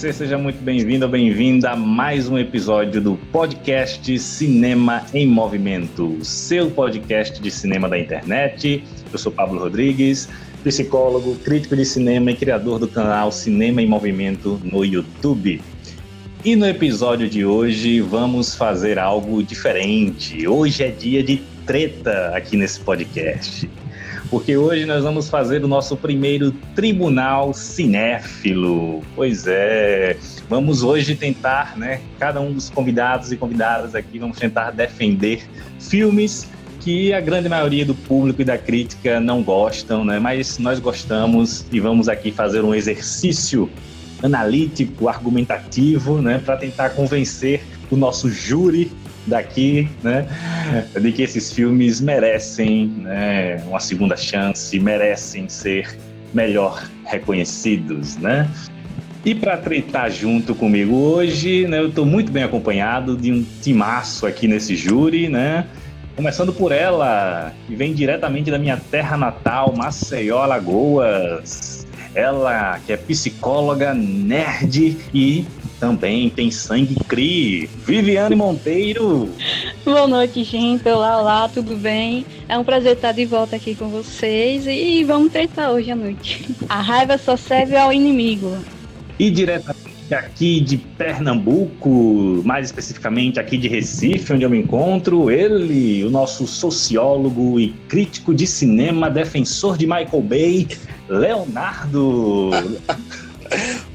você seja muito bem-vindo ou bem-vinda a mais um episódio do podcast Cinema em Movimento, seu podcast de cinema da internet. Eu sou Pablo Rodrigues, psicólogo, crítico de cinema e criador do canal Cinema em Movimento no YouTube. E no episódio de hoje vamos fazer algo diferente. Hoje é dia de treta aqui nesse podcast porque hoje nós vamos fazer o nosso primeiro tribunal cinéfilo. Pois é, vamos hoje tentar, né? Cada um dos convidados e convidadas aqui vamos tentar defender filmes que a grande maioria do público e da crítica não gostam, né? Mas nós gostamos e vamos aqui fazer um exercício analítico, argumentativo, né, para tentar convencer o nosso júri daqui, né, de que esses filmes merecem né, uma segunda chance, merecem ser melhor reconhecidos, né? E para treitar junto comigo hoje, né, eu estou muito bem acompanhado de um timaço aqui nesse júri, né? Começando por ela, que vem diretamente da minha terra natal, Maceió, Alagoas. Ela que é psicóloga, nerd e também tem sangue cri. Viviane Monteiro. Boa noite, gente. Olá, olá, tudo bem? É um prazer estar de volta aqui com vocês e vamos tentar hoje à noite. A raiva só serve ao inimigo. E diretamente aqui de Pernambuco, mais especificamente aqui de Recife, onde eu me encontro, ele, o nosso sociólogo e crítico de cinema, defensor de Michael Bay, Leonardo.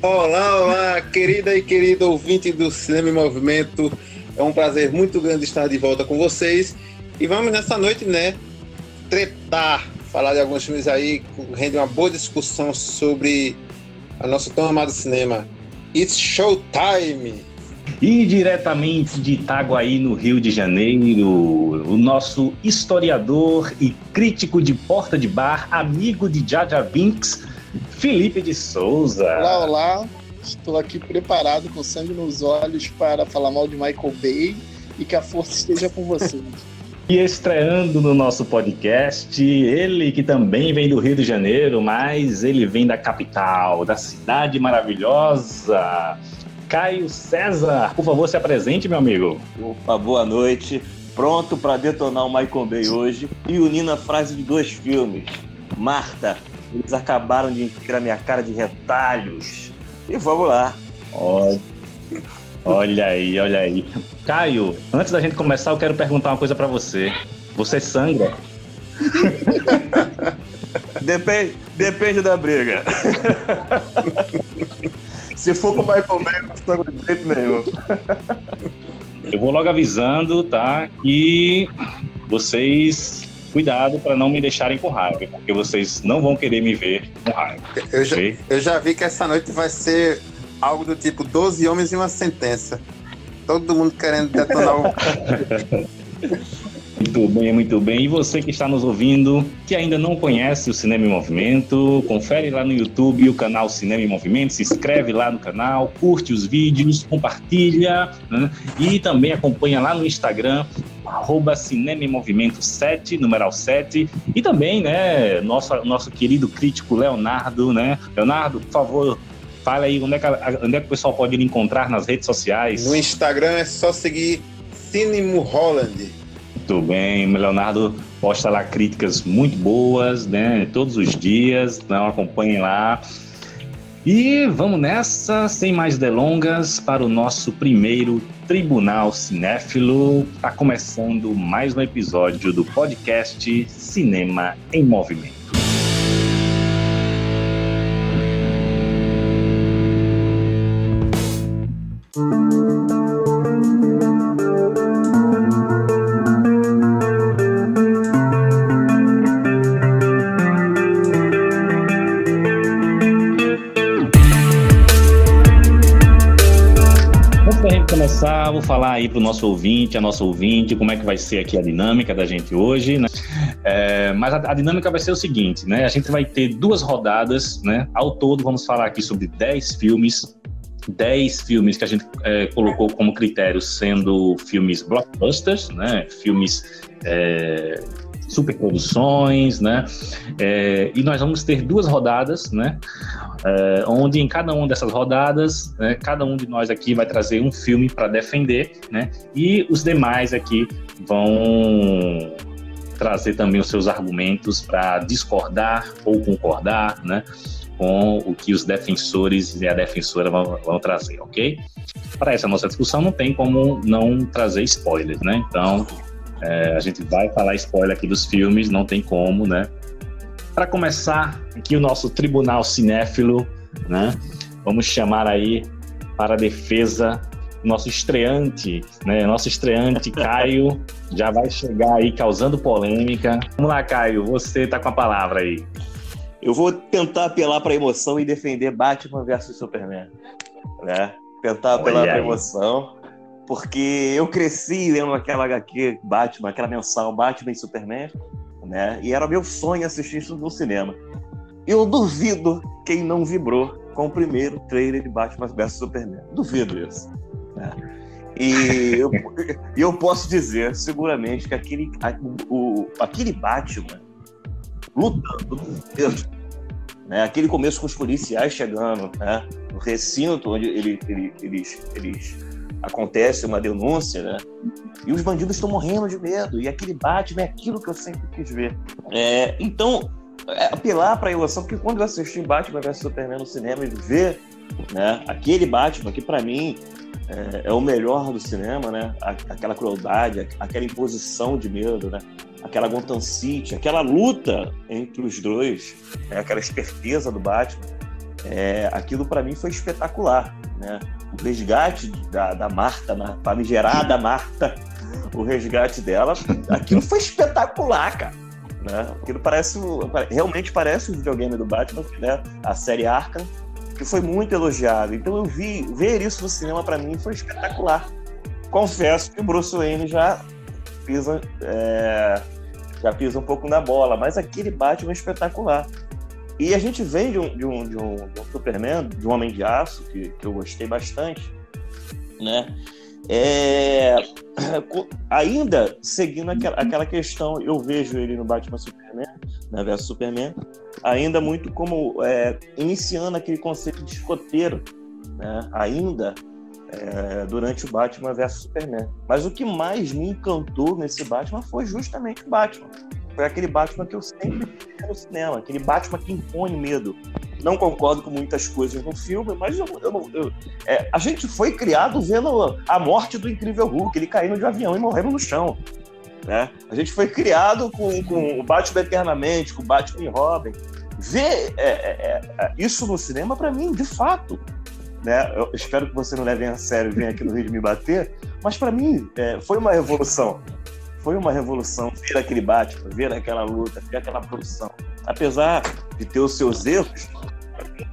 Olá, olá, querida e querido ouvinte do Cinema em Movimento. É um prazer muito grande estar de volta com vocês. E vamos nessa noite, né, tretar, falar de alguns filmes aí, rende uma boa discussão sobre a nosso tão amado cinema. It's Showtime! E diretamente de Itaguaí, no Rio de Janeiro, o nosso historiador e crítico de porta de bar, amigo de Jar Binks, Felipe de Souza. Olá, olá. Estou aqui preparado com sangue nos olhos para falar mal de Michael Bay e que a força esteja com vocês. E estreando no nosso podcast, ele que também vem do Rio de Janeiro, mas ele vem da capital, da cidade maravilhosa. Caio César, por favor, se apresente, meu amigo. Opa, boa noite. Pronto para detonar o Michael Bay hoje e unindo a frase de dois filmes. Marta, eles acabaram de a minha cara de retalhos. E vamos lá. Olha, olha aí, olha aí. Caio, antes da gente começar, eu quero perguntar uma coisa para você. Você sangra? depende, depende da briga. Se for com o Michael Bay, não sangro de jeito nenhum. Eu vou logo avisando, tá? Que vocês cuidado para não me deixarem com raiva, porque vocês não vão querer me ver com raiva. Eu já, eu já vi que essa noite vai ser algo do tipo 12 homens e uma sentença. Todo mundo querendo detonar o. Muito bem, muito bem. E você que está nos ouvindo, que ainda não conhece o Cinema em Movimento, confere lá no YouTube o canal Cinema em Movimento, se inscreve lá no canal, curte os vídeos, compartilha né? e também acompanha lá no Instagram arroba Cinema em Movimento 7, numeral 7, e também, né, nosso, nosso querido crítico Leonardo, né? Leonardo, por favor, fala aí onde é, que, onde é que o pessoal pode encontrar nas redes sociais. No Instagram é só seguir Cinema Holland. Muito bem, o Leonardo posta lá críticas muito boas, né? Todos os dias, então acompanhem lá. E vamos nessa, sem mais delongas, para o nosso primeiro Tribunal Cinéfilo. Está começando mais um episódio do podcast Cinema em Movimento. Falar aí para o nosso ouvinte, a nossa ouvinte, como é que vai ser aqui a dinâmica da gente hoje, né? É, mas a, a, dinâmica vai ser o seguinte, né? A gente vai ter duas rodadas, né? Ao todo, vamos falar aqui sobre 10 filmes 10 filmes que a gente é, colocou como critério sendo filmes blockbusters, né? Filmes é, superproduções, né? É, e nós vamos ter duas rodadas, né? É, onde em cada uma dessas rodadas, né, cada um de nós aqui vai trazer um filme para defender, né? E os demais aqui vão trazer também os seus argumentos para discordar ou concordar, né? Com o que os defensores e a defensora vão, vão trazer, ok? Para essa nossa discussão não tem como não trazer spoilers, né? Então é, a gente vai falar spoiler aqui dos filmes, não tem como, né? Para começar, aqui o nosso tribunal cinéfilo, né? Vamos chamar aí para a defesa nosso estreante, né? Nosso estreante Caio já vai chegar aí causando polêmica. Vamos lá, Caio, você tá com a palavra aí. Eu vou tentar apelar para emoção e defender Batman versus Superman, né? Tentar apelar para emoção porque eu cresci lendo aquela HQ Batman, aquela mensal Batman e Superman, né? E era meu sonho assistir isso no cinema. Eu duvido quem não vibrou com o primeiro trailer de Batman vs Superman. Duvido isso. Né? E eu, eu posso dizer, seguramente, que aquele, o, aquele Batman lutando né? aquele começo com os policiais chegando né? no recinto onde ele, ele, eles, eles acontece uma denúncia, né? E os bandidos estão morrendo de medo. E aquele Batman é aquilo que eu sempre quis ver. É, então, é, apelar para a emoção, porque quando eu assisti Batman vs Superman no cinema e ver né, aquele Batman que para mim é, é, o melhor do cinema, né? Aquela crueldade, aquela imposição de medo, né? Aquela Gotham City, aquela luta entre os dois, né? aquela esperteza do Batman. É, aquilo para mim foi espetacular, né? O resgate da, da Marta, na famigerada Marta, o resgate dela, aquilo foi espetacular, cara. Né? Aquilo parece, realmente parece o videogame do Batman, né? a série Arkham, que foi muito elogiado. Então eu vi, ver isso no cinema para mim foi espetacular. Confesso que o Bruce Wayne já pisa, é, já pisa um pouco na bola, mas aquele Batman é espetacular. E a gente vem de um, de um, de um, de um Superman, de um Homem de Aço, que, que eu gostei bastante, né? É, ainda seguindo aquela, aquela questão, eu vejo ele no Batman Superman, né, versus Superman, ainda muito como é, iniciando aquele conceito de escoteiro, né, ainda é, durante o Batman versus Superman. Mas o que mais me encantou nesse Batman foi justamente o Batman. Foi aquele Batman que eu sempre vi no cinema, aquele Batman que impõe medo. Não concordo com muitas coisas no filme, mas eu, eu, eu, é, a gente foi criado vendo a morte do incrível Hulk, ele caindo de avião e morrendo no chão. Né? A gente foi criado com, com o Batman Eternamente, com o Batman e Robin. Ver é, é, é isso no cinema, para mim, de fato, né? Eu espero que você não leve a sério venha aqui no Rio de me bater, mas para mim é, foi uma revolução foi uma revolução ver aquele Batman, ver aquela luta, ver aquela produção. Apesar de ter os seus erros,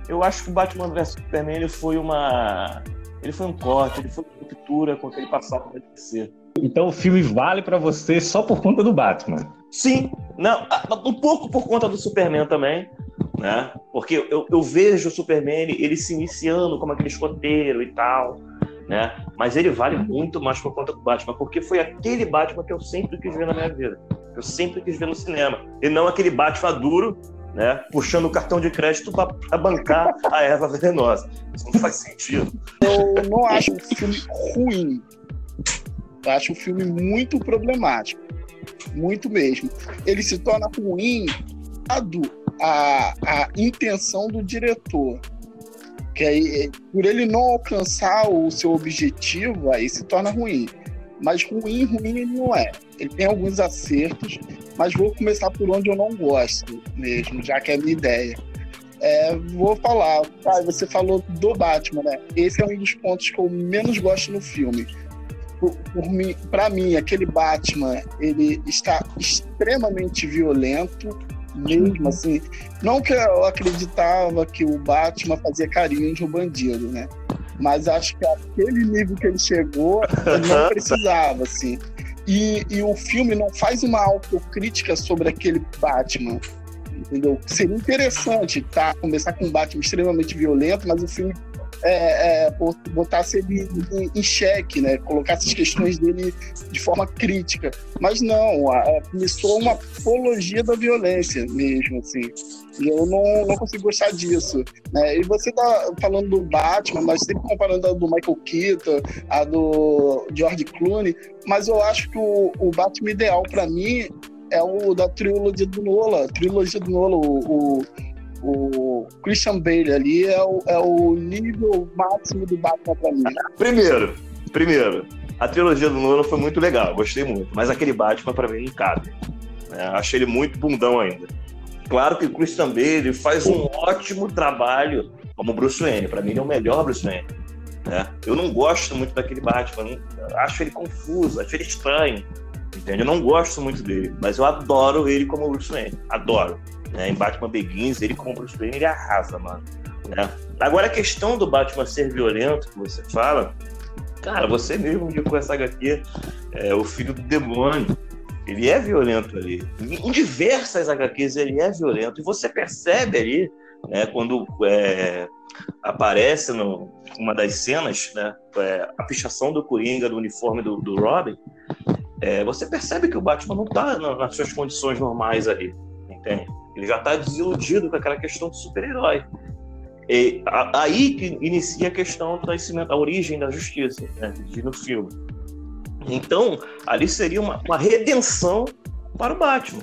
eu acho que o Batman vs Superman ele foi uma ele foi um corte, ele foi uma ruptura com aquele passado da DC. Então o filme vale para você só por conta do Batman? Sim, não, um pouco por conta do Superman também, né? Porque eu, eu vejo o Superman ele, ele se iniciando como aquele escoteiro e tal né? Mas ele vale muito mais por conta do Batman, porque foi aquele Batman que eu sempre quis ver na minha vida. Que eu sempre quis ver no cinema. E não aquele Batman duro, né? Puxando o cartão de crédito para bancar a erva venenosa. Isso não faz sentido. Eu não acho o filme ruim. Eu acho o filme muito problemático. Muito mesmo. Ele se torna ruim dado a, a intenção do diretor que aí, por ele não alcançar o seu objetivo, aí se torna ruim. Mas ruim, ruim ele não é. Ele tem alguns acertos, mas vou começar por onde eu não gosto mesmo, já que é a minha ideia. É, vou falar, tá, você falou do Batman, né? Esse é um dos pontos que eu menos gosto no filme. Para mim, aquele Batman, ele está extremamente violento, mesmo, assim. Não que eu acreditava que o Batman fazia carinho de um bandido, né? Mas acho que aquele nível que ele chegou, ele não precisava, assim. E, e o filme não faz uma autocrítica sobre aquele Batman, entendeu? Seria interessante tá? começar com um Batman extremamente violento, mas o filme é, é, botasse ele em xeque, né? Colocasse as questões dele de forma crítica. Mas não, começou uma apologia da violência mesmo, assim. E eu não, não consigo gostar disso. Né? E você tá falando do Batman, mas sempre comparando a do Michael Keaton, a do George Clooney, mas eu acho que o, o Batman ideal para mim é o da trilogia do Nola, trilogia do Nola, o, o, o Christian Bale ali é o, é o nível máximo do Batman pra mim. Primeiro, primeiro, a trilogia do Nolan foi muito legal, gostei muito, mas aquele Batman para mim não cabe. É, achei ele muito bundão ainda. Claro que o Christian Bale faz um ótimo trabalho como Bruce Wayne, para mim ele é o melhor Bruce Wayne. Né? Eu não gosto muito daquele Batman, acho ele confuso, acho ele estranho. Entende? Eu não gosto muito dele, mas eu adoro ele como Bruce Wayne. Adoro. Né? Em Batman Begins, ele como Bruce Wayne, ele arrasa, mano. Né? Agora, a questão do Batman ser violento, que você fala, cara, você mesmo indicou essa HQ, é, o filho do demônio. Ele é violento ali. Em diversas HQs ele é violento. E você percebe ali, né, quando é, aparece no, uma das cenas, né, é, a pichação do Coringa, do uniforme do, do Robin, é, você percebe que o Batman não está nas suas condições normais ali, entende? Ele já está desiludido com aquela questão de super-herói. E a, aí que inicia a questão do nascimento, a origem da justiça, né, no filme. Então, ali seria uma, uma redenção para o Batman.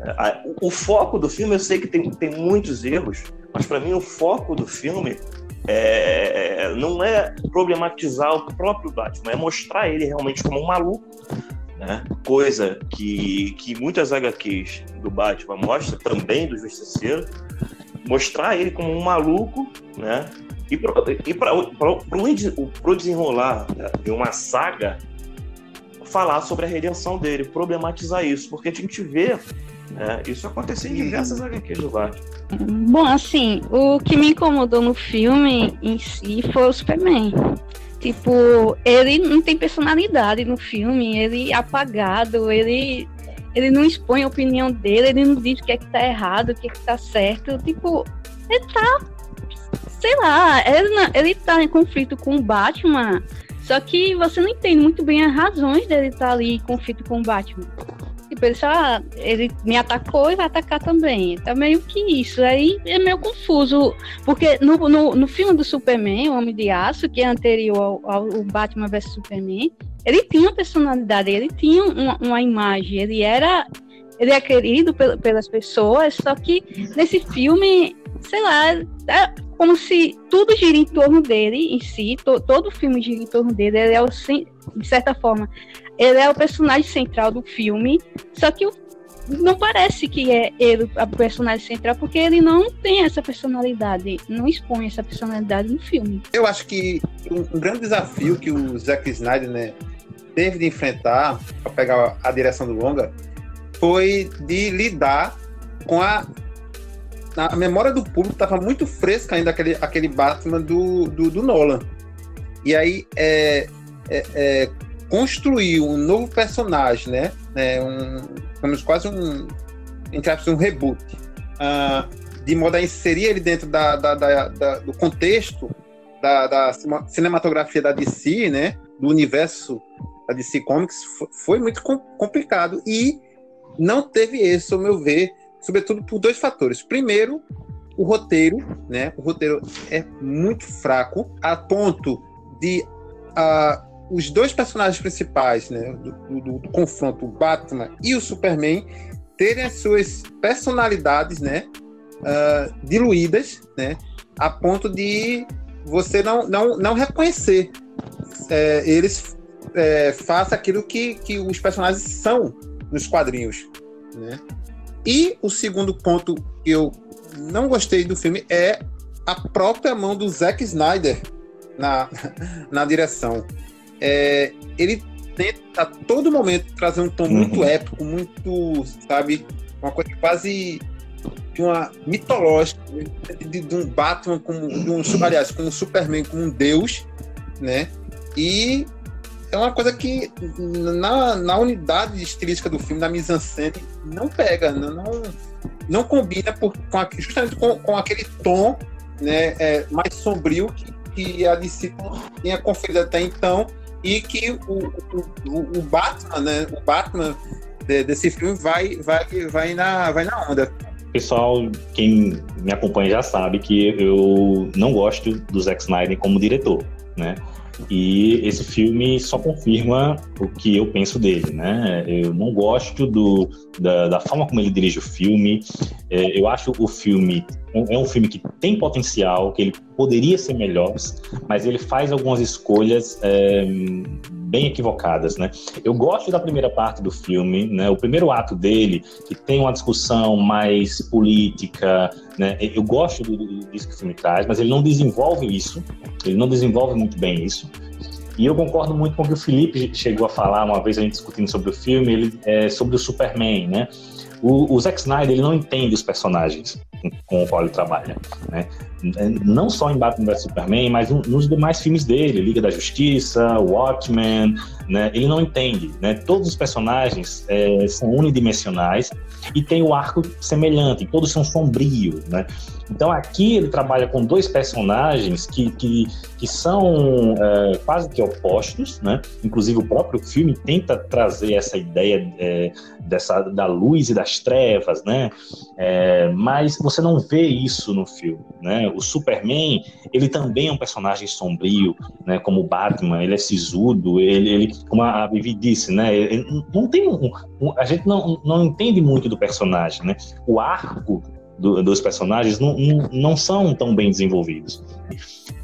É, o, o, foco do filme, eu sei que tem, tem muitos erros, mas para mim o foco do filme é, não é problematizar o próprio Batman, é mostrar ele realmente como um maluco né? Coisa que, que muitas HQs do Batman mostram, também do Justiceiro, mostrar ele como um maluco, né? E para o desenrolar de uma saga, falar sobre a redenção dele, problematizar isso, porque a gente vê né, isso acontecer em diversas HQs do Batman. Bom, assim, o que me incomodou no filme em si foi o Superman. Tipo, ele não tem personalidade no filme, ele é apagado, ele, ele não expõe a opinião dele, ele não diz o que é que tá errado, o que é que tá certo. Tipo, ele tá. Sei lá, ele, ele tá em conflito com o Batman, só que você não entende muito bem as razões dele estar tá ali em conflito com o Batman. Tipo, ele ah, ele me atacou e vai atacar também. Tá meio que isso. Aí é meio confuso. Porque no, no, no filme do Superman, O Homem de Aço, que é anterior ao, ao Batman vs Superman, ele tinha uma personalidade, ele tinha uma, uma imagem, ele era. Ele é querido pelas pessoas, só que nesse filme, sei lá, é como se tudo gira em torno dele em si, to, todo o filme gira em torno dele, ele é o, de certa forma, ele é o personagem central do filme, só que não parece que é ele o personagem central, porque ele não tem essa personalidade, não expõe essa personalidade no filme. Eu acho que um, um grande desafio que o Zack Snyder né, teve de enfrentar para pegar a direção do longa foi de lidar com a a memória do público estava muito fresca ainda aquele, aquele Batman do, do, do Nolan. E aí é, é, é, construir um novo personagem, né? É um, como quase um, entre um reboot, uh, de modo a inserir ele dentro da, da, da, da do contexto da, da, cinematografia da DC, né? Do universo da DC Comics, foi muito complicado e não teve esse, ao meu ver, sobretudo por dois fatores. Primeiro, o roteiro, né? O roteiro é muito fraco, a ponto de uh, os dois personagens principais né, do, do, do, confronto, o Batman e o Superman, terem as suas personalidades né, uh, diluídas, né, a ponto de você não, não, não reconhecer é, eles é, faça aquilo que, que os personagens são nos quadrinhos. Né? E o segundo ponto que eu não gostei do filme é a própria mão do Zack Snyder na, na direção é, ele tenta a todo momento trazer um tom uhum. muito épico, muito, sabe, uma coisa quase de uma mitológica, de, de um Batman como, de um, aliás, com um Superman como um deus, né? E é uma coisa que na, na unidade estilística do filme, na mise-en-scène, não pega, não, não, não combina por, com a, justamente com, com, aquele tom né, é, mais sombrio que que a DC tinha conferido até então e que o, o, o Batman, né? O Batman de, desse filme vai, vai, vai, na, vai na onda. Pessoal, quem me acompanha já sabe que eu não gosto do Zack Snyder como diretor, né? E esse filme só confirma o que eu penso dele, né? Eu não gosto do, da, da forma como ele dirige o filme. É, eu acho o filme é um filme que tem potencial, que ele poderia ser melhor, mas ele faz algumas escolhas é, bem equivocadas, né? Eu gosto da primeira parte do filme, né? O primeiro ato dele, que tem uma discussão mais política, né? Eu gosto do, disso que o filme traz, mas ele não desenvolve isso, ele não desenvolve muito bem isso. E eu concordo muito com o que o Felipe chegou a falar uma vez a gente discutindo sobre o filme, ele, é, sobre o Superman, né? O, o Zack Snyder ele não entende os personagens com o qual ele trabalha, né? Não só em Batman vs Superman, mas nos demais filmes dele, Liga da Justiça, Watchmen, né? Ele não entende, né? Todos os personagens é, são unidimensionais e tem o arco semelhante, todos são sombrios, né? Então aqui ele trabalha com dois personagens que, que, que são é, quase que opostos, né? Inclusive o próprio filme tenta trazer essa ideia é, dessa da luz e das trevas, né? É, mas você não vê isso no filme, né? O Superman ele também é um personagem sombrio, né? Como o Batman, ele é sisudo, ele, ele como a Vivi disse, né? Ele não tem um, um, a gente não, não entende muito do personagem, né? O arco do, dos personagens não, não, não, são tão bem desenvolvidos.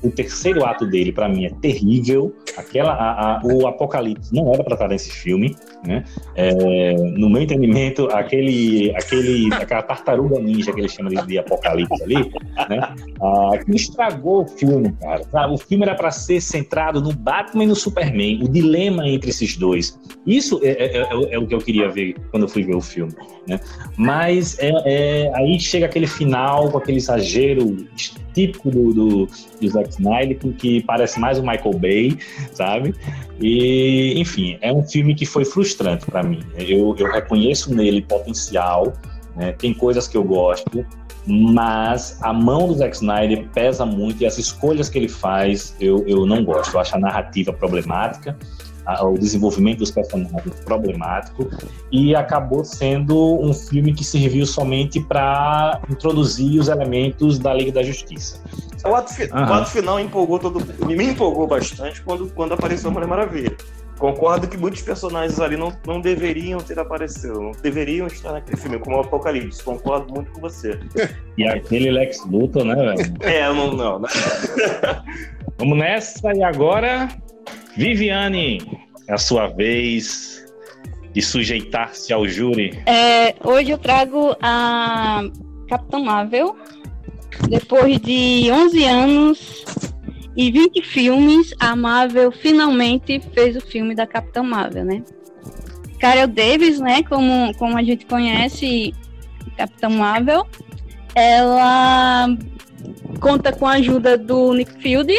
O terceiro ato dele, para mim, é terrível. Aquela, a, a, o Apocalipse não era para estar nesse filme. Né? É, no meu entendimento, aquele, aquele, aquela tartaruga ninja que ele chama de, de Apocalipse ali, né? Ah, que estragou o filme, cara. O filme era para ser centrado no Batman e no Superman, o dilema entre esses dois. Isso é, é, é, é o que eu queria ver quando eu fui ver o filme. Né? Mas é, é, aí chega aquele final com aquele exagero típico do, do, do Zack Snyder, que parece mais o Michael Bay, sabe? E, enfim, é um filme que foi frustrante para mim. Eu, eu reconheço nele potencial, né? tem coisas que eu gosto, mas a mão do Zack Snyder pesa muito e as escolhas que ele faz eu, eu não gosto. Eu acho a narrativa problemática o desenvolvimento dos personagens problemático e acabou sendo um filme que serviu somente para introduzir os elementos da Liga da Justiça. O ato, uhum. o ato final empolgou todo me empolgou bastante quando, quando apareceu a Mulher Maravilha. Concordo que muitos personagens ali não, não deveriam ter aparecido, não deveriam estar naquele filme, como o Apocalipse. Concordo muito com você. E aquele Lex Luthor, né, velho? É, não, não. não. Vamos nessa e agora Viviane, é a sua vez de sujeitar-se ao júri. É, hoje eu trago a Capitã Marvel. Depois de 11 anos e 20 filmes, a Marvel finalmente fez o filme da Capitã Marvel, né? Carol Davis, né, como, como a gente conhece, Capitã Marvel, ela conta com a ajuda do Nick Fury,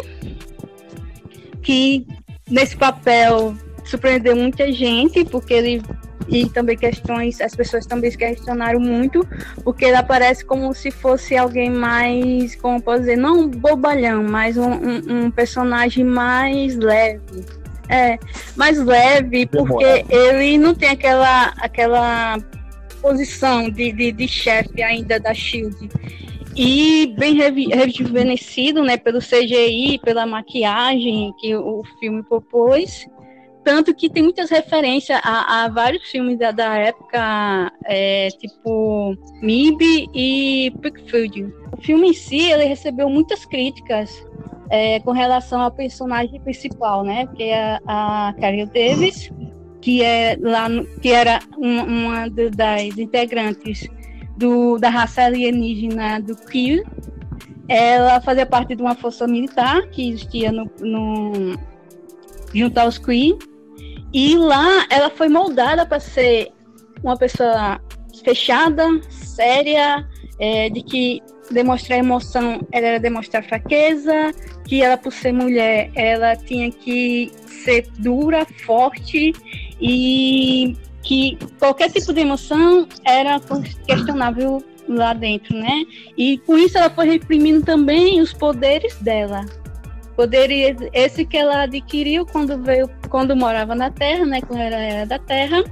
que nesse papel surpreendeu muita gente, porque ele e também questões, as pessoas também questionaram muito, porque ele aparece como se fosse alguém mais, como posso dizer, não bobalhão, mas um, um, um personagem mais leve. É, mais leve, porque ele não tem aquela, aquela posição de, de, de chefe ainda da Shield e bem rejuvenescido, né, pelo CGI, pela maquiagem que o filme propôs. Tanto que tem muitas referências a, a vários filmes da, da época, é, tipo MIB e Pickfield. O filme em si, ele recebeu muitas críticas é, com relação ao personagem principal, né, que é a, a Davis, que, é lá que era uma das integrantes do, da raça alienígena do Kill. Ela fazia parte de uma força militar que existia no, no junto aos Kree. E lá ela foi moldada para ser uma pessoa fechada, séria, é, de que demonstrar emoção era demonstrar fraqueza, que ela por ser mulher ela tinha que ser dura, forte e que qualquer tipo de emoção era questionável lá dentro, né? E com isso ela foi reprimindo também os poderes dela. Poderes esse que ela adquiriu quando veio, quando morava na Terra, né? Quando ela era da Terra.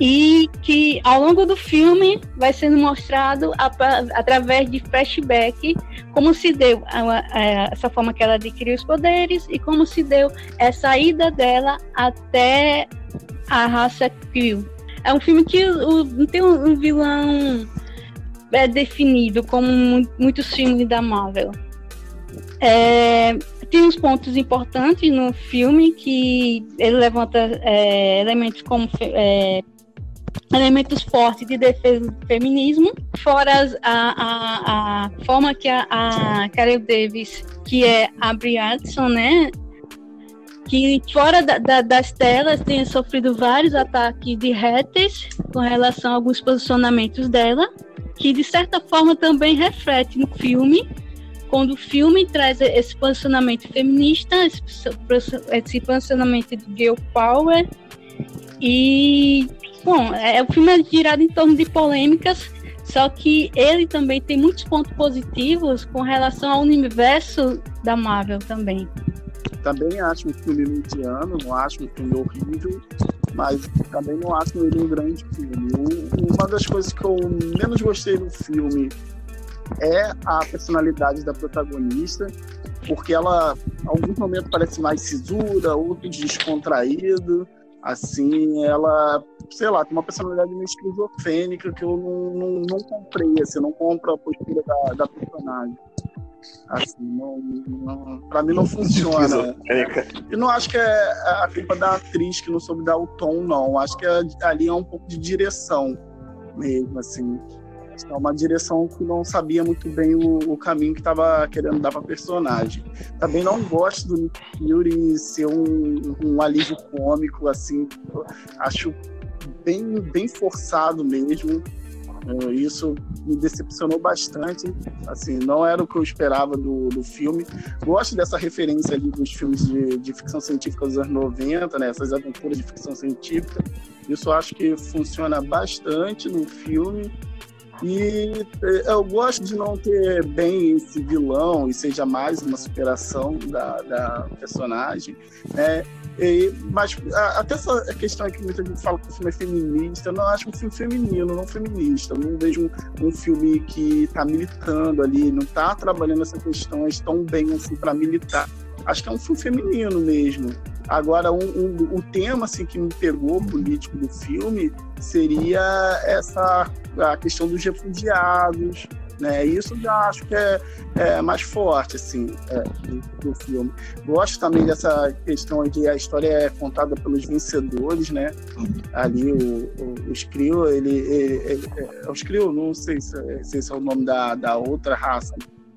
E que ao longo do filme vai sendo mostrado a, através de flashback como se deu a, a, essa forma que ela adquiriu os poderes e como se deu essa ida dela até a raça Krill. É um filme que não tem um, um vilão é definido como muitos filmes da Marvel. É, tem uns pontos importantes no filme que ele levanta é, elementos como é, elementos fortes de defesa do feminismo, fora a, a, a forma que a, a Davis, que é a Brianson, né, que fora da, da, das telas tem sofrido vários ataques de haters com relação a alguns posicionamentos dela, que de certa forma também reflete no filme, quando o filme traz esse posicionamento feminista, esse, esse posicionamento de girl power, e, bom, é, o filme é girado em torno de polêmicas, só que ele também tem muitos pontos positivos com relação ao universo da Marvel também. Também acho um filme mediano, não acho um filme horrível, mas também não acho ele um grande filme. Uma das coisas que eu menos gostei do filme é a personalidade da protagonista, porque ela, em algum momento, parece mais sisura, outro descontraído. Assim, ela, sei lá, tem uma personalidade meio esquizofrênica que eu não, não, não comprei, assim, não compro a postura da, da personagem. Assim, não, não, pra mim não funciona. E não acho que é a culpa da atriz que não soube dar o tom, não. Acho que é, ali é um pouco de direção mesmo, assim. É uma direção que não sabia muito bem o, o caminho que estava querendo dar para personagem. Também não gosto do Nick Fury ser um, um alívio cômico, assim. Acho bem, bem forçado mesmo. É, isso me decepcionou bastante. Assim, não era o que eu esperava do, do filme. Gosto dessa referência ali dos filmes de, de ficção científica dos anos 90, né? essas aventuras de ficção científica. Isso acho que funciona bastante no filme. E é, eu gosto de não ter bem esse vilão e seja mais uma superação da, da personagem. Né? E, mas até essa questão que muita gente fala que o filme é feminista, eu não acho um filme feminino, não feminista. Eu não vejo um, um filme que está militando ali, não está trabalhando essas questões tão bem assim para militar. Acho que é um filme feminino mesmo. Agora, um, um, tema assim, que me pegou político do filme seria essa a questão dos refugiados, né? Isso já acho que é, é mais forte assim é, do, do, filme. Gosto também dessa questão de a história é contada pelos vencedores, né? Ali o, o, o Skrill, ele, ele, ele, é, o Skrill, não sei se, se esse é o nome da, da outra raça,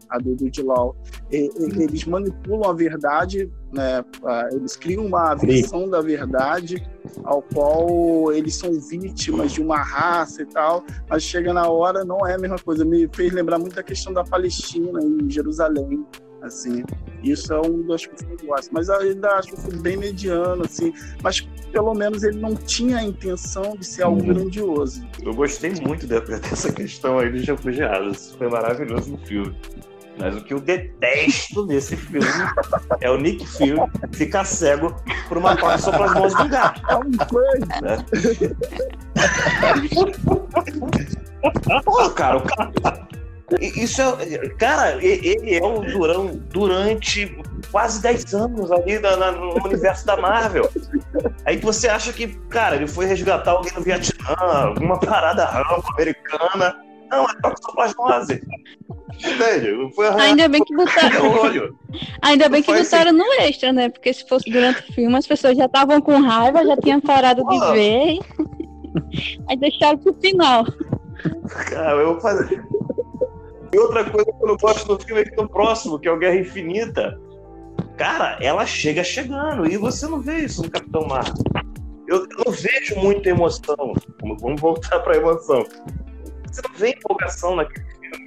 a do, do Dilau, eles manipulam a verdade, né? eles criam uma versão da verdade ao qual eles são vítimas de uma raça e tal, mas chega na hora não é a mesma coisa. Me fez lembrar muito da questão da Palestina em Jerusalém, assim. Isso é um das coisas que eu gosto. Mas ainda acho que bem mediano, assim. Mas pelo menos ele não tinha a intenção de ser algo uhum. grandioso. Eu gostei muito dessa questão aí dos refugiados. Foi maravilhoso no filme. Mas o que eu detesto nesse filme é o Nick Fury ficar cego por uma parte só pelas mãos do gato. É um né? Pô, cara, o cara. Isso é. Cara, ele é um durão durante quase 10 anos ali na, na, no universo da Marvel. Aí você acha que, cara, ele foi resgatar alguém no Vietnã, alguma parada rampa americana. Não, é só plasmose. Velho, foi Ainda bem que botaram. Ainda bem que botaram assim. no extra, né? Porque se fosse durante o filme, as pessoas já estavam com raiva, já tinham parado de ver. Aí deixaram pro final. Cara, eu vou fazer. E outra coisa que eu não gosto do filme é que no próximo, que é o Guerra Infinita. Cara, ela chega chegando e você não vê isso no Capitão Marvel. Eu, eu não vejo muita emoção. Vamos voltar pra emoção. Você não vê empolgação naquele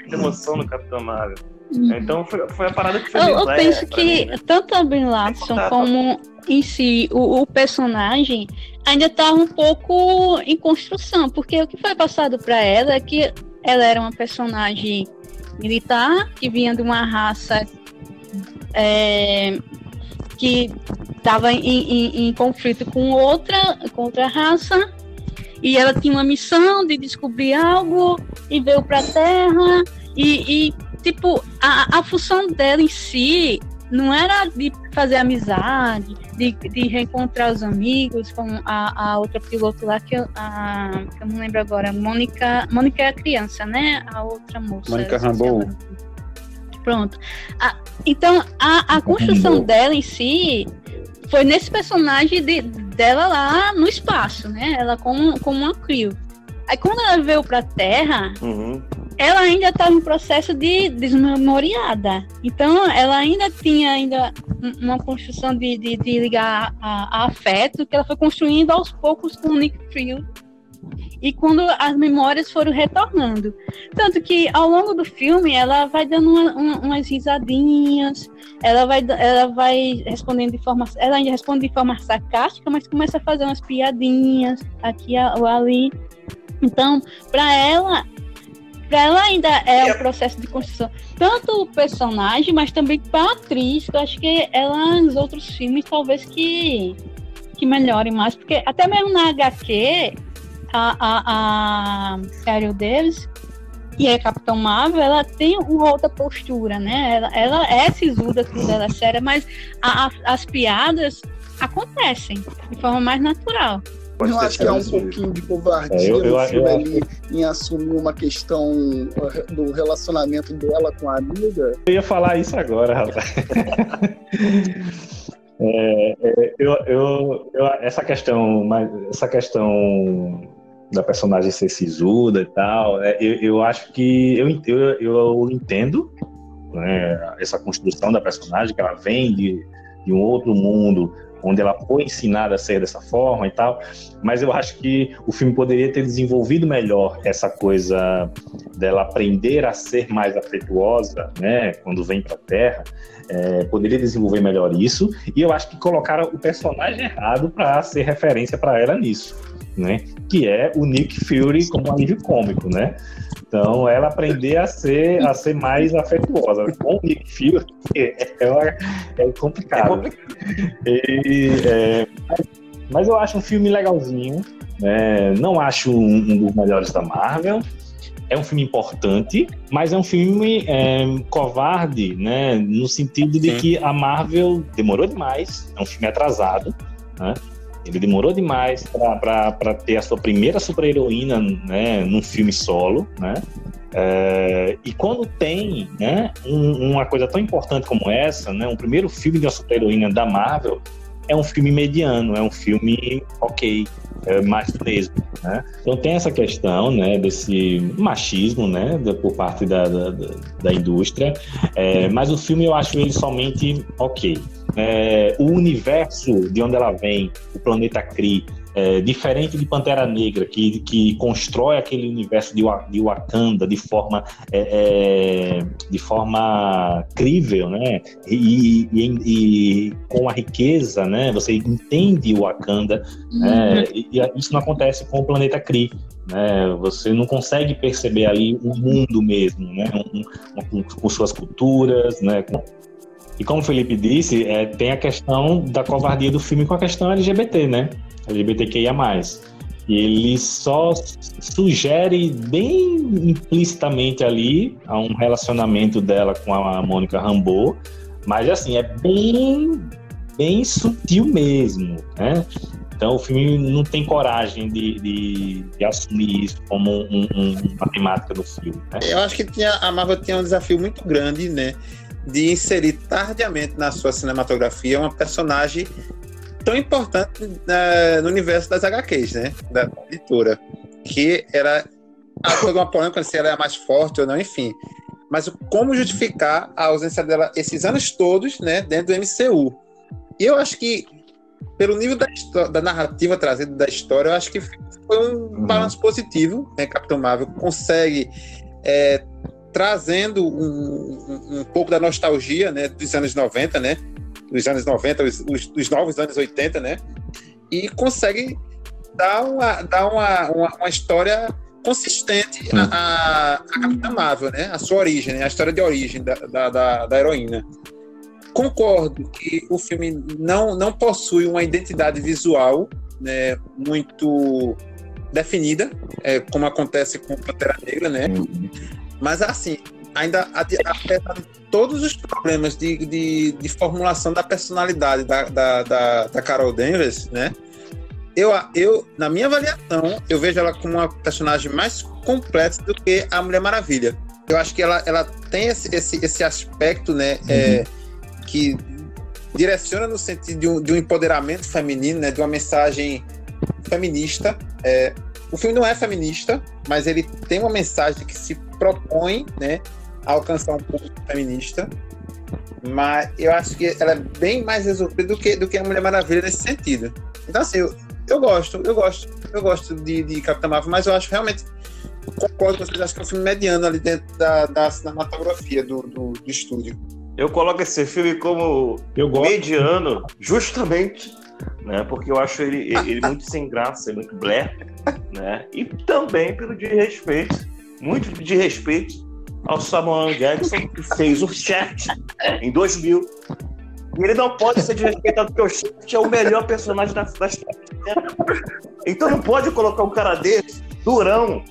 muita emoção no Capitão Marvel. Uhum. Então foi, foi a parada que foi Eu, eu penso que mim, né? tanto a Ben Larson como em si o, o personagem ainda está um pouco em construção, porque o que foi passado para ela é que ela era uma personagem militar que vinha de uma raça é, que estava em, em, em, conflito com outra, com outra raça e ela tinha uma missão de descobrir algo e veio para a Terra e, e, tipo a, a função dela em si não era de fazer amizade, de, de reencontrar os amigos, como a, a outra piloto lá, que eu, a, que eu não lembro agora, Mônica. Mônica é a criança, né? A outra moça. Mônica Rambo. Pronto. A, então, a, a construção dela em si foi nesse personagem de, dela lá no espaço, né? Ela como, como uma crew. Aí quando ela veio pra Terra, uhum ela ainda estava em processo de desmemoriada. Então, ela ainda tinha ainda uma construção de, de, de ligar a, a, afeto que ela foi construindo aos poucos com o Nick Fury. E quando as memórias foram retornando. Tanto que ao longo do filme ela vai dando uma, uma, umas risadinhas, ela vai, ela vai respondendo de forma. Ela ainda responde de forma sarcástica, mas começa a fazer umas piadinhas aqui ou ali. Então, para ela, para ela ainda é um processo de construção. Tanto o personagem, mas também para a atriz, que eu acho que ela nos outros filmes talvez que, que melhore mais, porque até mesmo na HQ, a, a, a Carol Davis e a Capitão Marvel, ela tem uma outra postura, né? Ela, ela é sisuda, tudo ela é séria, mas a, a, as piadas acontecem de forma mais natural. Pode não acho que há um pouquinho de covardia é, eu, eu, no filme eu, ali em assumir uma questão do relacionamento dela com a amiga? Eu ia falar isso agora, rapaz. é, é, eu, eu, essa questão, essa questão da personagem ser sisuda e tal, é, eu, eu acho que eu, eu, eu entendo né, essa construção da personagem, que ela vem de, de um outro mundo onde ela foi ensinada a ser dessa forma e tal, mas eu acho que o filme poderia ter desenvolvido melhor essa coisa dela aprender a ser mais afetuosa, né, quando vem para a Terra, é, poderia desenvolver melhor isso, e eu acho que colocaram o personagem errado para ser referência para ela nisso, né, que é o Nick Fury como alívio cômico, né, então, ela aprender a ser, a ser mais afetuosa. Com o Nick Fury é, é complicado. É complicado. E, é, mas eu acho um filme legalzinho. Né? Não acho um, um, dos melhores da Marvel. É um filme importante, mas é um filme é, covarde, né? No sentido de Sim. que a Marvel demorou demais. É um filme atrasado, né? Ele demorou demais para ter a sua primeira super-heroína né, num filme solo, né? É, e quando tem né, um, uma coisa tão importante como essa, né, um primeiro filme de uma super-heroína da Marvel, é um filme mediano, é um filme ok, é mais do mesmo. Né? Então tem essa questão né, desse machismo né, por parte da, da, da indústria, é, mas o filme eu acho ele somente ok é, o universo de onde ela vem, o planeta Kree, é, diferente de Pantera Negra, que, que constrói aquele universo de, de Wakanda de forma, é, é, de forma crível, né? E, e, e, com a riqueza, né? Você entende o Wakanda, uhum. né? e, e, isso não acontece com o planeta Kree. Né? Você não consegue perceber ali o mundo mesmo, né? Um, um, com suas culturas, né? Com e como o Felipe disse, é, tem a questão da covardia do filme com a questão LGBT, né? LGBTQIA+. E ele só sugere bem implicitamente ali a um relacionamento dela com a Mônica Rambeau, mas assim, é bem, bem sutil mesmo, né? Então o filme não tem coragem de, de, de assumir isso como um, um, uma temática do filme. Né? Eu acho que tinha, a Marvel tinha um desafio muito grande, né? De inserir tardiamente na sua cinematografia uma personagem tão importante uh, no universo das HQs, né? Da editora. Que era alguma polêmica se ela é mais forte ou não, enfim. Mas como justificar a ausência dela esses anos todos, né, dentro do MCU? E eu acho que, pelo nível da, da narrativa trazida da história, eu acho que foi um uhum. balanço positivo. Né? Capitão Marvel consegue é, trazendo um, um, um, pouco da nostalgia né, dos anos 90, né? Dos anos 90, os, os, dos novos anos 80, né? E consegue dar uma, dar uma, uma, uma história consistente a, a, a Capitã Marvel, né? A sua origem, né? a história de origem da, da, da, da heroína. concordo que o filme não, não possui uma identidade visual né, muito definida, é, como acontece com Pantera Negra, né? Mas assim, ainda apesar de todos os problemas de, de, de formulação da personalidade da, da, da, da, Carol Danvers, né? Eu, eu, na minha avaliação, eu vejo ela como uma personagem mais completa do que a Mulher Maravilha. Eu acho que ela, ela tem esse, esse, esse aspecto, né? Uhum. É, que direciona no sentido de um, de um, empoderamento feminino, né? De uma mensagem feminista. É, o filme não é feminista, mas ele tem uma mensagem que se propõe, né? A alcançar um público feminista. Mas eu acho que ela é bem mais resolvida do que, do que a Mulher Maravilha nesse sentido. Então, assim, eu, eu gosto, eu gosto, eu gosto de, de Capitã Marvel, mas eu acho realmente concordo com vocês, acho que é um filme mediano ali dentro da, da cinematografia do, do, do estúdio. Eu coloco esse filme como mediano, justamente, né? Porque eu acho ele, ele muito sem graça, muito blé, né? E também pelo de respeito, muito de respeito ao Samuel Jackson, que fez o Chat em 2000. E ele não pode ser desrespeitado porque o Chat é o melhor personagem da, da história. Então não pode colocar um cara desse, durão,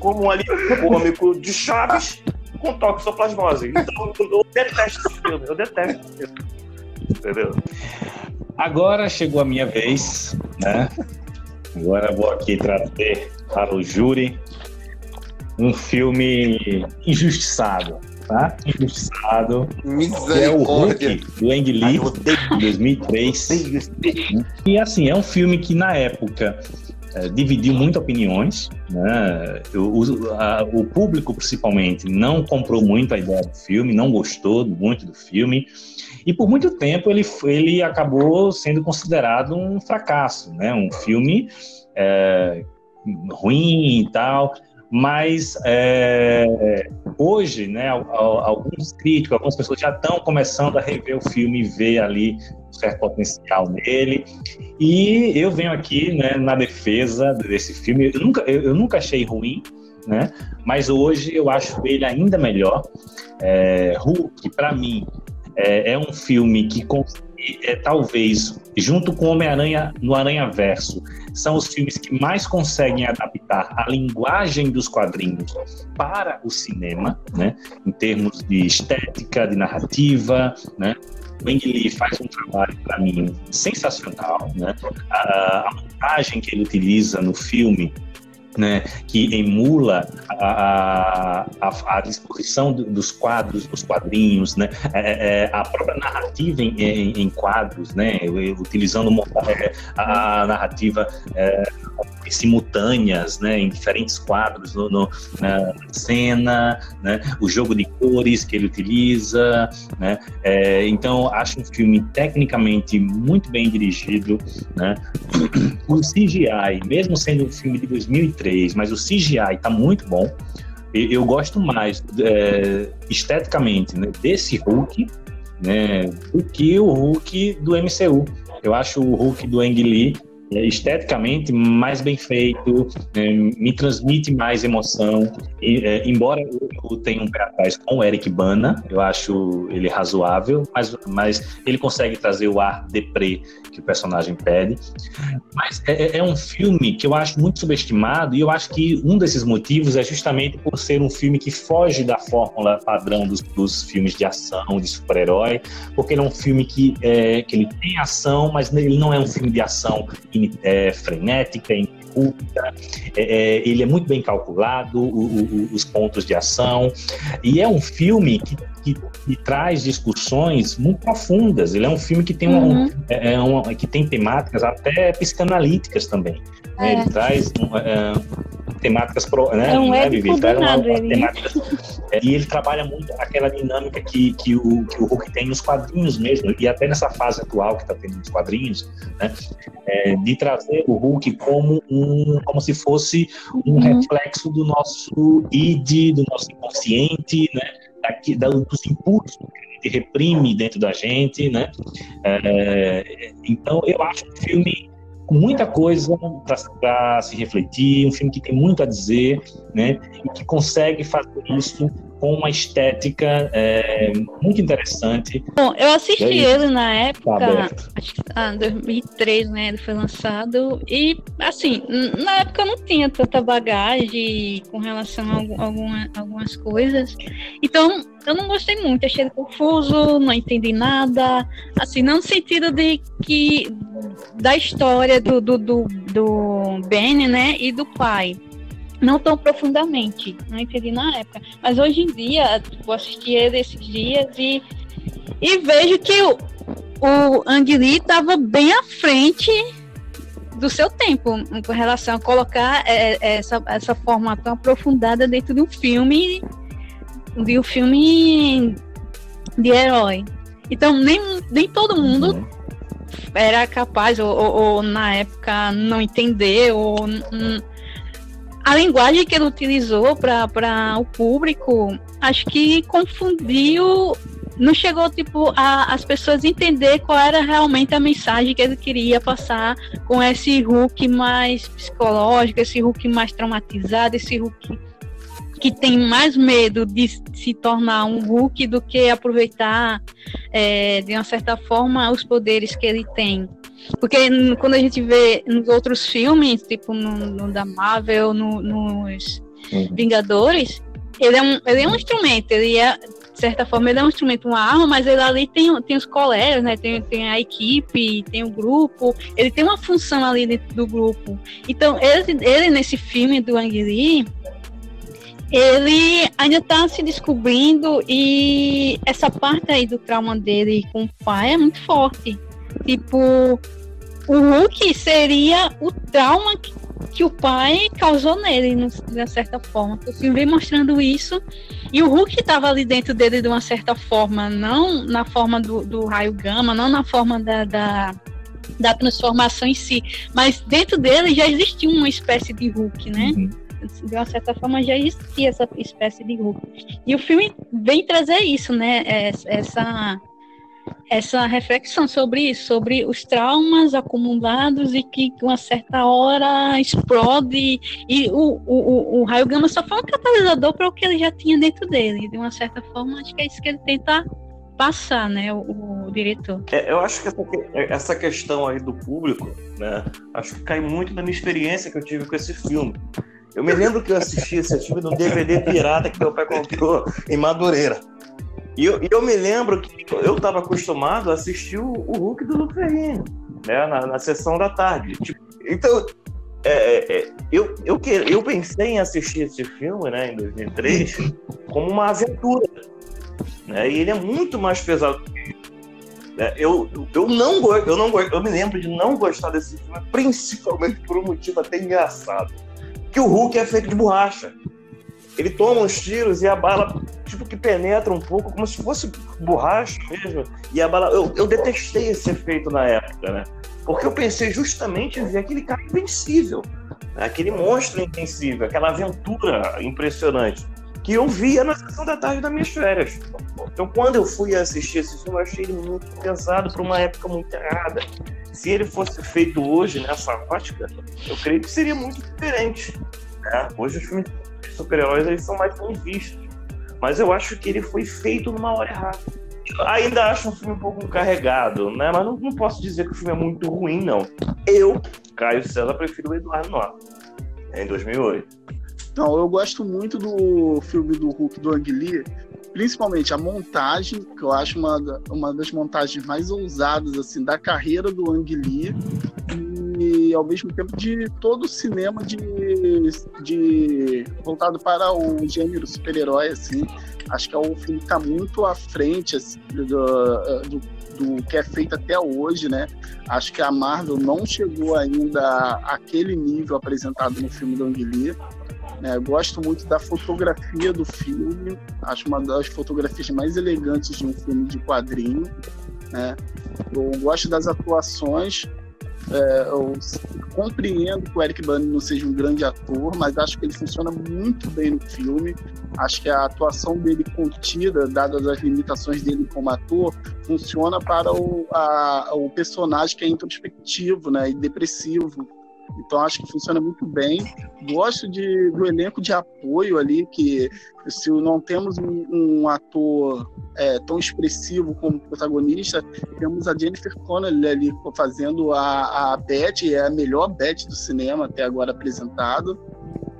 como um alívio cômico de Chaves com toxoplasmose. Então eu detesto esse filme, eu detesto esse filme. Entendeu? Agora chegou a minha vez, né? Agora vou aqui trazer para o júri um filme injustiçado, tá? Injustiçado. É o Hulk, do Ang Lee, de 2003. E assim, é um filme que na época é, dividiu muito opiniões. Né? O, a, o, público, principalmente, não comprou muito a ideia do filme, não gostou muito do filme. E por muito tempo ele, ele acabou sendo considerado um fracasso, né? um filme é, ruim e tal. Mas é, hoje, né, alguns críticos, algumas pessoas já estão começando a rever o filme e ver ali um certo potencial nele. E eu venho aqui né, na defesa desse filme. Eu nunca, eu, eu nunca achei ruim, né? Mas hoje eu acho ele ainda melhor. É, Hulk, para mim, é, é, um filme que é, talvez, junto com Homem-Aranha no Aranha Verso, são os filmes que mais conseguem adaptar a linguagem dos quadrinhos para o cinema, né? em termos de estética, de narrativa, né? O Ang Lee faz um trabalho, para mim, sensacional. Né? A, a montagem que ele utiliza no filme né, que emula a, a, a disposição dos quadros, dos quadrinhos, né, é, é, a própria narrativa em, em, em quadros, né, utilizando é, a, narrativa é, simultâneas, né, em diferentes quadros no, no, na cena, né, o jogo de cores que ele utiliza, né, é, então acho um filme tecnicamente muito bem dirigido, né, o CGI, mesmo sendo um filme de 2003, mas o CGI está muito bom, eu, eu gosto mais é, esteticamente né, desse Hulk, né, do que o Hulk do MCU. Eu acho o Hulk do Ang Lee esteticamente mais bem feito, é, me transmite mais emoção. E, é, embora eu tenha um pé atrás com o Eric Bana, eu acho ele razoável, mas, mas ele consegue trazer o ar deprê que o personagem pede. Mas é, é, é, um filme que eu acho muito subestimado e eu acho que um desses motivos é justamente por ser um filme que foge da fórmula padrão dos, dos filmes de ação, de super-herói, porque ele é um filme que, é, que ele tem ação, mas ele não é um filme de ação é, frenética, ininterrupta, é, é, ele é muito bem calculado, o, o, os pontos de ação, e é um filme que, que, que, traz discussões muito profundas. Ele é um filme que tem, uma, uhum. é, é uma, que tem temáticas até psicanalíticas também. Né? Ele traz é, temáticas pro, né, é um né, Vivi? Ele traz uma, uma temática, é, e ele trabalha muito aquela dinâmica que, que, o, que o Hulk tem nos quadrinhos mesmo, e até nessa fase atual que está tendo nos quadrinhos, né, é, de trazer o Hulk como um como se fosse um uhum. reflexo do nosso id, do nosso inconsciente, né, daqui, dos impulsos que a gente reprime dentro da gente, né? É, então eu acho um filme com muita coisa para se refletir, um filme que tem muito a dizer, né? E que consegue fazer isso com uma estética é, muito interessante. Bom, eu assisti É ele na época, Tá acho que ah, 2003, né? Ele foi lançado. E, assim, na época eu não tinha tanta bagagem com relação a algu- alguma- algumas coisas. Então, eu não gostei muito, achei ele confuso, não entendi nada. Assim, não no sentido de que. da história do, do, do, do Benny, né? E do pai. Não tão profundamente, não entendi na época. Mas hoje em dia, tipo, eu assisti ele esses dias e, e vejo que o, o Ang Lee estava bem à frente do seu tempo com relação a colocar é, é, essa, essa forma tão aprofundada dentro de um filme de um filme de herói. Então nem, nem todo mundo Uhum. era capaz, ou, ou- ou na época não entender, ou a linguagem que ele utilizou para o público, acho que confundiu, não chegou tipo a, as pessoas entender qual era realmente a mensagem que ele queria passar com esse Hulk mais psicológico, esse Hulk mais traumatizado, esse Hulk que tem mais medo de se tornar um Hulk do que aproveitar é, de uma certa forma os poderes que ele tem. Porque quando a gente vê nos outros filmes, tipo no, no da Marvel, no- nos Uhum. Vingadores, ele é, um, ele é um instrumento, ele é, de certa forma, ele é um instrumento, uma arma, mas ele ali tem, tem os colegas, né? Tem, tem a equipe, tem o grupo, ele tem uma função ali dentro do grupo. Então, ele, ele nesse filme do Ang Lee, ele ainda está se descobrindo e essa parte aí do trauma dele com o pai é muito forte. Tipo, o Hulk seria o trauma que, que o pai causou nele, no- de uma certa forma. O filme vem mostrando isso. E o Hulk estava ali dentro dele de uma certa forma, não na forma do, do raio gama, não na forma da, da, da transformação em si, mas dentro dele já existia uma espécie de Hulk, né? Uhum. De uma certa forma já existia essa espécie de Hulk. E o filme vem trazer isso, né? Es- Essa, essa reflexão sobre isso, sobre os traumas acumulados e que uma certa hora explode. E o, o, o, o raio gama só foi um catalisador para o que ele já tinha dentro dele. De uma certa forma, acho que é isso que ele tenta passar, né? O, o diretor. É, eu acho que essa, essa questão aí do público, né? Acho que cai muito da minha experiência que eu tive com esse filme. Eu me lembro que eu assisti esse filme no DVD pirata que meu pai comprou em Madureira. E eu, eu me lembro que eu estava acostumado a assistir o, o Hulk do Luke né? Na, na sessão da tarde. Tipo, então, é, é, é, eu, eu, que- eu pensei em assistir esse filme, né, em 2003, como uma aventura. Né? E ele é muito mais pesado é, eu, eu não gosto, eu não eu me lembro de não gostar desse filme, principalmente por um motivo até engraçado. Que o Hulk é feito de borracha. Ele toma uns tiros e a bala, tipo, que penetra um pouco, como se fosse borracha mesmo. E a bala. Eu, eu detestei esse efeito na época, né? Porque eu pensei justamente em ver aquele cara invencível, né? aquele monstro invencível, aquela aventura impressionante. Que eu via na sessão da tarde das minhas férias. Então, quando eu fui assistir esse filme, eu achei ele muito pesado para uma época muito errada. Se ele fosse feito hoje, nessa ótica, eu creio que seria muito diferente. né? Hoje, os filmes de super-heróis são mais bem vistos. Mas eu acho que ele foi feito numa hora errada. Eu ainda acho um filme um pouco carregado, né? Mas não, não posso dizer que o filme é muito ruim, não. Eu, Caio César, prefiro o Eduardo Norton, em 2008. Não, eu gosto muito do filme do Hulk do Ang Lee, principalmente a montagem, que eu acho uma, uma das montagens mais ousadas assim da carreira do Ang Lee e ao mesmo tempo de todo o cinema de, de voltado para o gênero super-herói assim. Acho que é um filme que está muito à frente assim, do, do, do que é feito até hoje, né? Acho que a Marvel não chegou ainda àquele nível apresentado no filme do Ang. Né? Gosto muito da fotografia do filme, acho uma das fotografias mais elegantes de um filme de quadrinho. Né? Eu gosto das atuações, é, eu compreendo que o Eric Bana não seja um grande ator, mas acho que ele funciona muito bem no filme. Acho que a atuação dele contida, dadas as limitações dele como ator, funciona para o, a- o personagem que é introspectivo né, e depressivo Então acho que funciona muito bem. Gosto de, do elenco de apoio ali, que se não temos um, um ator é, tão expressivo como protagonista, temos a Jennifer Connelly ali fazendo a, a Beth, é a melhor Beth do cinema até agora apresentado.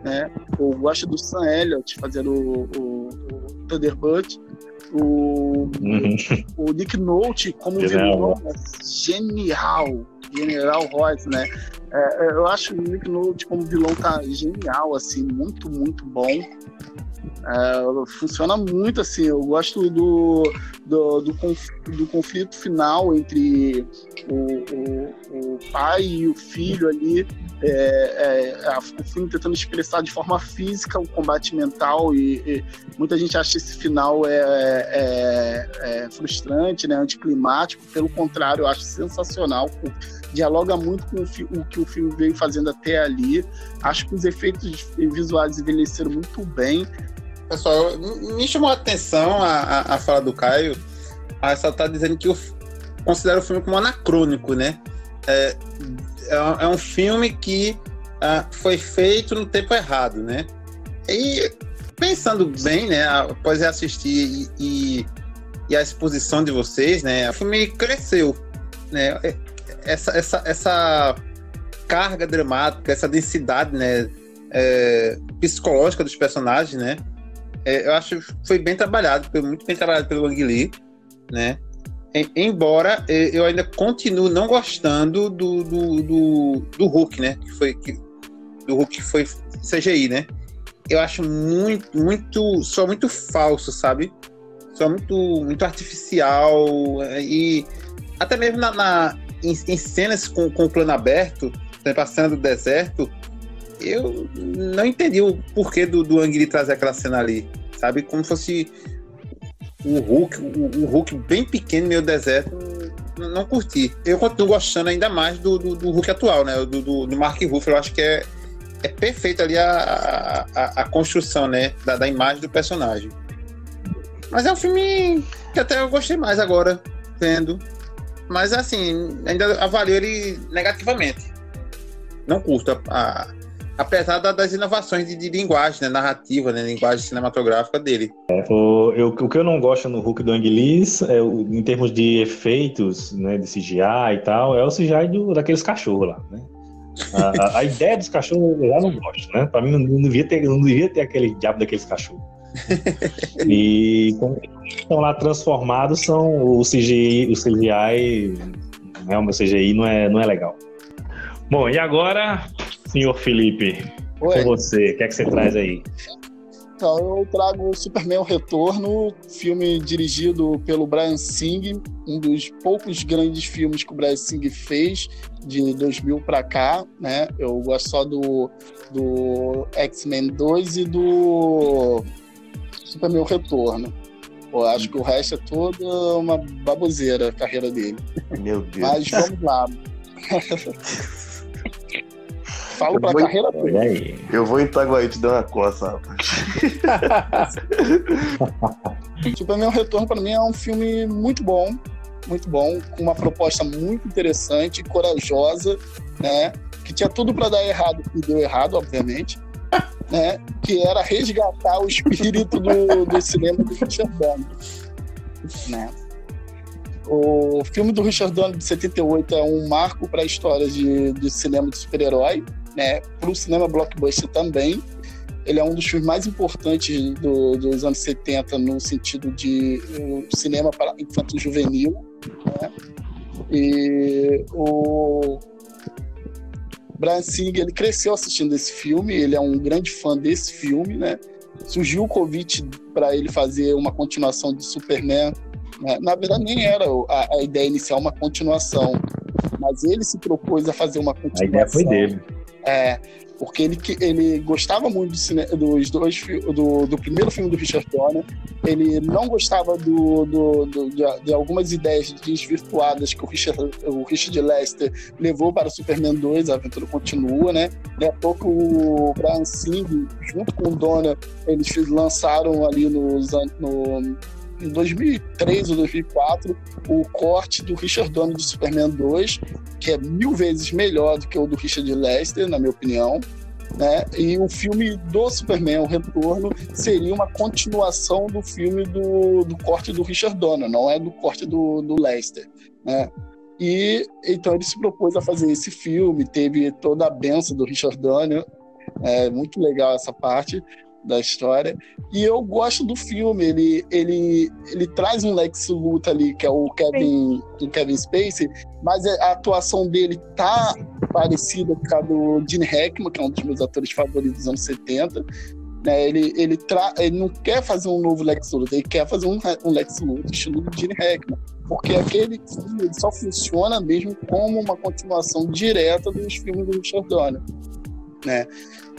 Né? Eu gosto do Sam Elliott fazendo o, o, o Thunderbird. O, uhum. o Nick Nolte como vilão é genial. General Royce, né? É, eu acho o Nick Nolte como vilão tá genial, assim, muito, muito bom. É, funciona muito assim. Eu gosto do, do, do, conf, do conflito final entre o, o, o, pai e o filho ali. É, é, o filme tentando expressar de forma física o combate mental e, e muita gente acha esse final é, é, é frustrante, né, anticlimático. Pelo contrário, eu acho sensacional. Dialoga muito com o, o que o filme veio fazendo até ali. Acho que os efeitos visuais envelheceram muito bem. Pessoal, me chamou a atenção a, a, a fala do Caio. A só tá dizendo que eu considero o filme como anacrônico, né? É, é, é um filme que uh, foi feito no tempo errado, né? E pensando bem, né, após assistir e, e, e, a exposição de vocês, né, o filme cresceu, né? Essa, essa, essa carga dramática, essa densidade, né, é, psicológica dos personagens, né? É, eu acho que foi bem trabalhado, foi muito bem trabalhado pelo Ang Lee, né? embora é, eu ainda continuo não gostando do, do, do, do Hulk, né? Que foi, que, do Hulk que foi CGI, né? Eu acho muito, muito, só muito falso, sabe? Só muito, muito artificial é, e até mesmo na, na em, em, cenas com, com o plano aberto, passando do deserto, eu não entendi o porquê do, do Ang Lee trazer aquela cena ali, sabe? Como fosse o Hulk, o, o Hulk bem pequeno meio deserto, não, não, curti. Eu continuo gostando ainda mais do, do, do Hulk atual, né? Do, do, do Mark Ruffalo, eu acho que é, é perfeito ali a, a, a construção, né? Da, da imagem do personagem. Mas é um filme que até eu gostei mais agora, vendo. Mas assim, ainda avalio ele negativamente. Não curto a, a apesar das inovações de, de linguagem, né, narrativa, né, linguagem cinematográfica dele. É, o, eu, o que eu não gosto no Hulk do Anguilis, é, em termos de efeitos, né, de CGI e tal, é o CGI do, daqueles cachorros lá, né? A, a, a, ideia dos cachorros eu já não gosto, né? Para mim não, não, devia ter, não devia ter aquele diabo daqueles cachorros. e quando estão lá transformados são o CGI, o CGI, né, o meu CGI não é, não é legal. Bom, e agora Senhor Felipe, Oi. com você, o que é que você traz aí? Então, eu trago Superman o Retorno, filme dirigido pelo Brian Singh, um dos poucos grandes filmes que o Brian Singh fez de 2000 para cá, né? Eu gosto só do, do X-Men 2 e do Superman o Retorno. Eu acho que o resto é toda uma baboseira a carreira dele. Meu Deus. Mas vamos lá. falo pra vou, carreira toda. Eu vou em Itaguaí te dar uma coça, rapaz. Superman O Retorno, para mim, é um filme muito bom. Muito bom, com uma proposta muito interessante, corajosa, né? Que tinha tudo para dar errado e deu errado, obviamente. Né, que era resgatar o espírito do, do cinema do Richard Donner. Né? O filme do Richard Donner de 78 é um marco para a história de, de cinema de super-herói né, para o cinema blockbuster também. Ele é um dos filmes mais importantes do, dos anos 70 no sentido de uh, cinema para infantil juvenil. Né? E o Brian Singer ele cresceu assistindo esse filme, ele é um grande fã desse filme, né? Surgiu o convite para ele fazer uma continuação de Superman. Né? Na verdade, nem era a, a, ideia inicial uma continuação, mas ele se propôs a fazer uma continuação. A ideia foi dele. É, porque ele, ele gostava muito do cine, dos dois do, do primeiro filme do Richard Donner. Ele não gostava do, do, do de, de, algumas ideias desvirtuadas que o Richard, o Richard Lester levou para o Superman 2. A aventura continua, né? Daqui a pouco o Brian Singer, junto com o Donner, eles lançaram ali nos, no, em 2003 ou 2004 o corte do Richard Donner de Superman 2, que é mil vezes melhor do que o do Richard Lester, na minha opinião. Né? E o filme do Superman, O Retorno, seria uma continuação do filme do, do corte do Richard Donner, não é do corte do, do Lester. Né? E então ele se propôs a fazer esse filme, teve toda a benção do Richard Donner, é muito legal essa parte da história. E eu gosto do filme, ele, ele, ele traz um Lex Luthor ali, que é o Kevin, o Kevin Spacey, mas a atuação dele tá parecida com a do Gene Hackman, que é um dos meus atores favoritos dos anos 70. Né, ele, ele, tra... ele não quer fazer um novo Lex Luthor, ele quer fazer um, um Lex Luthor estilo do Gene Hackman. Porque aquele filme só funciona mesmo como uma continuação direta dos filmes do Richard Donner. Né?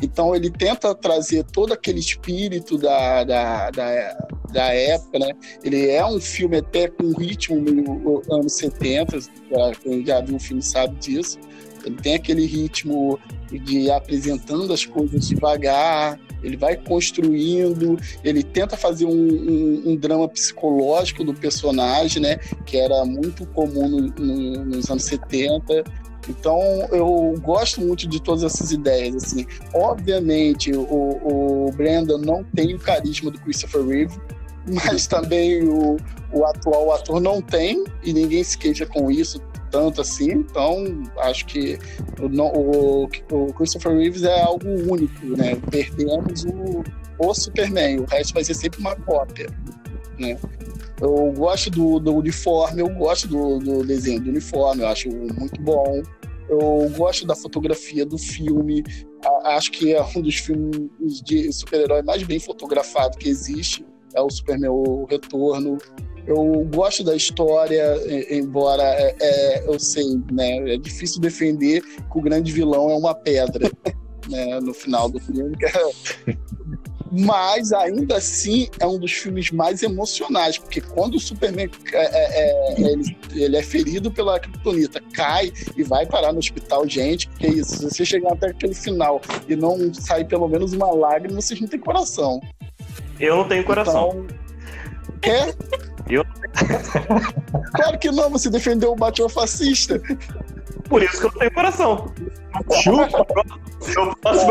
Então ele tenta trazer todo aquele espírito da, da, da, da, época, né? Ele é um filme até com ritmo meio anos 70, quem já viu o filme sabe disso. Ele tem aquele ritmo de apresentando as coisas devagar, ele vai construindo, ele tenta fazer um, um, um drama psicológico do personagem, né? Que era muito comum no, no, nos anos 70. Então eu gosto muito de todas essas ideias. Assim, obviamente o, o Brandon não tem o carisma do Christopher Reeve, mas também o, o atual ator não tem e ninguém se queixa com isso tanto assim. Então acho que o, o, Christopher Reeves é algo único, né? Perdemos o, o Superman, o resto vai ser sempre uma cópia, né? Eu gosto do, do uniforme, eu gosto do, do, desenho do uniforme, eu acho muito bom. Eu gosto da fotografia do filme. Acho que é um dos filmes de super-herói mais bem fotografado que existe. É o Superman o Retorno. Eu gosto da história, embora é, é, eu sei, né, é difícil defender que o grande vilão é uma pedra. Né, no final do filme, mas ainda assim é um dos filmes mais emocionais, porque quando o Superman é, é, é, ele, ele, é ferido pela criptonita, cai e vai parar no hospital, gente, que é isso, se você chegar até aquele final e não sair pelo menos uma lágrima, vocês não têm coração. Eu não tenho coração. Então, quer? Eu Claro que não, você defendeu o Batman fascista. Por isso que eu não tenho coração. Chupa! Eu faço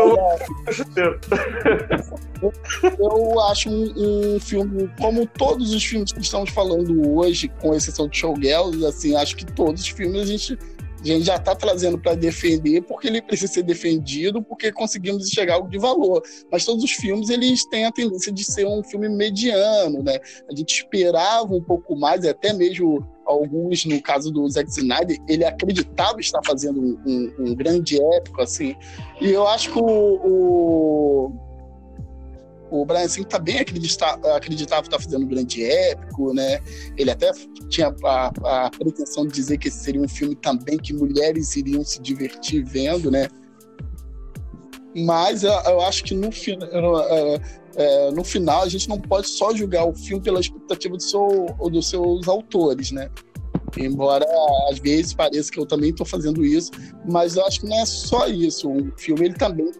Eu acho um, um, filme, como todos os filmes que estamos falando hoje, com exceção de Showgirls, assim, acho que todos os filmes a gente a gente já está trazendo para defender porque ele precisa ser defendido porque conseguimos enxergar algo de valor. Mas todos os filmes eles têm a tendência de ser um filme mediano, né? A gente esperava um pouco mais, até mesmo alguns, no caso do Zack Snyder, ele acreditava estar fazendo um, um, um grande épico, assim. E eu acho que o, o o Brian Singer bem acreditava, acreditava estar fazendo um grande épico, né? Ele até tinha a, a, pretensão de dizer que esse seria um filme também que mulheres iriam se divertir vendo, né? Mas eu, eu acho que no, é, é, no final a gente não pode só julgar o filme pela expectativa do seu, dos seus autores, né? Embora às vezes pareça que eu também estou fazendo isso, mas eu acho que não é só isso. O filme ele também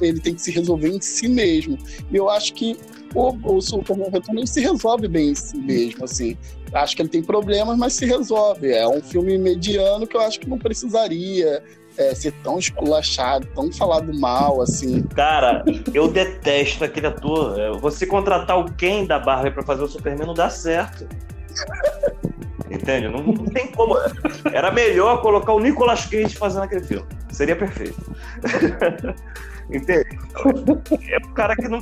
ele tem que se resolver em si mesmo. E eu acho que o, o Superman Retorno se resolve bem em si mesmo, assim. Acho que ele tem problemas, mas se resolve. É um filme mediano que eu acho que não precisaria é, ser tão esculachado, tão falado mal, assim. Cara, eu detesto aquele ator. É, você contratar o Ken da Barbie para fazer o Superman não dá certo. Entende? Não, não, tem como. Era melhor colocar o Nicolas Cage fazendo aquele filme. Seria perfeito. Entende? É o cara que não.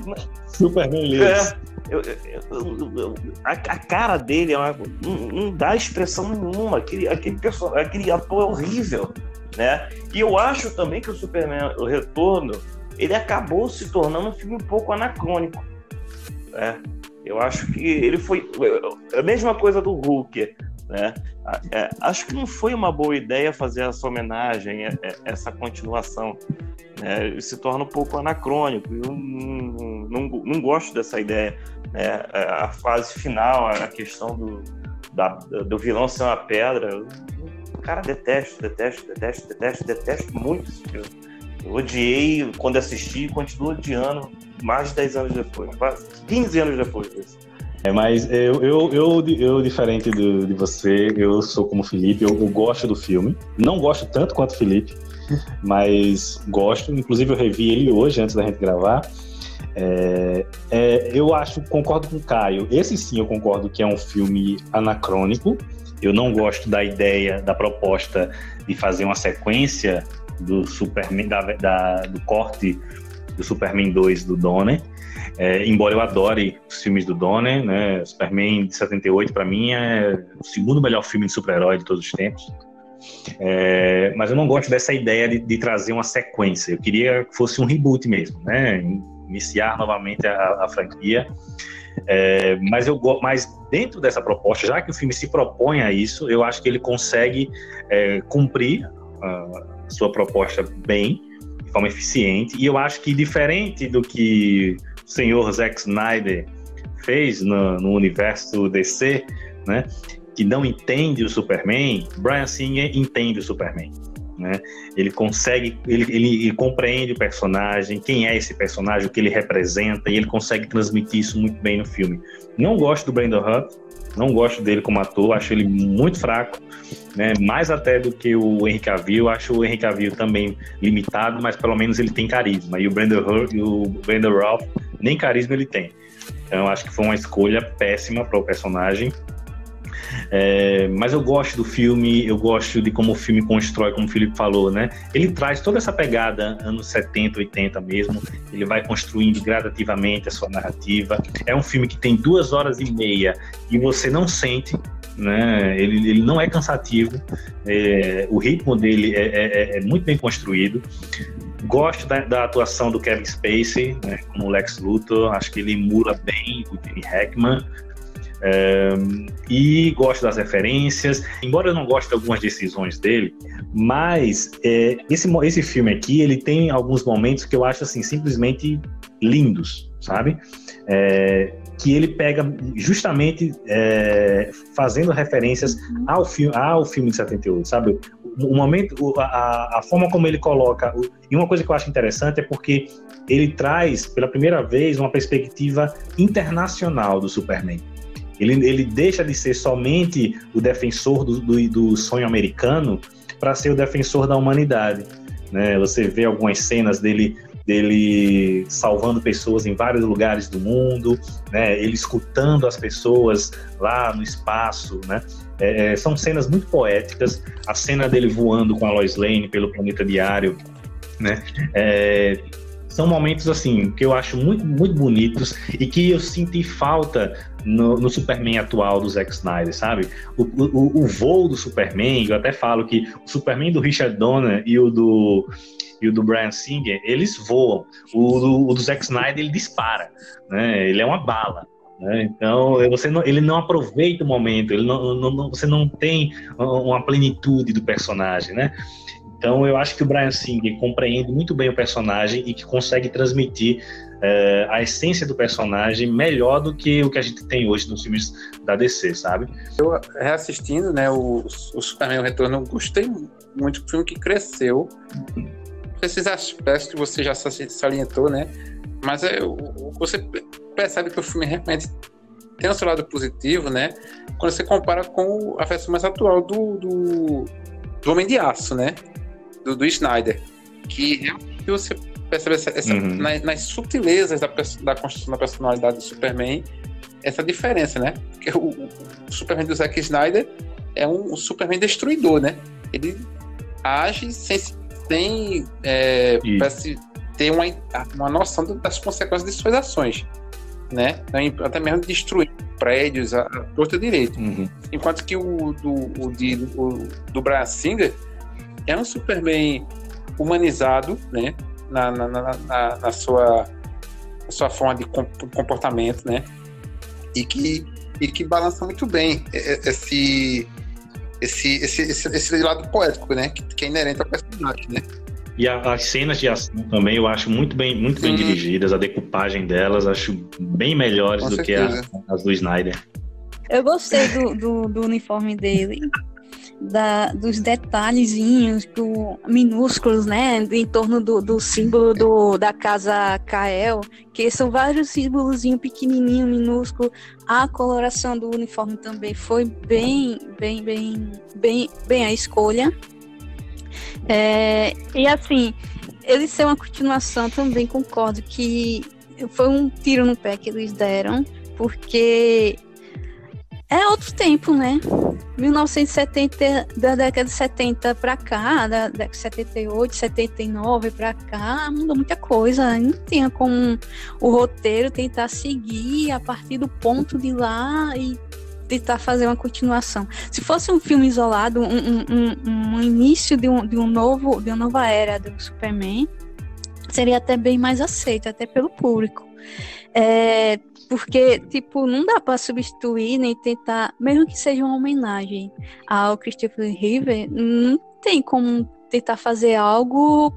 Superman é, eu, eu, eu, a, a, cara dele é uma, não, não, dá expressão nenhuma. Aquele, aquele, personagem, aquele ator é horrível. Né? E eu acho também que o Superman, o Retorno, ele acabou se tornando um filme um pouco anacrônico. Né? Eu acho que ele foi. A mesma coisa do Hulk. Né? É, acho que não foi uma boa ideia fazer essa homenagem, é, é, essa continuação. Né? Se torna um pouco anacrônico. Eu não, não, não gosto dessa ideia. Né? A fase final, a questão do, da, do vilão ser uma pedra. Eu, cara, detesto, detesto, detesto, detesto, detesto muito esse filme. Eu odiei quando assisti e continuo odiando mais de 10 anos depois, quase 15 anos depois disso. É, mas eu, eu, eu, eu diferente de você, eu sou como Felipe, eu, eu gosto do filme. Não gosto tanto quanto o Felipe, mas gosto. Inclusive, eu revi ele hoje, antes da gente gravar. É, é, eu acho, concordo com o Caio. Esse sim eu concordo que é um filme anacrônico. Eu não gosto da ideia, da proposta de fazer uma sequência do Superman, da, da do corte do Superman 2 do Donner. É, embora eu adore os filmes do Donner, né? Superman de 78 para mim é o segundo melhor filme de super-herói de todos os tempos. É, mas eu não gosto dessa ideia de, de, trazer uma sequência. Eu queria que fosse um reboot mesmo, né? Iniciar novamente a, a franquia. É, mas eu mas dentro dessa proposta, já que o filme se propõe a isso, eu acho que ele consegue é, cumprir a sua proposta bem, de forma eficiente. E eu acho que diferente do que o senhor Zack Snyder fez no, no universo DC, né? que não entende o Superman, Brian Singer entende o Superman. Né? Ele consegue, ele, ele, ele, compreende o personagem, quem é esse personagem, o que ele representa, e ele consegue transmitir isso muito bem no filme. Não gosto do Brandon Hutt, não gosto dele como ator, acho ele muito fraco, né? mais até do que o Henry Cavill, acho o Henry Cavill também limitado, mas pelo menos ele tem carisma, e o Brandon, Hutt, e o Brandon Ralph nem carisma ele tem. Então acho que foi uma escolha péssima para o personagem, é, mas eu gosto do filme, eu gosto de como o filme constrói, como o Felipe falou, né? Ele traz toda essa pegada anos 70, 80 mesmo. Ele vai construindo gradativamente a sua narrativa. É um filme que tem duas horas e meia e você não sente né? Ele, ele não é cansativo, é, o ritmo dele é, é, é, muito bem construído. Gosto da, da atuação do Kevin Spacey né, como Lex Luthor, acho que ele emula bem o Jimmy Hackman. E gosto das referências, embora eu não goste de algumas decisões dele, mas é, esse, esse filme aqui ele tem alguns momentos que eu acho assim simplesmente lindos, sabe? É, que ele pega justamente é, fazendo referências ao filme, ao filme de 78, sabe? O momento, a, a forma como ele coloca, e uma coisa que eu acho interessante é porque ele traz pela primeira vez uma perspectiva internacional do Superman. Ele, ele deixa de ser somente o defensor do, do, do sonho americano para ser o defensor da humanidade. Né? Você vê algumas cenas dele dele salvando pessoas em vários lugares do mundo, né? Ele escutando as pessoas lá no espaço, né? É, é são cenas muito poéticas. A cena dele voando com a Lois Lane pelo planeta diário, né? É, são momentos assim que eu acho muito, muito bonitos e que eu senti falta no, no Superman atual do Zack Snyder, sabe? O, o, o, voo do Superman, eu até falo que o Superman do Richard Donner e o do e o do Brian Singer, eles voam. O do, o do Zack Snyder, ele dispara, né? Ele é uma bala. Né? Então, você não, ele não aproveita o momento, não, não, você não tem uma plenitude do personagem, né? Então, eu acho que o Brian Singer compreende muito bem o personagem e que consegue transmitir é, a essência do personagem melhor do que o que a gente tem hoje nos filmes da DC, sabe? Eu, reassistindo, né, o, o Superman o Retorno, gostei muito do filme que cresceu. Esses aspectos que você já salientou, né? Mas é, você percebe que o filme realmente tem o seu lado positivo, né? Quando você compara com a versão mais atual do, do, do Homem de Aço, né? Do, do Snyder, que você percebe essa, essa uhum. nas, nas, sutilezas da, da construção da personalidade do Superman, essa diferença, né? Porque o, o Superman do Zack Snyder é um, um, Superman destruidor, né? Ele age sem, sem é, ter uma, uma noção das consequências de suas ações, né? Então, até mesmo destruir prédios a, a torta direito. Uhum. Enquanto que o do, o, de, o, do Brian Singer é um Superman humanizado, né? Na, na, na, na, na sua, na sua forma de comportamento, né? E que, e que balança muito bem esse, esse, esse, esse, esse lado poético, né? Que, que é inerente ao personagem, né? E as cenas de ação também eu acho muito bem, muito bem dirigidas, a decupagem delas acho bem melhores Com do certeza. que a, as do Snyder. Eu gostei do, do, do uniforme dele. Da, dos detalhezinhos do, minúsculos, né, em torno do, do símbolo do, da casa Kael, que são vários símbolos pequenininho, minúsculo. A coloração do uniforme também foi bem, bem, bem, bem, bem a escolha. É, e assim, ele ser uma continuação também concordo que foi um tiro no pé que eles deram, porque é outro tempo, né? 1970, da década de 70 para cá, da década de 78, 79 para cá, mudou muita coisa. Não tinha como o roteiro tentar seguir a partir do ponto de lá e tentar fazer uma continuação. Se fosse um filme isolado, um, um, um, um início de um, de um novo, de uma nova era do Superman, seria até bem mais aceito, até pelo público. É, porque, tipo, não dá para substituir nem tentar, mesmo que seja uma homenagem ao Christopher River, não tem como tentar fazer algo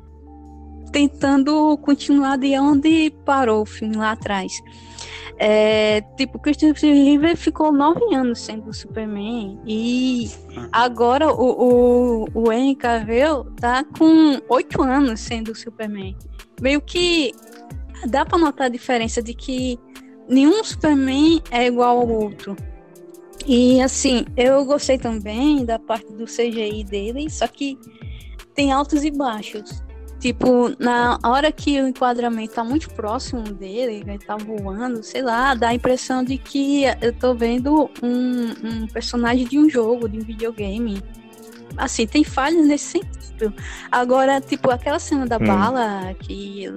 tentando continuar de onde parou o filme lá atrás. É, tipo, Christopher River ficou nove anos sendo o Superman e agora o, o, o Henry Cavill tá com oito anos sendo o Superman. Meio que dá para notar a diferença de que nenhum Superman é igual ao outro. E assim, eu gostei também da parte do CGI dele, só que tem altos e baixos. Tipo, na hora que o enquadramento tá muito próximo dele, ele tá voando, sei lá, dá a impressão de que eu tô vendo um, um personagem de um jogo, de um videogame. Assim, tem falhas nesse sentido. Agora, tipo, aquela cena da hum. bala que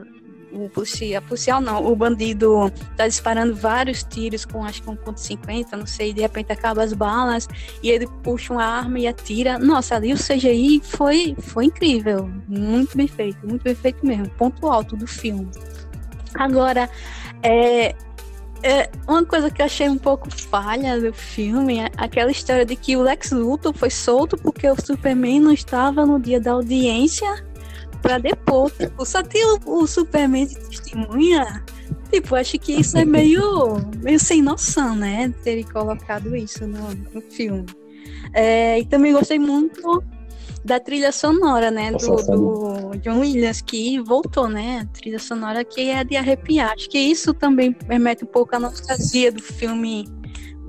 o policial, policial não, o bandido tá disparando vários tiros com acho que um ponto .50, não sei, de repente acaba as balas e ele puxa uma arma e atira. Nossa, ali o CGI foi, foi incrível, muito bem feito, muito bem feito mesmo, ponto alto do filme. Agora, é, é, uma coisa que eu achei um pouco falha do filme é aquela história de que o Lex Luthor foi solto porque o Superman não estava no dia da audiência pra depor. Tipo, só tem o, o Superman de testemunha. Tipo, acho que isso é meio, meio sem noção, né? Terem colocado isso no, no filme. É, e também gostei muito da trilha sonora, né? Do, do, John Williams, que voltou, né? A trilha sonora que é de arrepiar. Acho que isso também remete um pouco à nostalgia do filme.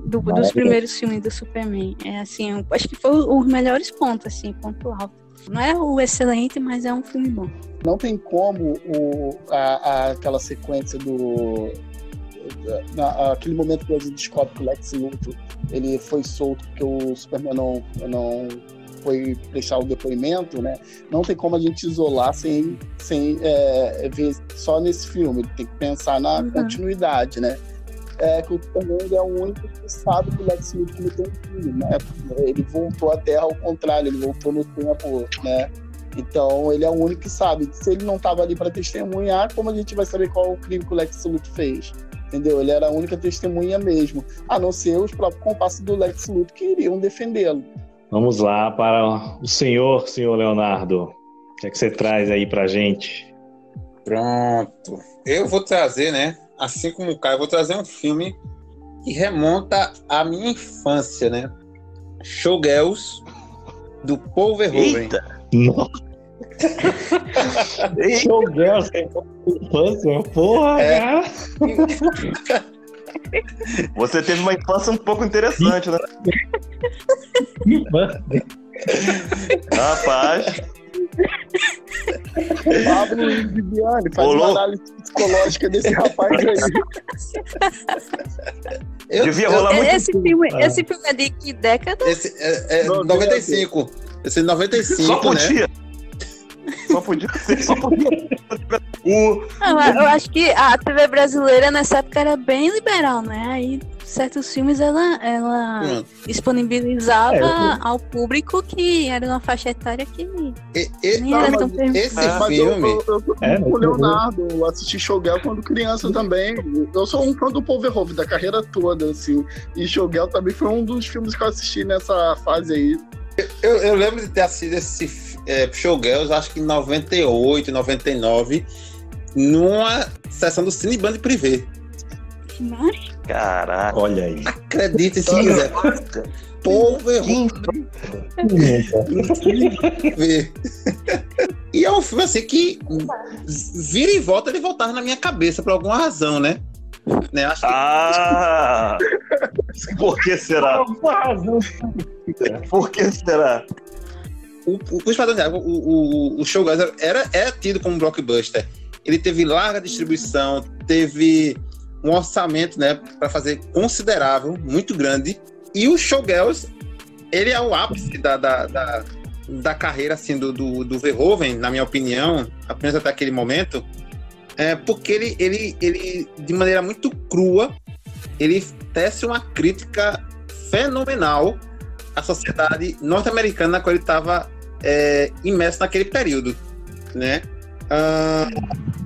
Do, dos primeiros filmes do Superman. É assim, acho que foi os melhores pontos, assim, ponto alto. Não é o excelente, mas é um filme bom. Não tem como o, a, a, aquela sequência do. Na, aquele momento que a gente descobre que o Lex Luthor ele foi solto porque o Superman não, não foi prestar o depoimento, né? Não tem como a gente isolar sem, sem é, ver só nesse filme. Tem que pensar na uhum. continuidade, né? É que o Superman é o único que sabe que o Lex Luthor cometeu um crime, né? Ele voltou à Terra ao contrário, ele voltou no tempo, né? Então ele é o único que sabe. Se ele não estava ali para testemunhar, como a gente vai saber qual é o crime que o Lex Luthor fez? Entendeu? Ele era a única testemunha mesmo, a não ser os próprios compassos do Lex Luthor que iriam defendê-lo. Vamos lá para o senhor, senhor Leonardo. O que é que você traz aí para gente? Pronto. Eu vou trazer, né, assim como o Caio, vou trazer um filme que remonta à minha infância, né? Showgirls, do Paul Verhoeven. Eita! Nossa! Showgirls, infância, porra, é. cara! Você teve uma infância um pouco interessante, né? Rapaz. Pablo Luiz Viviane, faz Olô. uma análise psicológica desse rapaz aí. Eu, Devia rolar eu, muito. Esse filme, ah. esse filme é de que década? Esse é, é 95. Esse é 95, Só podia. Né? Só podia ser, só podia o... Não, eu acho que a TV brasileira nessa época era bem liberal, né? Aí certos filmes ela, ela disponibilizava é, ao público que era uma faixa etária que e, e, nem era tão Esse ah, filme. Eu, eu, eu, é, o Leonardo, eu assisti Showgirl quando criança também. Eu sou um fã do Paul Verhoeven da carreira toda, assim. E Showgirl também foi um dos filmes que eu assisti nessa fase aí. Eu, eu lembro de ter assistido esse é, Showgirls, acho que em 98, 99, numa sessão do Cine Band Privé. Caraca. Olha aí. Acredite se quiser. Paul Verhoeven. e é um filme assim que vira e volta ele voltar na minha cabeça por alguma razão, né? né? Acho que... Ah! Por que será? Por alguma razão. Por que será? O, o, o, o, o Showgirls era, é tido como um blockbuster. Ele teve larga distribuição, teve um orçamento né, para fazer considerável, muito grande. E o Showgirls, ele é o ápice da, da, da, da carreira assim, do, do, do Verhoeven, na minha opinião, apenas até aquele momento, é porque ele, ele, ele, de maneira muito crua, ele tece uma crítica fenomenal à sociedade norte-americana na qual ele estava é, imerso naquele período, né? Uh,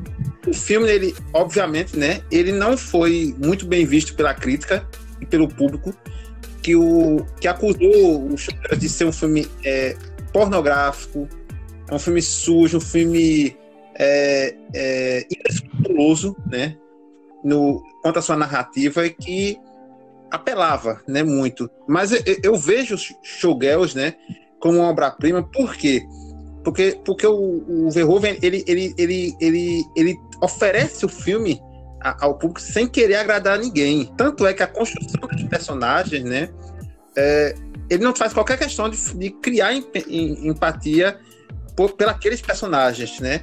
o filme, ele, obviamente, né, ele não foi muito bem visto pela crítica e pelo público, que, o, que acusou o de ser um filme é, pornográfico, é um filme sujo, um filme é, é, né, no, quanto à sua narrativa, que apelava, né, muito. Mas eu, eu vejo Showgirls, né, como uma obra-prima, por quê? Porque, porque o, o Verhoeven, ele, ele, ele, ele, ele oferece o filme ao público sem querer agradar ninguém. Tanto é que a construção dos personagens, né, é, ele não faz qualquer questão de, de criar em, em, empatia por, aqueles personagens, né?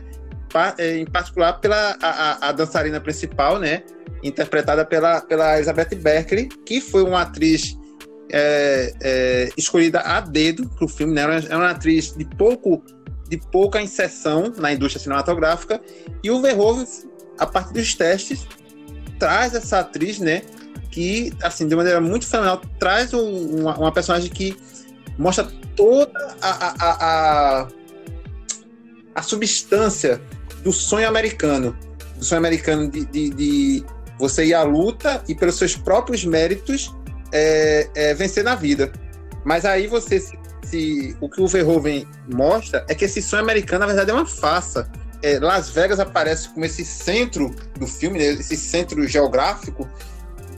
Pa, é, em particular pela a, a, a, dançarina principal, né? Interpretada pela, pela Elizabeth Berkley, que foi uma atriz é, é, escolhida a dedo para o filme, né? Era uma atriz de pouco de pouca inserção na indústria cinematográfica e o Verhoeven, a partir dos testes, traz essa atriz, né? Que, assim, de maneira muito fenomenal, traz um, uma, uma, personagem que mostra toda a, a, a, a, substância do sonho americano, do sonho americano de, de, de você ir à luta e pelos seus próprios méritos é, é vencer na vida. Mas aí você se, se, o que o Verhoeven mostra é que esse sonho americano na verdade é uma farsa. É, Las Vegas aparece como esse centro do filme, né, esse centro geográfico.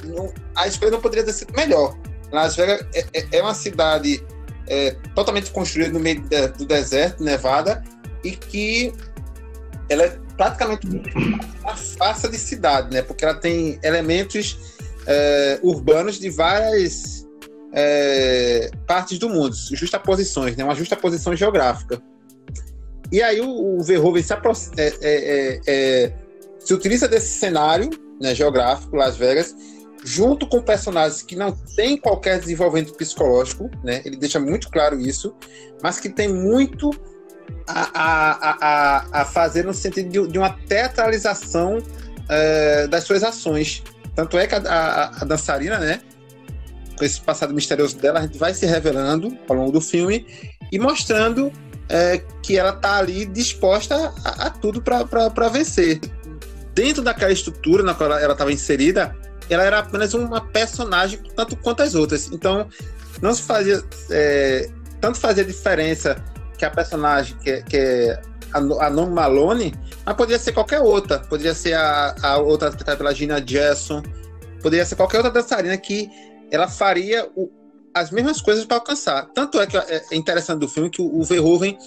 Não, a escolha não poderia ter sido melhor. Las Vegas é, é, é uma cidade é, totalmente construída no meio de, do deserto, Nevada, e que ela é praticamente uma farsa de cidade, né? Porque ela tem elementos é, urbanos de várias é, partes do mundo, justaposições, né? uma justaposição geográfica. E aí o, o Verhoeven se, é, é, é, é, se, utiliza desse cenário né, geográfico, Las Vegas, junto com personagens que não têm qualquer desenvolvimento psicológico, né? ele deixa muito claro isso, mas que tem muito a, a, a, a fazer no sentido de, de uma teatralização das suas ações. Tanto é que a, a, a, dançarina, né? Com esse passado misterioso dela, a gente vai se revelando ao longo do filme e mostrando é, que ela tá ali disposta a, a tudo para vencer. Dentro daquela estrutura na qual ela estava inserida, ela era apenas uma personagem tanto quanto as outras. Então, não se fazia. É, tanto fazia diferença que a personagem que, que é a, a Norma Malone, mas poderia ser qualquer outra. Poderia ser a, a outra interpretada pela Gina Jackson, poderia ser qualquer outra dançarina que ela faria o, as mesmas coisas para alcançar. Tanto é que é, é interessante do filme que o, o Verhoeven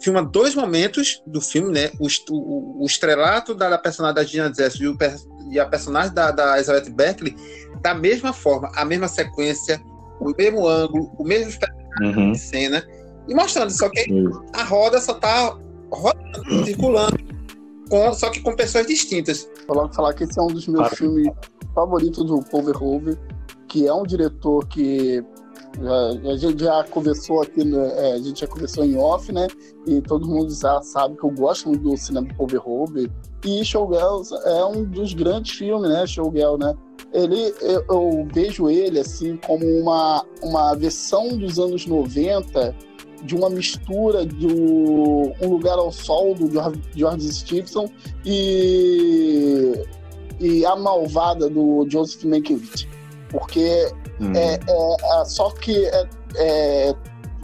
filma dois momentos do filme, né? O, o, o estrelato da, da, personagem da Gina Jackson e, o, e a personagem da, da Elizabeth Berkley da mesma forma, a mesma sequência, o mesmo ângulo, o mesmo uhum. de cena e mostrando. Só que a roda só tá rodando, circulando, com, só que com pessoas distintas. Vou logo falar que esse é um dos meus filmes favoritos do Paul Verhoeven, que é um diretor que já, a gente já conversou aqui, é, a gente já conversou em off, né? E todo mundo já sabe que eu gosto muito do cinema do Paul Verhoeven. E Showgirls é um dos grandes filmes, né? Showgirl, né? Ele, eu, eu, vejo ele assim como uma, uma versão dos anos 90 de uma mistura do Um Lugar ao Sol, do George Stevenson, e, e A Malvada, do Joseph Mankiewicz. Porque hum. é, é, é, só que é, é,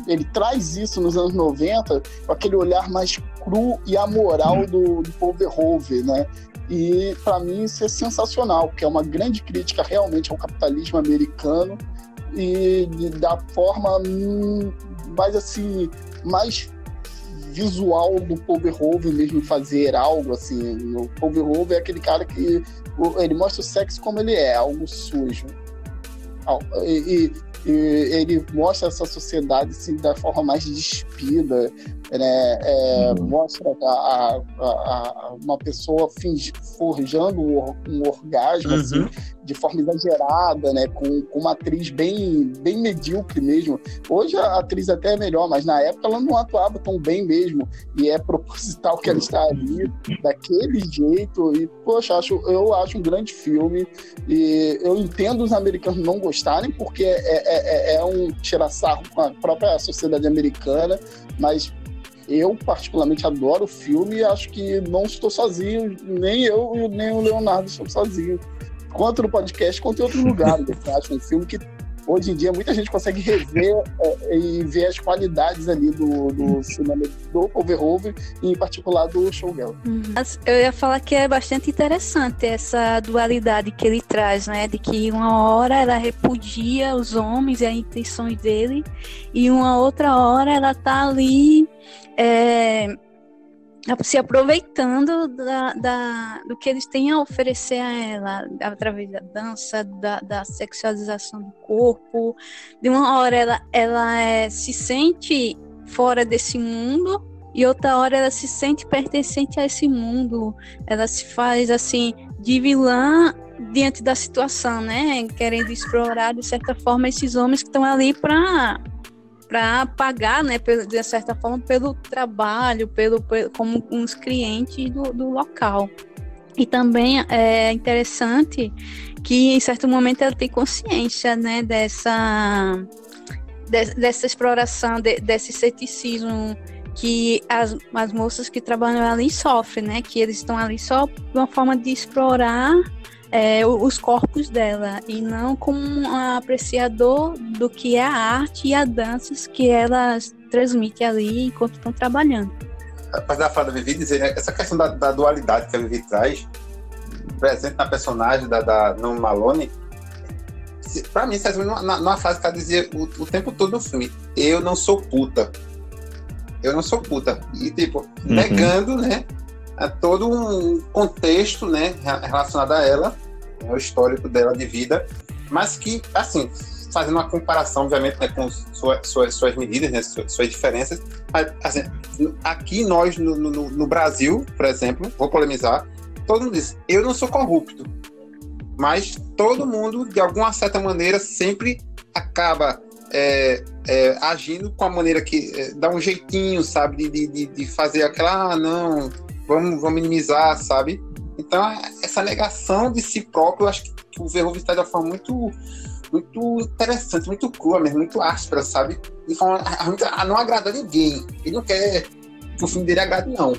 ele traz isso nos anos 90 com aquele olhar mais cru e amoral hum. do, do Paul Verhoeven, né? E para mim isso é sensacional, porque é uma grande crítica realmente ao capitalismo americano e da forma mais assim, mais visual do Paul Verhoeven mesmo fazer algo assim. O Paul Verhoeven é aquele cara que ele mostra o sexo como ele é, algo sujo. E, e, e ele mostra essa sociedade assim, da forma mais despida, né? É, uhum. Mostra a, a, a, uma pessoa forjando um, um orgasmo uhum. assim, de forma exagerada, né? Com, com, uma atriz bem, bem medíocre mesmo. Hoje a atriz até é melhor, mas na época ela não atuava tão bem mesmo. E é proposital que ela está ali, daquele jeito. E, poxa, acho, eu acho um grande filme. E eu entendo os americanos não gostarem, porque é, é, é, é um tirar sarro com a própria sociedade americana, mas eu, particularmente, adoro o filme e acho que não estou sozinho, nem eu nem o Leonardo estou sozinho. Quanto no podcast, quanto em outros lugares. Eu acho um filme que hoje em dia muita gente consegue rever é, e ver as qualidades ali do, do cinema do Overhoven e em particular do Showgirl. Uhum. Eu ia falar que é bastante interessante essa dualidade que ele traz, né? De que uma hora ela repudia os homens e as intenções dele e uma outra hora ela tá ali é, se aproveitando da, da, do que eles têm a oferecer a ela, através da dança, da, da sexualização do corpo. De uma hora ela, ela é, se sente fora desse mundo e outra hora ela se sente pertencente a esse mundo. Ela se faz assim de vilã diante da situação, né? Querendo explorar de certa forma esses homens que estão ali para para pagar, né, de certa forma, pelo trabalho, pelo, pelo como uns clientes do, do local. E também é interessante que em certo momento ela tem consciência, né, dessa de, dessa exploração, de, desse ceticismo que as, as moças que trabalham ali sofrem, né, que eles estão ali só uma forma de explorar é, os corpos dela e não como um apreciador do que é a arte e a dança que elas transmitem ali enquanto estão trabalhando. Apesar da fala da Vivi dizer, né, essa questão da, da, dualidade que a Vivi traz, presente na personagem da, da No Malone, pra mim, você numa, numa frase que ela dizia o, o, tempo todo no filme: Eu não sou puta. Eu não sou puta. E, tipo, uhum. negando, né? A todo um contexto, né? Relacionado a ela né, o histórico dela de vida, mas que, assim, fazendo uma comparação, obviamente, né, com suas, suas, suas medidas, né, suas, suas diferenças, assim, aqui nós, no, no, no, Brasil, por exemplo, vou polemizar, todo mundo diz, eu não sou corrupto, mas todo mundo, de alguma certa maneira, sempre acaba é, é, agindo com a maneira que é, dá um jeitinho, sabe, de, de, de fazer aquela, ah, não, vamos, vamos minimizar, sabe? Então, essa negação de si próprio, eu acho que o Verhoeven está de uma forma muito, muito interessante, muito crua mesmo, muito áspera, sabe? De forma a, não agradar ninguém. Ele não quer que o filme dele agrade, não.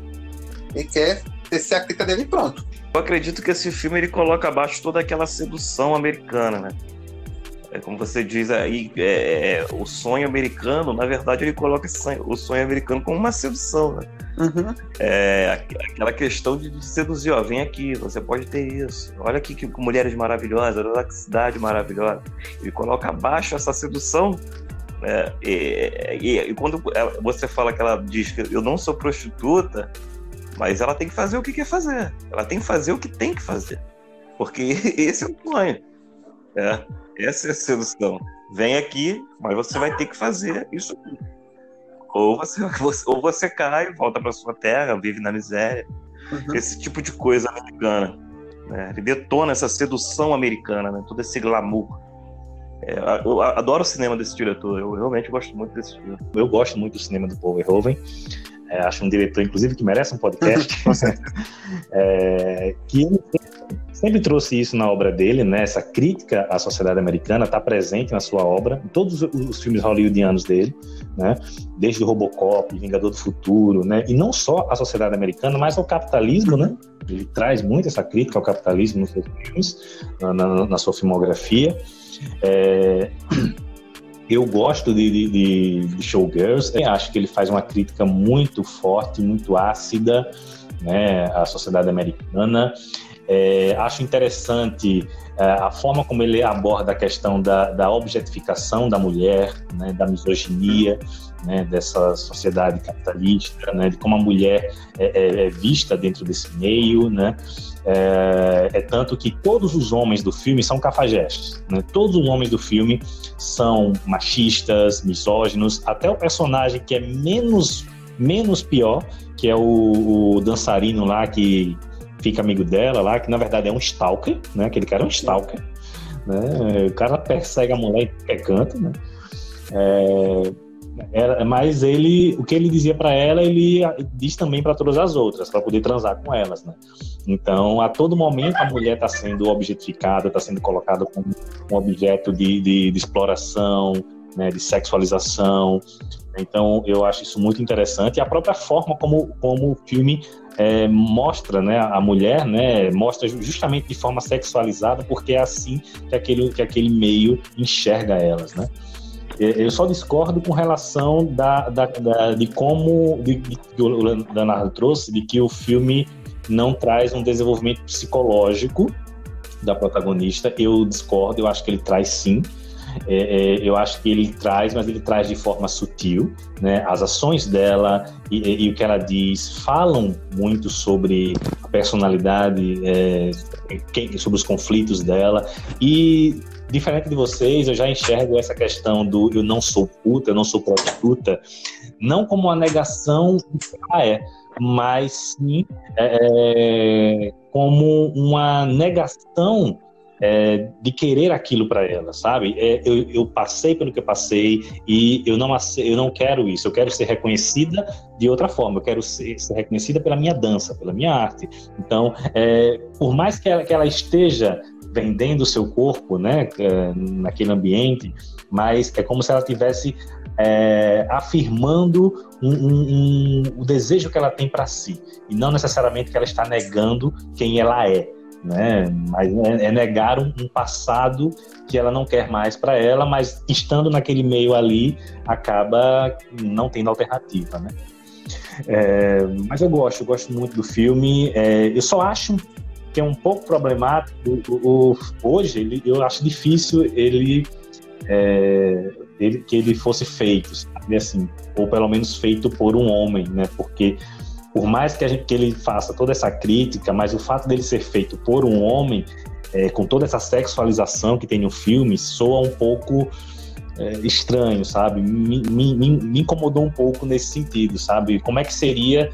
Ele quer ser a crítica dele pronto. Eu acredito que esse filme ele coloca abaixo toda aquela sedução americana, né? É, como você diz aí, é, é, o sonho americano, na verdade, ele coloca sonho, o sonho americano como uma sedução, né? Uhum. É, aquela questão de, seduzir, ó, vem aqui, você pode ter isso. Olha aqui que mulheres maravilhosas, olha que cidade maravilhosa. Ele coloca abaixo essa sedução. Né? E, e, e, quando você fala que ela diz que eu não sou prostituta, mas ela tem que fazer o que quer fazer. Ela tem que fazer o que tem que fazer. Porque esse é o sonho. É. Essa é a solução. Vem aqui, mas você vai ter que fazer isso aqui. Ou você, ou você cai, volta para sua terra, vive na miséria. Uhum. Esse tipo de coisa americana. Né? Ele detona essa sedução americana, né? todo esse glamour. É, eu adoro o cinema desse diretor, eu realmente gosto muito desse filme. Eu gosto muito do cinema do Paul Verhoeven. É, acho um diretor, inclusive, que merece um podcast. é, que ele sempre trouxe isso na obra dele, né? Essa crítica à sociedade americana está presente na sua obra, em todos os filmes hollywoodianos dele, né? Desde Robocop, Vingador do Futuro, né? E não só à sociedade americana, mas ao capitalismo, né? Ele traz muito essa crítica ao capitalismo nos seus filmes, na, na, na sua filmografia. É... Eu gosto de, de, de Showgirls, acho que ele faz uma crítica muito forte, muito ácida, né, à sociedade americana. É, acho interessante é, a forma como ele aborda a questão da, da objetificação da mulher, né, da misoginia, né, dessa sociedade capitalista, né, de como a mulher é, é, é vista dentro desse meio, né, é, é, tanto que todos os homens do filme são cafajestes, né, todos os homens do filme são machistas, misóginos, até o personagem que é menos menos pior, que é o, o dançarino lá que fica amigo dela lá, que na verdade é um stalker, né, aquele cara é um stalker, né, o cara persegue a mulher em qualquer canto, né, é, era, mas ele, o que ele dizia para ela, ele diz também para todas as outras, para poder transar com elas, né? Então, a todo momento a mulher está sendo objetificada, está sendo colocada como um objeto de, de, de exploração, né, de sexualização. Então, eu acho isso muito interessante. E a própria forma como, como o filme é, mostra né, a mulher, né, mostra justamente de forma sexualizada, porque é assim que aquele, que aquele meio enxerga elas, né? É, eu só discordo com relação da, da, da de como de, de, que o Leonardo trouxe, de que o filme não traz um desenvolvimento psicológico da protagonista. Eu discordo, eu acho que ele traz sim. É, é, eu acho que ele traz, mas ele traz de forma sutil. Né? As ações dela e, e, e o que ela diz falam muito sobre a personalidade, é, sobre os conflitos dela. E diferente de vocês, eu já enxergo essa questão do eu não sou puta, eu não sou prostituta, não como uma negação ela é, mas sim é, é como uma negação é, de querer aquilo para ela, sabe? É, eu, eu, passei pelo que eu passei e eu não, eu não quero isso. Eu quero ser reconhecida de outra forma. Eu quero ser, ser reconhecida pela minha dança, pela minha arte. Então, é, por mais que ela, que ela esteja vendendo o seu corpo, né, é, naquele ambiente, mas é como se ela tivesse é, afirmando um, um, um, o desejo que ela tem para si e não necessariamente que ela está negando quem ela é, né? Mas é, é negar um, passado que ela não quer mais para ela, mas estando naquele meio ali acaba não tendo alternativa, né? É, mas eu gosto, eu gosto muito do filme. É, eu só acho que é um pouco problemático. O, o, hoje, ele, eu acho difícil ele, é, ele, que ele fosse feito, sabe? Assim, ou pelo menos feito por um homem, né? Porque por mais que, a gente, que ele faça toda essa crítica, mas o fato dele ser feito por um homem, é, com toda essa sexualização que tem no filme, soa um pouco é, estranho, sabe? Me, me, me, incomodou um pouco nesse sentido, sabe? Como é que seria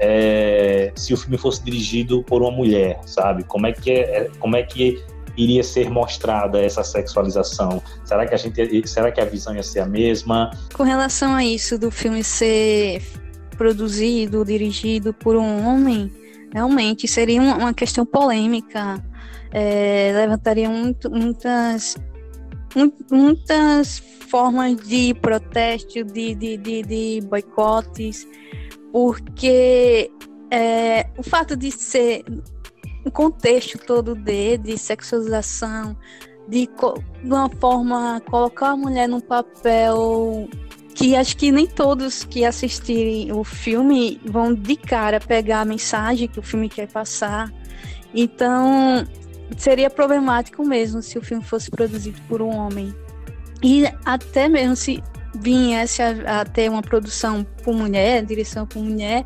é, se o filme fosse dirigido por uma mulher, sabe? Como é que é, como é que iria ser mostrada essa sexualização? Será que a gente, será que a visão ia ser a mesma? Com relação a isso do filme ser produzido, dirigido por um homem, realmente seria uma questão polêmica, é, levantaria muito, muitas muitas formas de protesto, de, de, de, de boicotes, porque é, o fato de ser um contexto todo de, de sexualização, de, de uma forma colocar a mulher num papel que acho que nem todos que assistirem o filme vão de cara pegar a mensagem que o filme quer passar. Então, seria problemático mesmo se o filme fosse produzido por um homem. E até mesmo se viesse a, a ter uma produção por mulher, direção por mulher,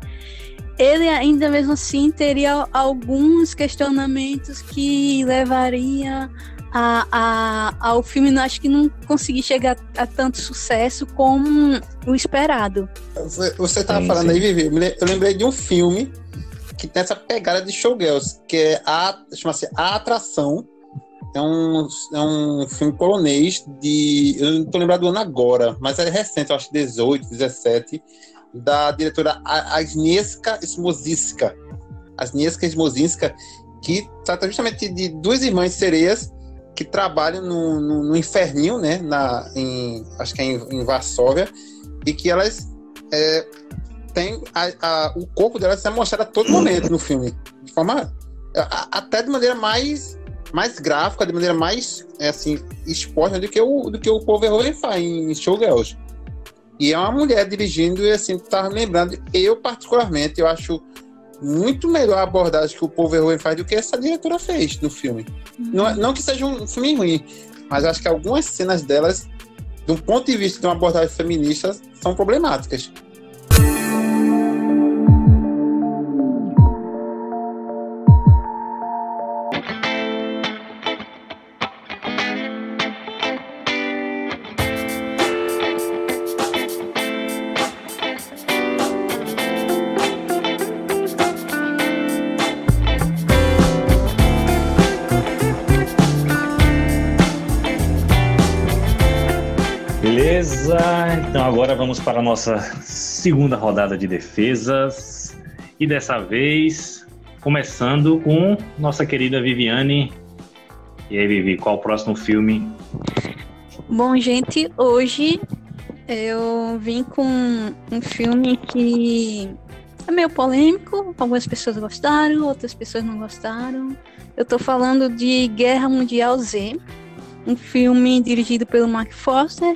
ele ainda mesmo assim teria alguns questionamentos que levaria a, a, ao filme acho que não consegui chegar a tanto sucesso como o esperado. Você estava falando sim. aí, Vivi, eu lembrei de um filme que tem essa pegada de showgirls, que é a, chama-se A Atração, é um, é um filme polonês de. Eu não tô lembrado do ano agora, mas é recente, eu acho 18, 17, da diretora Agnieszka Smozinska. Agnieszka Smozinska, que trata justamente de duas irmãs sereias que trabalham no, no, no inferninho, né? Na, em, acho que é em, em Varsóvia, e que elas é, têm a, a, o corpo delas é mostrado a todo momento no filme. De forma. A, até de maneira mais mais gráfica, de maneira mais é, assim, exposta do que o, do que o Paul Verhoeven faz em Showgirls. E é uma mulher dirigindo e assim, tá lembrando, eu particularmente, eu acho muito melhor a abordagem que o Paul Verhoeven faz do que essa diretora fez no filme. Uhum. Não, é- não que seja um filme ruim, mas acho que algumas cenas delas, de um ponto de vista de uma abordagem feminista, são problemáticas. Agora vamos para a nossa segunda rodada de defesas. E dessa vez, começando com nossa querida Viviane. E aí, Vivi, qual o próximo filme? Bom, gente, hoje eu vim com um filme que é meio polêmico. Algumas pessoas gostaram, outras pessoas não gostaram. Eu tô falando de Guerra Mundial Z, um filme dirigido pelo Mark Foster,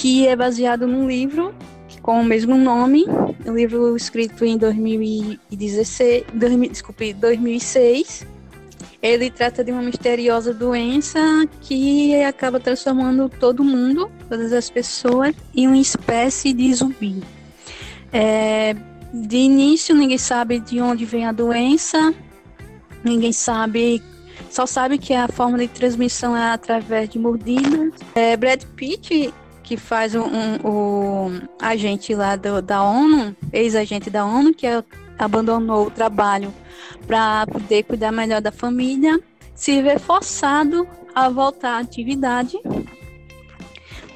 que é baseado num livro com o mesmo nome, um livro escrito em 2016, 2000, desculpe, 2006. Ele trata de uma misteriosa doença que acaba transformando todo mundo, todas as pessoas, em uma espécie de zumbi. É, de início, ninguém sabe de onde vem a doença, ninguém sabe, só sabe que a forma de transmissão é através de mordidas. É, Brad Pitt, que faz um, um- o agente lá do- da ONU, ex-agente da ONU, que é- abandonou o trabalho para poder cuidar melhor da família, se vê forçado a voltar à atividade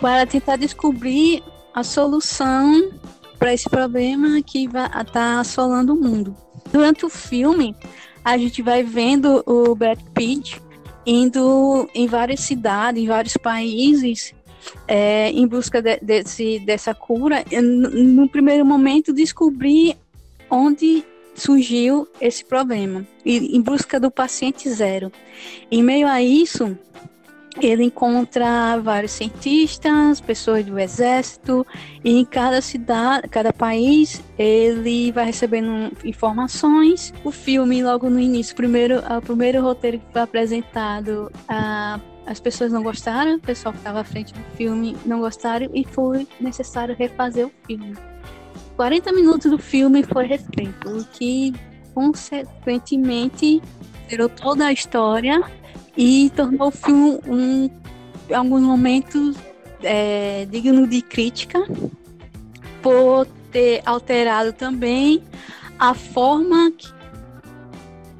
para tentar descobrir a solução para esse problema que está assolando o mundo. Durante o filme, a gente vai vendo o Brad Pitt indo em várias cidades, em vários países, é, em busca de- desse, dessa cura. No, primeiro momento, descobrir onde surgiu esse problema, e, em busca do paciente zero. Em meio a isso, ele encontra vários cientistas, pessoas do exército, e em cada cidade, cada país, ele vai recebendo informações. O filme, logo no início, primeiro, o primeiro roteiro que foi apresentado, a, as pessoas não gostaram, o pessoal que estava à frente do filme não gostaram, e foi necessário refazer o filme. 40 minutos do filme foi refeito, o que consequentemente tirou toda a história e tornou o filme um, em alguns momentos é, digno de crítica por ter alterado também a forma que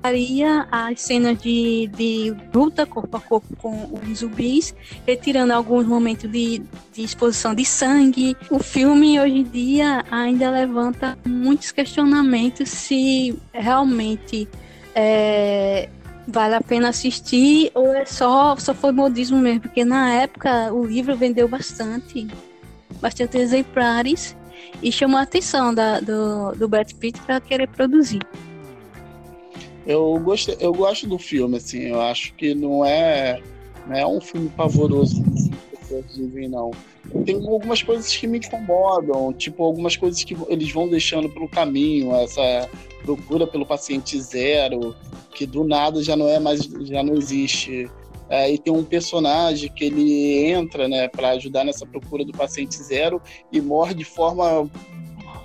faria as cenas de, de luta corpo a corpo com os zumbis, retirando alguns momentos de, de exposição de sangue. O filme hoje em dia ainda levanta muitos questionamentos se realmente é, vale a pena assistir ou é só, só foi modismo mesmo, porque na época o livro vendeu bastante, bastante exemplares e chamou a atenção da, do, do Brad Pitt para querer produzir. Eu gosto, eu gosto do filme, assim, eu acho que não é, não é um filme pavoroso, como as pessoas dizem, não. Tem algumas coisas que me incomodam, tipo, algumas coisas que eles vão deixando pelo caminho, essa procura pelo paciente zero, que do nada já não é mais, já não existe. É, e tem um personagem que ele entra, né, para ajudar nessa procura do paciente zero e morre de forma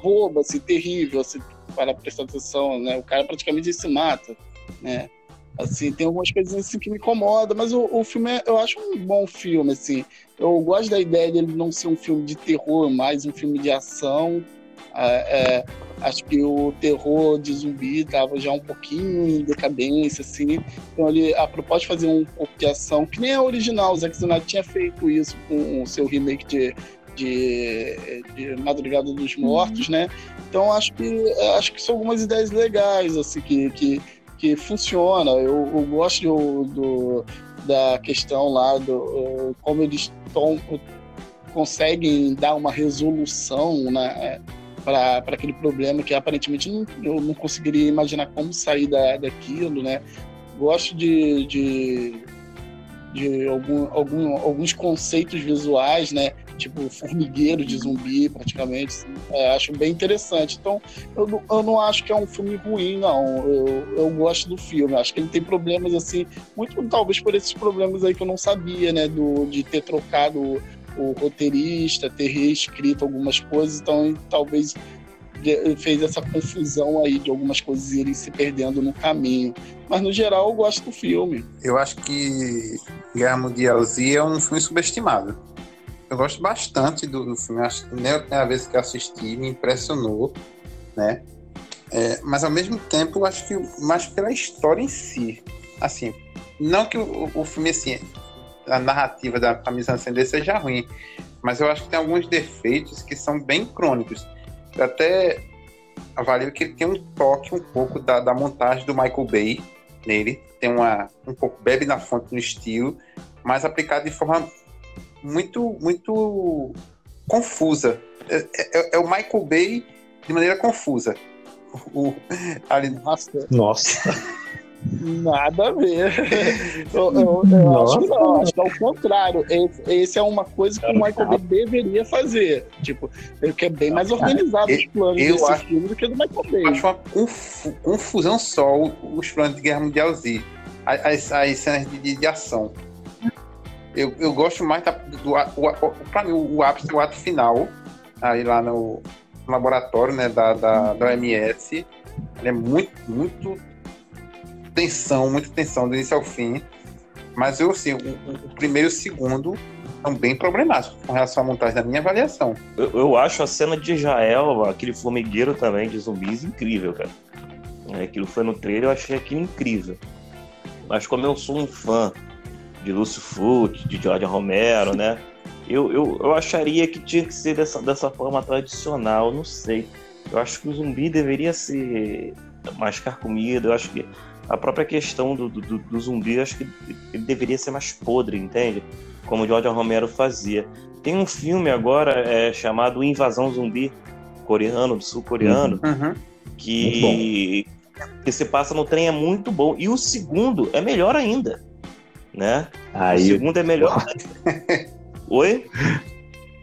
boba, assim, terrível, assim, para prestar atenção, né? O cara praticamente se mata, né? Assim, tem algumas coisas assim que me incomodam, mas o, o filme é, eu acho um bom filme, assim. Eu gosto da ideia dele não ser um filme de terror, mais um filme de ação. É, é, acho que o terror de zumbi estava já um pouquinho em decadência, assim. Então ele, a proposta de fazer um pouco de ação, que nem é original, o Zack Snyder tinha feito isso com o seu remake de, de, de Madrugada dos Mortos, né? Então acho que acho que são algumas ideias legais assim que, que, que funciona. Eu, eu gosto do, do, da questão lá do como eles tom, conseguem dar uma resolução, né? para aquele problema que aparentemente não, eu não conseguiria imaginar como sair da, daquilo, né? Gosto de, de, de algum, algum, alguns conceitos visuais, né? Tipo formigueiro de zumbi, praticamente. É, acho bem interessante. Então, eu, eu não acho que é um filme ruim, não. Eu, eu gosto do filme. Acho que ele tem problemas, assim, muito talvez por esses problemas aí que eu não sabia, né? Do, de ter trocado o roteirista, ter reescrito algumas coisas, então talvez fez essa confusão aí de algumas coisas irem se perdendo no caminho. Mas no geral eu gosto do filme. Eu acho que Guerra Mundial Z é um filme subestimado. Eu gosto bastante do, do filme. Acho que nem a primeira vez que assisti me impressionou, né? É, mas ao mesmo tempo eu acho que mais pela história em si. Assim, não que o, o filme assim, a narrativa da camisa acender seja ruim, mas eu acho que tem alguns defeitos que são bem crônicos. Eu até avalio que ele tem um toque um pouco da, da montagem do Michael Bay nele, tem uma um pouco bebe na fonte no estilo, mas aplicado de forma muito muito confusa. É, é, é o Michael Bay de maneira confusa. O, ali... Nossa. Nossa. Nada a ver. Eu, eu, eu acho que não, acho que é o contrário. Esse, esse, é uma coisa que o Michael Bay deveria fazer. Tipo, ele quer bem mais organizado os planos eu desse acho, filme do que do Michael Bay. Acho uma confusão só os planos de Guerra Mundial Z. As, as cenas de, de, ação. Eu, eu gosto mais da, do, do, o, pra mim, o ápice, o ato final, aí lá no laboratório né, da, da, da OMS. Ele é muito, muito tensão, muita tensão do início ao fim. Mas eu, assim, o, o primeiro e o segundo são bem problemáticos com relação à montagem da minha avaliação. Eu, eu acho a cena de Israel, aquele formigueiro também de zumbis, incrível, cara. É, aquilo foi no trailer, eu achei aquilo incrível. Mas como eu sou um fã de Lúcio Fulci, de George Romero, né? Eu, eu, eu acharia que tinha que ser dessa, dessa forma tradicional, não sei. Eu acho que o zumbi deveria ser mais carcomido, eu acho que a própria questão do, do, do zumbi, acho que ele deveria ser mais podre, entende? Como o George Romero fazia. Tem um filme agora é, chamado Invasão Zumbi, coreano, do sul-coreano, uhum. uhum. que, que se passa no trem, é muito bom. E o segundo é melhor ainda, né? Aí... O segundo é melhor. Oi?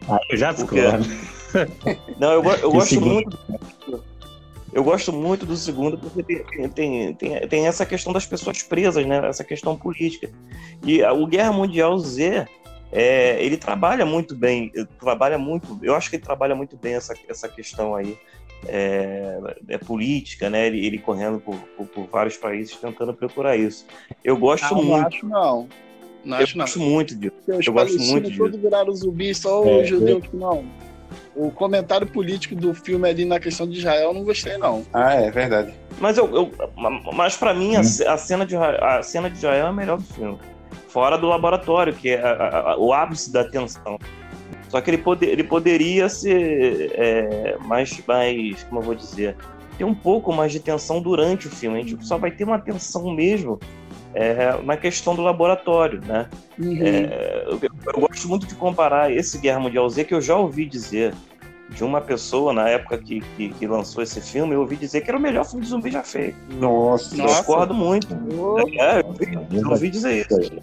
Ah, eu já discordo. Não, eu, eu gosto segundo... muito eu gosto muito do segundo porque tem, tem, tem, tem, essa questão das pessoas presas, né? Essa questão política. E o Guerra Mundial Z, é, ele trabalha muito bem, trabalha muito, eu acho que ele trabalha muito bem essa, essa questão aí é, é política, né? Ele, ele correndo por, por, por, vários países tentando procurar isso. Eu gosto não, muito. Não acho não. Não eu acho gosto não. muito disso. Eu gosto muito disso. Todos viraram zumbi, só o é, judeu que não o comentário político do filme ali na questão de Israel eu não gostei, não. Ah, é verdade. Mas, eu, eu mas para mim, a, hum. a, cena de, a cena de Israel é a melhor do filme. Fora do laboratório, que é a, a, o ápice da tensão. Só que ele, poder, ele poderia ser é, mais, mais, como eu vou dizer, ter um pouco mais de tensão durante o filme. A gente só vai ter uma tensão mesmo é, na questão do laboratório, né? Uhum. É, eu, eu, gosto muito de comparar esse Guerra Mundial Z, que eu já ouvi dizer de uma pessoa na época que, que, que lançou esse filme, eu ouvi dizer que era o melhor filme de zumbi já feito. Nossa! Eu discordo muito. É, eu, ouvi, eu ouvi dizer isso.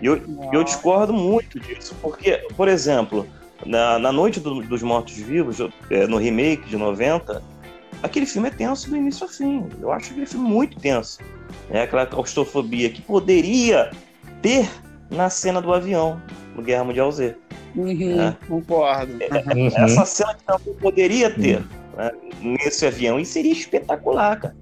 E eu, eu discordo muito disso, porque, por exemplo, na, na Noite do, dos Mortos-Vivos, é, no remake de 90, aquele filme é tenso do início ao fim. Eu acho aquele filme muito tenso né, aquela claustrofobia que poderia ter na cena do avião no Guerra Mundial Z. Uhum, né? Concordo. É, é, uhum. Essa cena que também poderia ter uhum. né, nesse avião e seria espetacular, cara.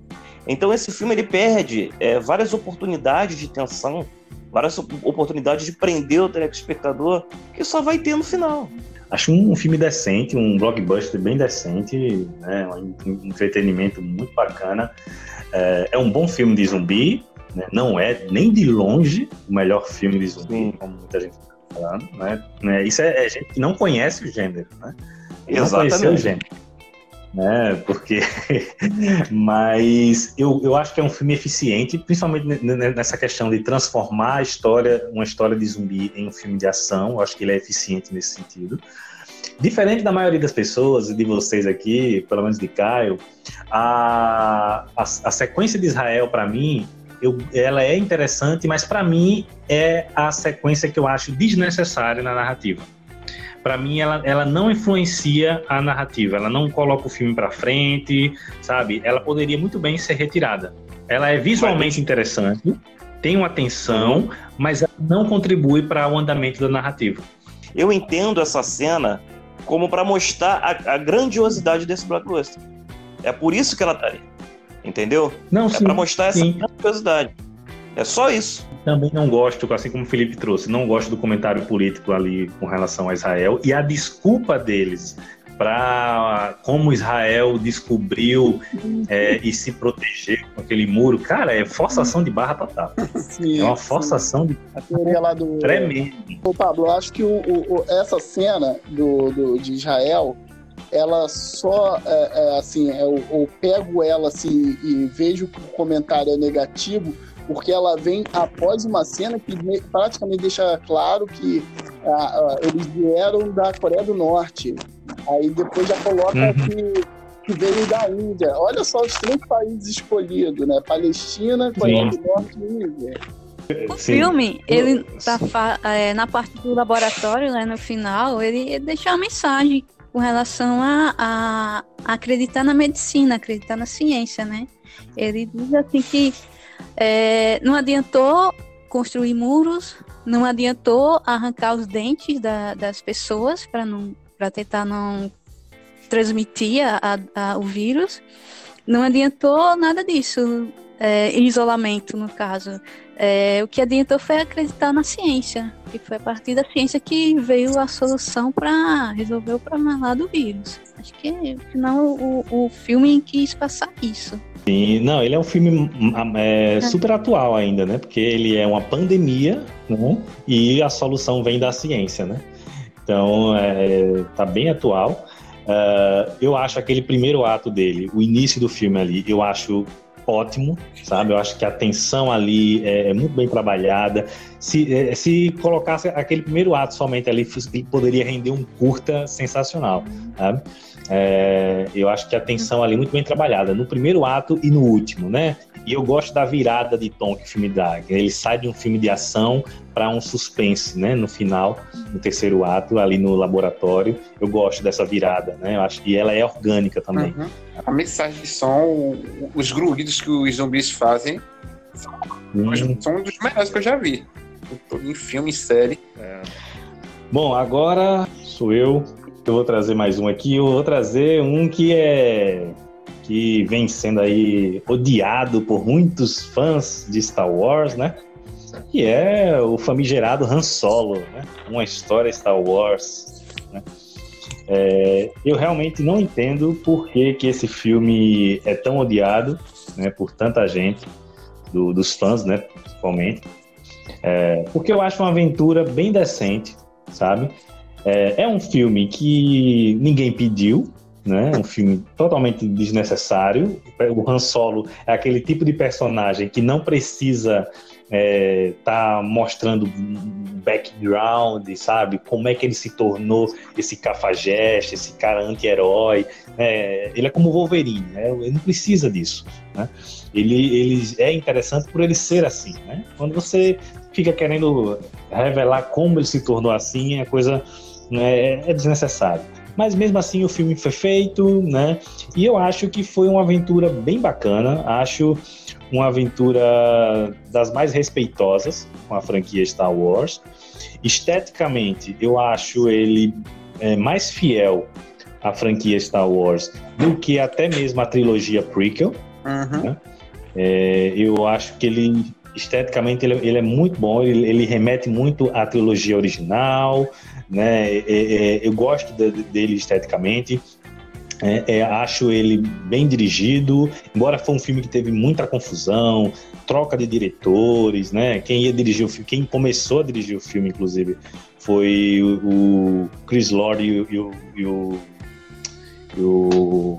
Então esse filme ele perde é, várias oportunidades de tensão, várias oportunidades de prender o telespectador que só vai ter no final. Acho um, filme decente, um blockbuster bem decente, né, um entretenimento muito bacana. É, é um bom filme de zumbi, né? não é nem de longe o melhor filme de zumbi, Sim. como muita gente falando. Né? né? Isso é, é, gente que não conhece o gênero, né? Exatamente. Não conheceu o gênero. Né? Porque, mas eu, eu acho que é um filme eficiente, principalmente nessa questão de transformar a história, uma história de zumbi em um filme de ação. Eu acho que ele é eficiente nesse sentido. Diferente da maioria das pessoas, e de vocês aqui, pelo menos de Caio, a, a, a sequência de Israel, para mim, eu, ela é interessante, mas para mim é a sequência que eu acho desnecessária na narrativa. Para mim, ela, ela não influencia a narrativa, ela não coloca o filme para frente, sabe? Ela poderia muito bem ser retirada. Ela é visualmente interessante, tem uma tensão, mas ela não contribui para o andamento da narrativa. Eu entendo essa cena como para mostrar a, a, grandiosidade desse blockbuster. É por isso que ela tá ali. Entendeu? Não, é sim, para mostrar essa sim. grandiosidade. É só isso. Também não gosto, assim como o Felipe trouxe, não gosto do comentário político ali com relação a Israel e a desculpa deles para como Israel descobriu é, e se proteger com aquele muro. Cara, é forçação de barra total. Sim, É uma sim. forçação de A teoria lá do. tremendo. Ô, Pablo, eu acho que o, o- o- essa cena do, do- de Israel, ela só, é, é, assim, eu, eu pego ela assim e vejo que o comentário é negativo, porque ela vem após uma cena que me- praticamente deixa claro que ah, ah, eles vieram da Coreia do Norte. Aí depois já coloca Uhum. que, que veio da Índia. Olha só os três países escolhidos, né? Palestina, Coreia Sim. do Norte e Índia. O Sim. filme, ele tá é, na parte do laboratório, né, no final, ele, ele deixa uma mensagem com relação a, a- acreditar na medicina, acreditar na ciência, né? Ele diz assim que é, não adiantou construir muros, não adiantou arrancar os dentes da- das pessoas para não para tentar não transmitir a- a- o vírus, não adiantou nada disso, é, isolamento no caso. É, o que adiantou foi acreditar na ciência, que foi a partir da ciência que veio a solução para resolver o problema lá do vírus. Acho que no final o, o filme quis passar isso. Sim, não, ele é um filme hum, é, super atual ainda, né? Porque ele é uma pandemia, né? E a solução vem da ciência, né? Então, é, tá bem atual. Ah, eu acho aquele primeiro ato dele, o início do filme ali, eu acho ótimo, sabe? Eu acho que a tensão ali é, é muito bem trabalhada. Se, é, se colocasse aquele primeiro ato somente ali, poderia render um curta sensacional, sabe? É, eu acho que a tensão ali é muito bem trabalhada, no primeiro ato e no último, né? E eu gosto da virada de tom que o filme dá. Ele sai de um filme de ação para um suspense, né? No final, no terceiro ato, ali no laboratório. Eu gosto dessa virada, né? Eu acho que ela é orgânica também. Uhum. A mensagem de som, os grunhidos que os zumbis fazem, Hum. são um dos melhores que eu já vi. Em filme, em série. Bom, agora sou eu. Eu vou trazer mais um aqui. Eu vou trazer um que é que vem sendo aí odiado por muitos fãs de Star Wars, né? Que é o famigerado Han Solo, né? Uma história Star Wars. Né? É, eu realmente não entendo por que, que esse filme é tão odiado, né? Por tanta gente, do- dos fãs, né? Principalmente. É, porque eu acho uma aventura bem decente, sabe? É, é um filme que ninguém pediu, né? Um filme totalmente desnecessário. O Han Solo é aquele tipo de personagem que não precisa é, tá mostrando background, sabe? Como é que ele se tornou esse cafajeste, esse cara anti-herói. né? ele é como Wolverine, né? Ele não precisa disso, né? Ele, ele é interessante por ele ser assim, né? Quando você fica querendo revelar como ele se tornou assim, a coisa né, é desnecessário. Mas mesmo assim o filme foi feito, né? E eu acho que foi uma aventura bem bacana. Acho uma aventura das mais respeitosas com a franquia Star Wars. Esteticamente, eu acho ele é, mais fiel à franquia Star Wars do que até mesmo a trilogia prequel. Uhum. É, eu acho que ele esteticamente ele, ele é muito bom, ele, ele remete muito à trilogia original, né? É, é, eu gosto de- dele esteticamente. É, é, acho ele bem dirigido, embora foi um filme que teve muita confusão, troca de diretores, né? Quem ia dirigir o filme, quem começou a dirigir o filme, inclusive, foi o, o Chris Lord e o, e o, e o, e o-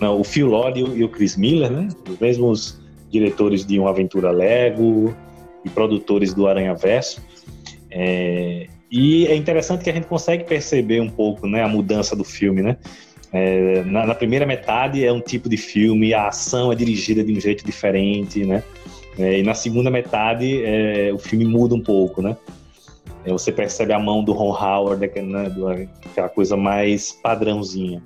não, o Phil Lord e o, e o Chris Miller, né? Os mesmos diretores de Uma Aventura Lego e produtores do Aranha Verso. É, e é interessante que a gente consegue perceber um pouco né, a mudança do filme, né? É, na, na primeira metade é um tipo de filme, a ação é dirigida de um jeito diferente, né? É, e na segunda metade é, o filme muda um pouco, né? É, você percebe a mão do Ron Howard, né, aquela coisa mais padrãozinha.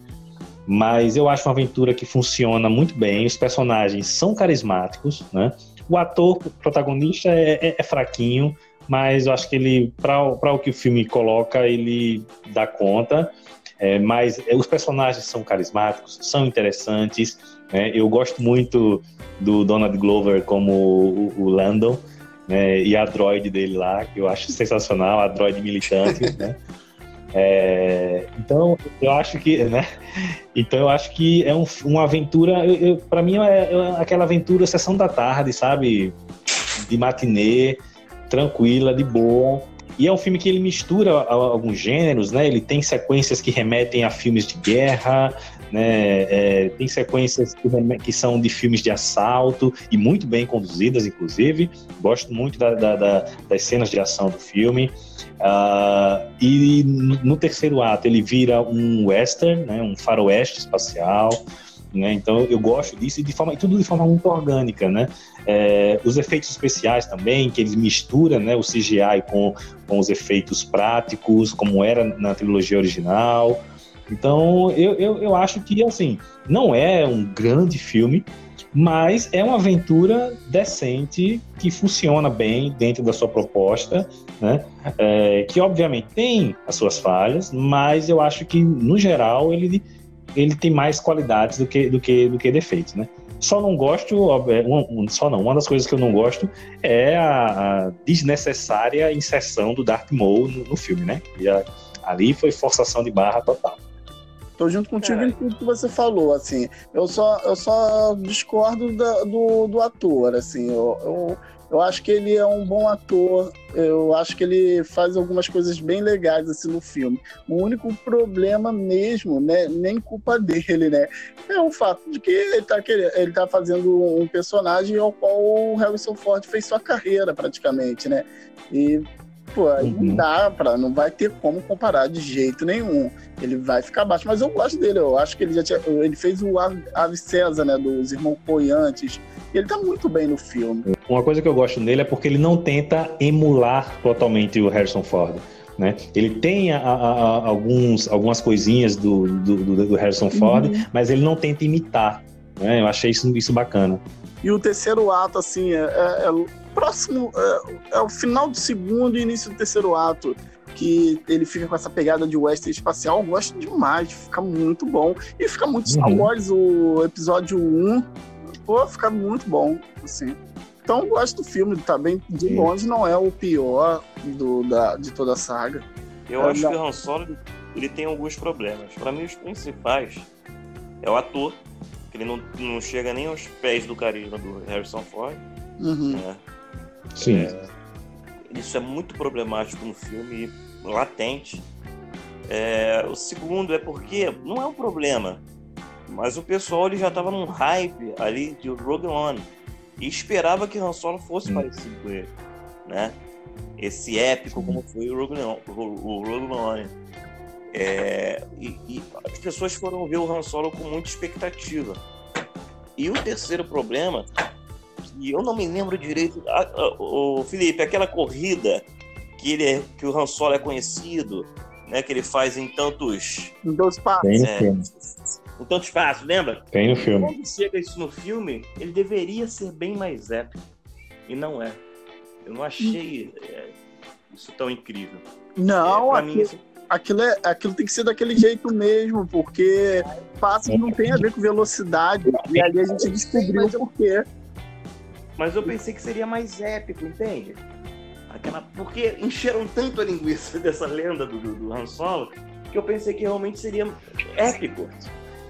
Mas eu acho uma aventura que funciona muito bem, os personagens são carismáticos, né? O ator protagonista é, é, é fraquinho, mas eu acho que ele, para o que o filme coloca, ele dá conta. É, mas é, os personagens são carismáticos, são interessantes. Né? Eu gosto muito do Donald Glover como o, o Landon né? e a droid dele lá, que eu acho sensacional, a droid militante. né? É, então eu acho que, né? Então eu acho que é um, uma aventura. Para mim é, é, aquela aventura sessão da tarde, sabe? De matinê, tranquila, de boa. E é um filme que ele mistura alguns gêneros, né? Ele tem sequências que remetem a filmes de guerra, né? É, tem sequências que, que, são de filmes de assalto e muito bem conduzidas, inclusive. Gosto muito da, da, da, das cenas de ação do filme. Uh, e no terceiro ato ele vira um western, né? Um faroeste espacial. Né? Então eu gosto disso e de forma, tudo de forma muito orgânica, né? É, os efeitos especiais também, que eles misturam né, o CGI com, com os efeitos práticos, como era na trilogia original. Então eu, eu, eu acho que assim não é um grande filme, mas é uma aventura decente que funciona bem dentro da sua proposta, né? É, que obviamente tem as suas falhas, mas eu acho que no geral ele ele tem mais qualidades do que, do que, do que defeitos, né? Só não gosto, um, só não, uma das coisas que eu não gosto é a, a desnecessária inserção do Darth Maul no, no filme, né? E a, ali foi forçação de barra total. Tô junto contigo é. em tudo que você falou, assim. Eu só, eu só discordo da, do, do ator, assim. Eu, eu, eu acho que ele é um bom ator. Eu acho que ele faz algumas coisas bem legais assim no filme. O único problema mesmo, né, nem culpa dele, né, é o fato de que ele tá, querendo, ele tá fazendo um personagem ao qual o Harrison Ford fez sua carreira praticamente, né? E pô, aí uhum. não dá para, não vai ter como comparar de jeito nenhum. Ele vai ficar baixo, mas eu gosto dele. Eu acho que ele já tinha, ele fez o Ave César, né, dos Irmãos Coiantes e ele tá muito bem no filme. Uma coisa que eu gosto nele é porque ele não tenta emular totalmente o Harrison Ford. Né? Ele tem a, a, a, alguns, algumas coisinhas do, do, do Harrison Ford, uhum. mas ele não tenta imitar. Né? Eu achei isso, isso bacana. E o terceiro ato, assim, é, é, é próximo, é, é, o final do segundo e início do terceiro ato. Que ele fica com essa pegada de western espacial, eu gosto demais, fica muito bom. E fica muito Star uhum. Wars, o episódio 1 pô, fica muito bom, assim. Então gosto do filme, tá bem de Sim. longe, não é o pior do, da, de toda a saga. Eu é, acho não. que o Han Solo ele tem alguns problemas. Para mim, os principais é o ator, que ele não, não chega nem aos pés do carisma do Harrison Ford. Uhum. Né? Sim. É, isso é muito problemático no filme, latente. É, o segundo é porque não é um problema. Mas o pessoal ele já estava num hype ali de Rogue One e esperava que Han Solo fosse hum. parecido com ele, né? Esse épico como foi o Rogue One. O Rogue One. É, e, e, as pessoas foram ver o Han Solo com muita expectativa. E o terceiro problema, e eu não me lembro direito, o Felipe, aquela corrida que ele é, que o Han Solo é conhecido, né, que ele faz em tantos, em dois passos, é, com tanto espaço, lembra? Tem no filme. Quando chega isso no filme, ele deveria ser bem mais épico. E não é. Eu não achei é, isso tão incrível. Não, é, aquilo, mim, isso... aquilo, é, aquilo tem que ser daquele jeito mesmo, porque passo não tem a ver com velocidade. E ali a gente descobriu o porquê. Mas eu pensei que seria mais épico, entende? Aquela, porque encheram tanto a linguiça dessa lenda do, do, Han Solo que eu pensei que realmente seria épico.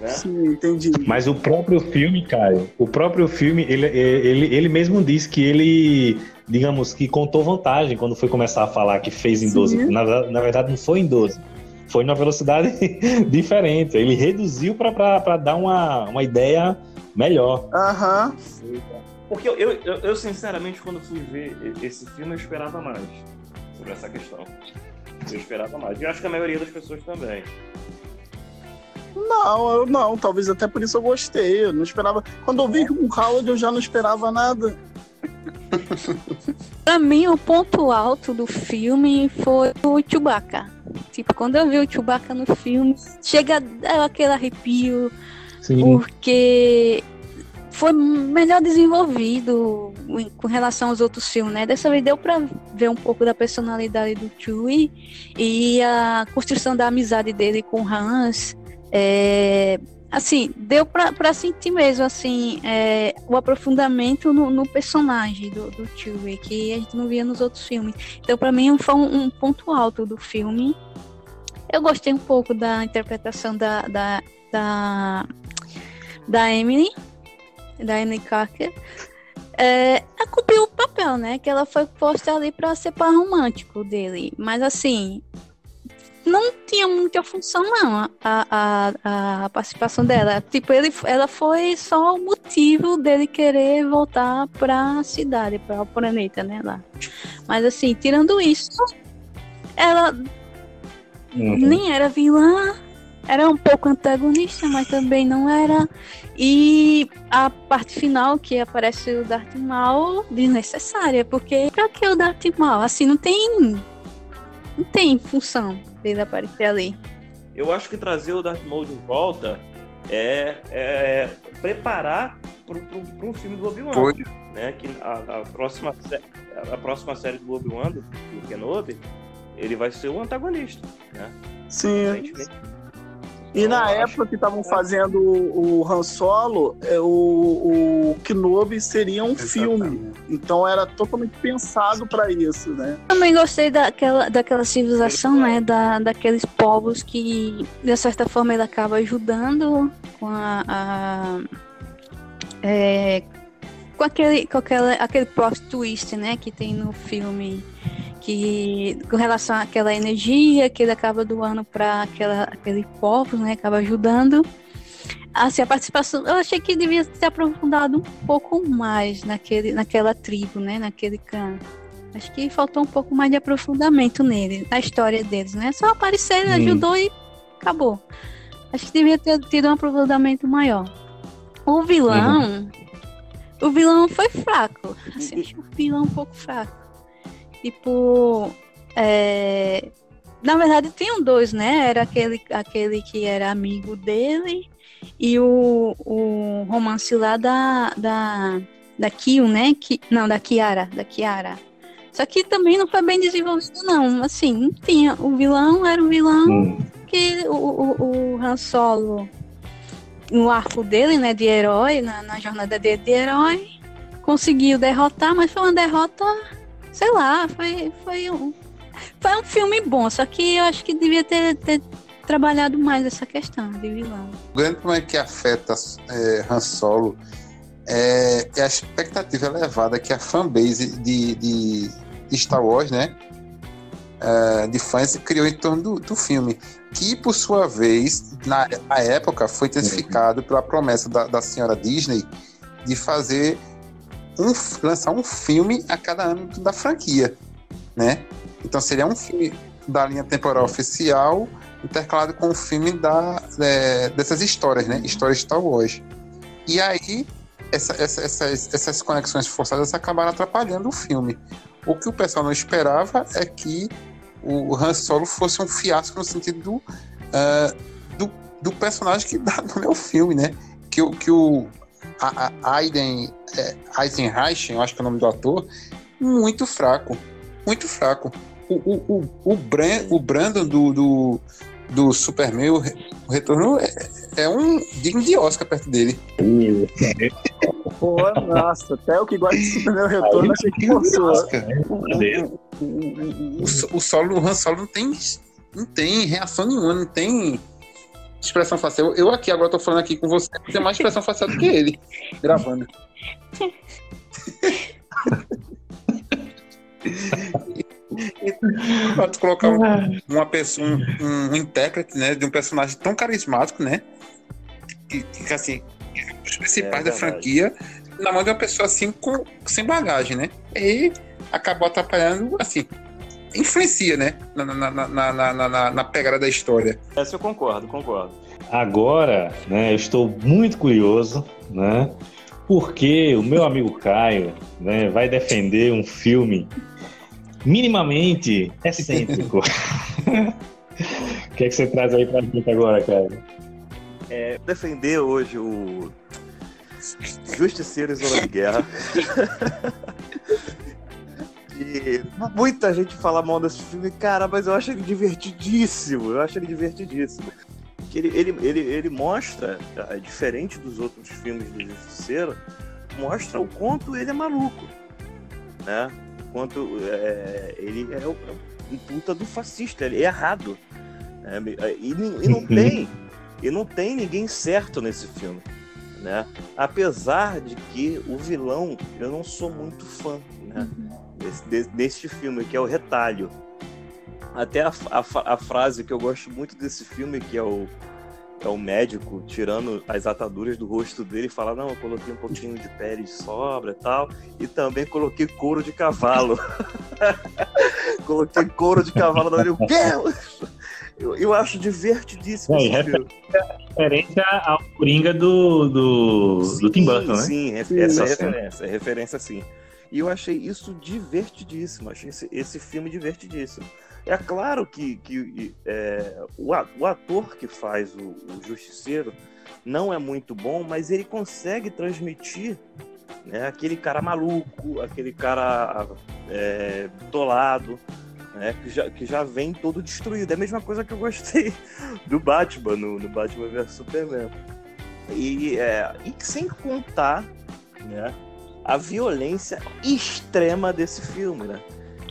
Né? Sim, entendi. Mas o próprio filme, Caio, o próprio filme, ele, ele, ele mesmo disse que ele, digamos, que contou vantagem quando foi começar a falar que fez em Sim. 12. Na, na verdade, não foi em 12. Foi numa velocidade diferente. Ele reduziu para dar uma, uma ideia melhor. Aham. Porque eu, eu, eu, sinceramente, quando fui ver esse filme, eu esperava mais sobre essa questão. Eu esperava mais. E acho que a maioria das pessoas também. Não, eu não. Talvez até por isso eu gostei. Eu não esperava. Quando eu vi o Howard, eu já não esperava nada. pra mim, o ponto alto do filme foi o Chewbacca. Tipo, quando eu vi o Chewbacca no filme, chega aquele arrepio, Sim. porque foi melhor desenvolvido em- com relação aos outros filmes, né? Dessa vez deu pra ver um pouco da personalidade do Chewie e a construção da amizade dele com Hans. É, assim, deu pra sentir mesmo, assim, é, o aprofundamento no, no personagem do, do Chewie, que a gente não via nos outros filmes. Então, pra mim, foi um, um ponto alto do filme. Eu gostei um pouco da interpretação da, da, da, da Emily, da Emily Carter. É, ela cumpriu o papel, né? Que ela foi posta ali pra ser par romântico dele. Mas assim, não tinha muita função, não, a, a, a participação dela. Tipo, ele, ela foi só o motivo dele querer voltar pra cidade, para o planeta, né? Lá. Mas assim, tirando isso, ela Uhum. nem era vilã, era um pouco antagonista, mas também não era. E a parte final que aparece o Darth Maul desnecessária, porque pra que o Darth Maul? Assim, não tem. Não tem função dele aparecer ali. Eu acho que trazer o Darth Maul de volta é, é preparar para um filme do Obi-Wan. Né? Que a, a próxima, a próxima série do Obi-Wan, do, do Kenobi, ele vai ser o antagonista. Né? Sim. E na Eu acho- época que estavam fazendo o, o Han Solo, é, o, o Kenobi seria um filme. Então era totalmente pensado para isso, né? Também gostei daquela, daquela civilização, né? Da, daqueles povos que, de certa forma, ele acaba ajudando com a. a- é, com aquele, com aquela, aquele plot twist, né? Que tem no filme. Que, com relação àquela energia que ele acaba doando para aquele povo, né? Acaba ajudando. Assim, a participação, eu achei que devia ter aprofundado um pouco mais naquele, naquela tribo, né? Naquele clã. Acho que faltou um pouco mais de aprofundamento nele, na história deles, né? Só aparecer, Hum. ajudou e acabou. Acho que devia ter tido um aprofundamento maior. O vilão. O vilão foi fraco. Assim, acho o vilão um pouco fraco. Tipo. é, Na verdade, tinham dois, né? Era aquele, aquele que era amigo dele e o, o romance lá da, da, da Kyo, né? Ki... Não, da Kiara, da Kiara. Só que também não foi bem desenvolvido, não. Assim, não tinha. O vilão era um vilão Hum. que o, o, o Han Solo, no arco dele, né, de herói, na, na jornada dele de herói, conseguiu derrotar, mas foi uma derrota, sei lá, foi, foi um. Foi um filme bom, só que eu acho que devia ter, ter trabalhado mais essa questão de vilão. O grande problema que afeta é, Han Solo é, é a expectativa elevada que a fanbase de, de, de Star Wars, né? é, de fãs criou em torno do, do filme. Que, por sua vez, na, na época, foi intensificado pela promessa da, da senhora Disney de fazer um, lançar um filme a cada ano da franquia, né? Então seria um filme da linha temporal oficial intercalado com um filme da, é, dessas histórias, né? Histórias de Star Wars. E aí, essa- essa- essas, essas conexões forçadas acabaram atrapalhando o filme. O que o pessoal não esperava é que o Han Solo fosse um fiasco no sentido do, ah, do, do personagem que dá no meu filme, né? Que, que o a, a Aiden é, Eisenreich, eu acho que é o nome do ator, muito fraco. Muito fraco. O, o, o, o, Bran, o Brandon do, do, do Superman, o, Re- o Retorno, é, é um digno de Oscar perto dele. Pô, nossa, até o que gosta de Superman Retorno achei que forçou. Oscar, né? O, o, o, o solo, o Han Solo não tem, não tem reação nenhuma, não tem expressão facial. Eu, aqui agora tô falando aqui com você, tem mais expressão facial do que ele, gravando. Tu colocar um- uma pessoa, um, um, intérprete, né, de um personagem tão carismático, né, que, que assim, os principais É da franquia, na mão de uma pessoa assim, com, sem bagagem, né, e acabou atrapalhando, assim, influencia, né, na, na, na, na, na, na, na pegada da história. Essa eu concordo, concordo. Agora, né, eu estou muito curioso, né, Porque o meu amigo Caio né, vai defender um filme minimamente excêntrico. O que, é que você traz aí pra gente agora, Caio? É, defender hoje o Justiceiro em Zona de Guerra. e muita gente fala mal desse filme, cara, mas eu acho ele divertidíssimo. Eu acho ele divertidíssimo. Que ele, ele, ele, ele mostra, ah, diferente dos outros filmes do Justiceiro, mostra o quanto ele é maluco. Né? O quanto é, ele é o, um puta do fascista, ele é errado. Né? E, e não tem. E não tem ninguém certo nesse filme né? Apesar de que o vilão, eu não sou muito fã, né? Desse, deste filme, que é o Retalho. Até a, a, a, frase que eu gosto muito desse filme, que é o, é o médico tirando as ataduras do rosto dele e fala, não, eu coloquei um pouquinho de pele de sobra e tal, e também coloquei couro de cavalo. coloquei couro de cavalo na orelha. O quê? Eu, eu acho divertidíssimo. É, referência ao Coringa do, do, sim, do Tim Burton, né? Sim, sim essa é referência, é referência sim. E eu achei isso divertidíssimo, achei esse, esse filme divertidíssimo. É claro que, que é, o, ator que faz o, o Justiceiro não é muito bom, mas ele consegue transmitir né, aquele cara maluco, aquele cara é, tolado, né, que, já, que já vem todo destruído. É a mesma coisa que eu gostei do Batman, no, no Batman vs Superman. E, é, e sem contar né, a violência extrema desse filme, né?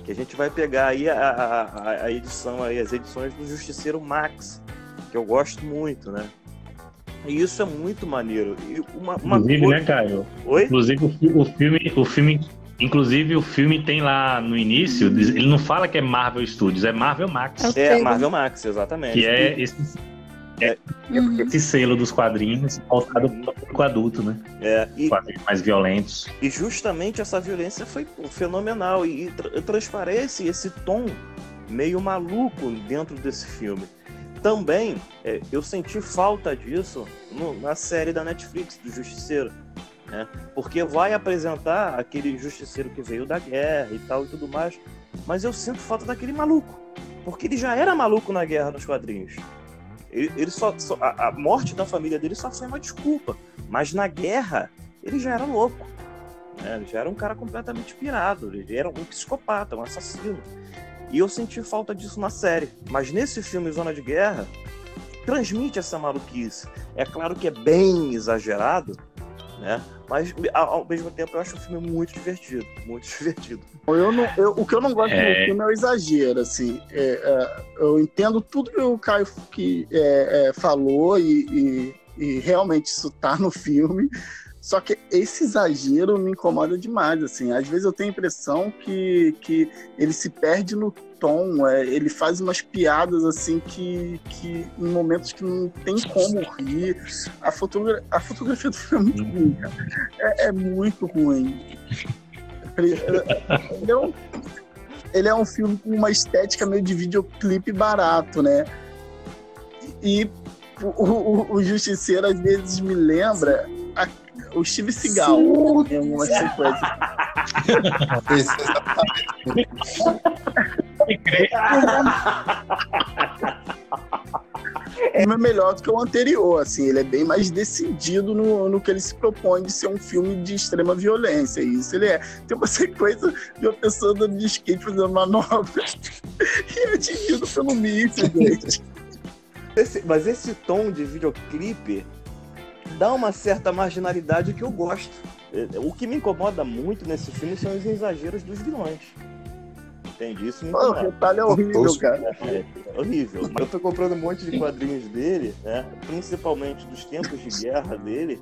Que a gente vai pegar aí a, a, a edição, aí, as edições do Justiceiro Max, que eu gosto muito, né? E isso é muito maneiro. E uma, uma Inclusive, coisa... né, Caio? Oi? Inclusive, o filme, o filme Inclusive, o filme tem lá no início, ele não fala que é Marvel Studios, é Marvel Max. É, Marvel Max, exatamente. Que é esse, é, uhum. esse selo dos quadrinhos voltado para o público adulto, né? É, e, quadrinhos mais violentos. E justamente essa violência foi fenomenal e, e transparece esse tom meio maluco dentro desse filme. Também é, eu senti falta disso no, na série da Netflix do Justiceiro né? Porque vai apresentar aquele justiceiro que veio da guerra e tal e tudo mais, mas eu sinto falta daquele maluco, porque ele já era maluco na guerra nos quadrinhos. Ele, ele só, só a, a, morte da família dele só foi uma desculpa, mas na guerra ele já era louco. Né? Ele já era um cara completamente pirado, ele era um psicopata, um assassino. E eu senti falta disso na série. Mas nesse filme Zona de Guerra, transmite essa maluquice. É claro que é bem exagerado, né? Mas ao mesmo tempo eu acho o filme muito divertido, muito divertido. Eu não, eu, o que eu não gosto é... do filme é o exagero, assim. É, é, eu entendo tudo que o Caio que, é, é, falou e, e, e, realmente isso tá no filme. Só que esse exagero me incomoda demais, assim. Às vezes eu tenho a impressão que, que ele se perde no tom, é, ele faz umas piadas, assim, que, que em momentos que não tem como rir. A, fotogra a fotografia do filme é muito ruim, cara. É, é muito ruim. Ele é, um, ele é um filme com uma estética meio de videoclipe barato, né? E o, o, o Justiceiro às vezes me lembra a o Steve Seagal em algumas sequências. é melhor do que o anterior, assim, ele é bem mais decidido no, no que ele se propõe de ser um filme de extrema violência. E isso ele é. Tem uma sequência de uma pessoa andando de skate fazendo manobra e é atingido pelo míssil, gente. Esse, mas esse tom de videoclipe dá uma certa marginalidade que eu gosto. É, o que me incomoda muito nesse filme são os exageros dos vilões. Entende? Isso me incomoda. o retalho é horrível, cara. É, é horrível. Eu tô comprando um monte de quadrinhos dele, né? principalmente dos tempos de guerra dele.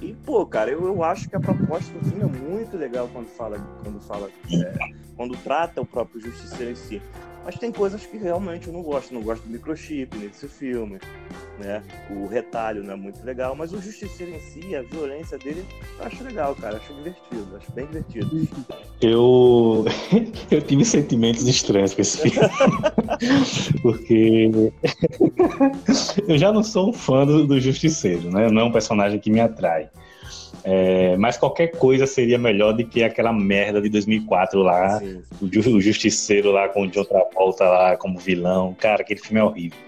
E, pô, cara, eu, eu acho que a proposta do filme é muito legal quando fala, quando fala, é, quando trata o próprio justiceiro em si. Mas tem coisas que realmente eu não gosto. Não gosto do microchip nesse filme. Né? O retalho não é muito legal, mas o Justiceiro em si, a violência dele, eu acho legal, cara. Acho divertido, acho bem divertido. Eu, eu tive sentimentos estranhos com esse filme. Porque eu já não sou um fã do, do Justiceiro, né? Não é um personagem que me atrai. É, mas qualquer coisa seria melhor do que aquela merda de 2004 lá, Sim. o, Ju- o Justiceiro lá com o John Travolta lá como vilão. Cara, aquele filme é horrível.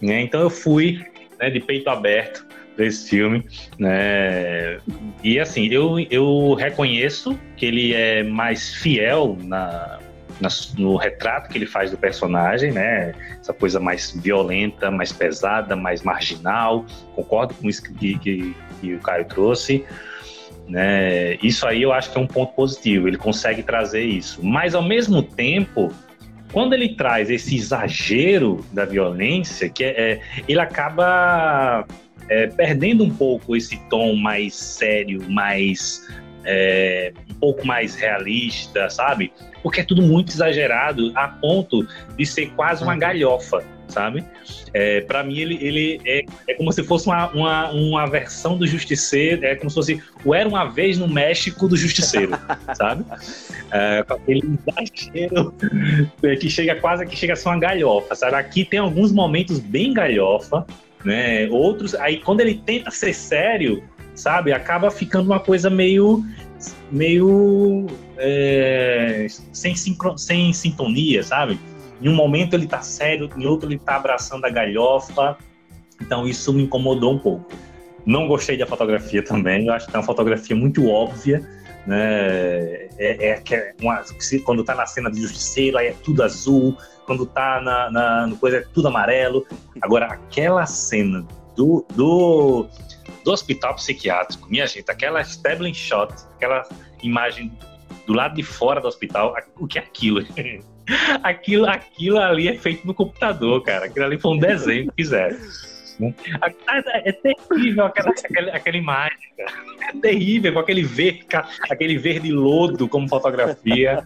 Né? Então eu fui né, de peito aberto para esse filme. Né? E assim, eu, eu reconheço que ele é mais fiel na, na- no retrato que ele faz do personagem, né? Essa coisa mais violenta, mais pesada, mais marginal. Concordo com isso que, que, que o Caio trouxe. Né? Isso aí eu acho que é um ponto positivo. Ele consegue trazer isso. Mas ao mesmo tempo, quando ele traz esse exagero da violência, que é, é- ele acaba é, perdendo um pouco esse tom mais sério, mais é, um pouco mais realista, sabe? Porque é tudo muito exagerado a ponto de ser quase uma galhofa, sabe? É, para mim ele, ele é, é como se fosse uma, uma, uma versão do Justiceiro, é como se fosse o Era Uma Vez no México do Justiceiro, sabe? É, com aquele exagero que chega quase que chega a ser uma galhofa, sabe? Aqui tem alguns momentos bem galhofa, né? Outros, aí quando ele tenta ser sério, sabe? Acaba ficando uma coisa meio meio é, sem, sincro- sem sintonia, sabe? Em um momento ele tá sério, em outro ele tá abraçando a galhofa. Então isso me incomodou um pouco. Não gostei da fotografia também, eu acho que é uma fotografia muito óbvia, né? É, é é uma, quando tá na cena de justiceiro, aí é tudo azul, quando tá na, na no coisa é tudo amarelo. Agora, aquela cena do, do, do hospital psiquiátrico, minha gente, aquela establishing shot, aquela imagem do lado de fora do hospital, o que é aquilo? aquilo, aquilo ali é feito no computador, cara. Aquilo ali foi um desenho que fizeram. né? É terrível aquela, aquela, aquela imagem, cara. É terrível, com aquele verde, aquele verde lodo como fotografia,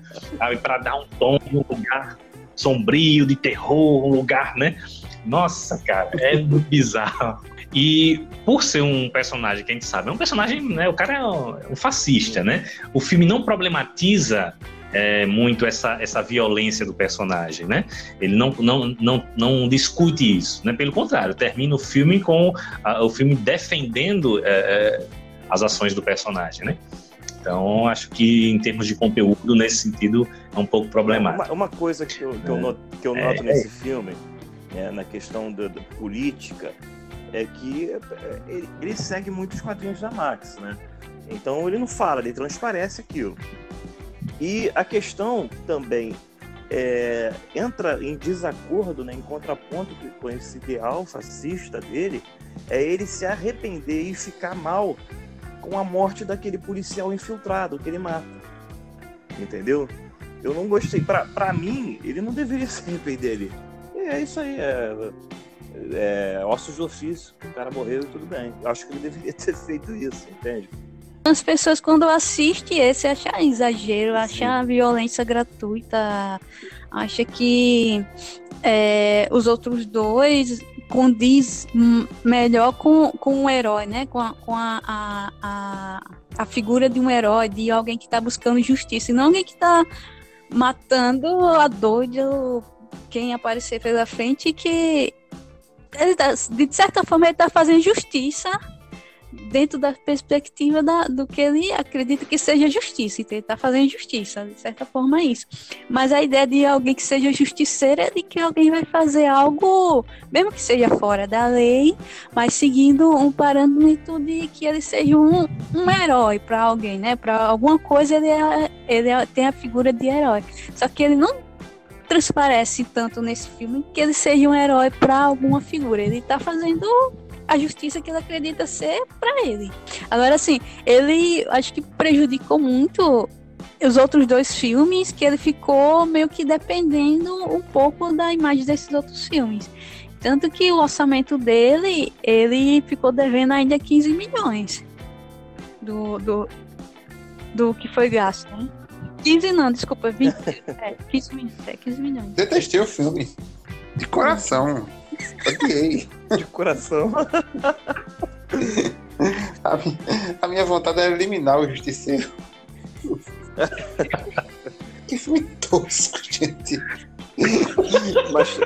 para dar um tom um lugar sombrio, de terror, um lugar, né? Nossa, cara, é bizarro. E por ser um personagem que a gente sabe, é um personagem, né? O cara é um, é um fascista, né? O filme não problematiza é, muito essa, essa violência do personagem, né? Ele não, não, não, não discute isso, né? Pelo contrário, termina o filme com a- o filme defendendo é, é, as ações do personagem, né? Então, acho que em termos de conteúdo, nesse sentido, é um pouco problemático. Uma, uma coisa que eu, que eu É. noto, que eu noto é. nesse filme, né, na questão da, da política, é que é, ele, ele segue muito os quadrinhos da Max, né? Então ele não fala, ele transparece aquilo. E a questão também é, entra em desacordo, né, em contraponto com esse ideal fascista dele, é ele se arrepender e ficar mal com a morte daquele policial infiltrado que ele mata. Entendeu? Eu não gostei. Pra mim, ele não deveria se arrepender ali. É isso aí. É, é ossos de ofício. O cara morreu e tudo bem. Eu acho que ele deveria ter feito isso, entende? As pessoas, quando assistem esse, acham exagero, acham violência gratuita, acha que é, os outros dois condiz melhor com, com o herói, né? Com, a, com a, a, a, a figura de um herói, de alguém que está buscando justiça, e não alguém que está matando a doido quem aparecer pela frente que ele tá- de certa forma ele está fazendo justiça dentro da perspectiva da, do que ele acredita que seja justiça. Então ele está fazendo justiça, de certa forma é isso. Mas a ideia de alguém que seja justiceiro é de que alguém vai fazer algo, mesmo que seja fora da lei, mas seguindo um parâmetro de que ele seja um, um herói para alguém, né? Para alguma coisa ele, é, ele é- tem a figura de herói. Só que ele não transparece tanto nesse filme que ele seja um herói para alguma figura. Ele está fazendo a justiça que ele acredita ser para ele. Agora, assim, ele acho que prejudicou muito os outros dois filmes, que ele ficou meio que dependendo um pouco da imagem desses outros filmes. Tanto que o orçamento dele, ele ficou devendo ainda 15 milhões do, do, do que foi gasto, né? 15 não, desculpa, 20, é, 15, milhões, é, 15 milhões. Detestei o filme. De coração. Odiei. De coração. A, mi- a minha vontade era eliminar o Justiceiro. que filme tosco, gente. Mas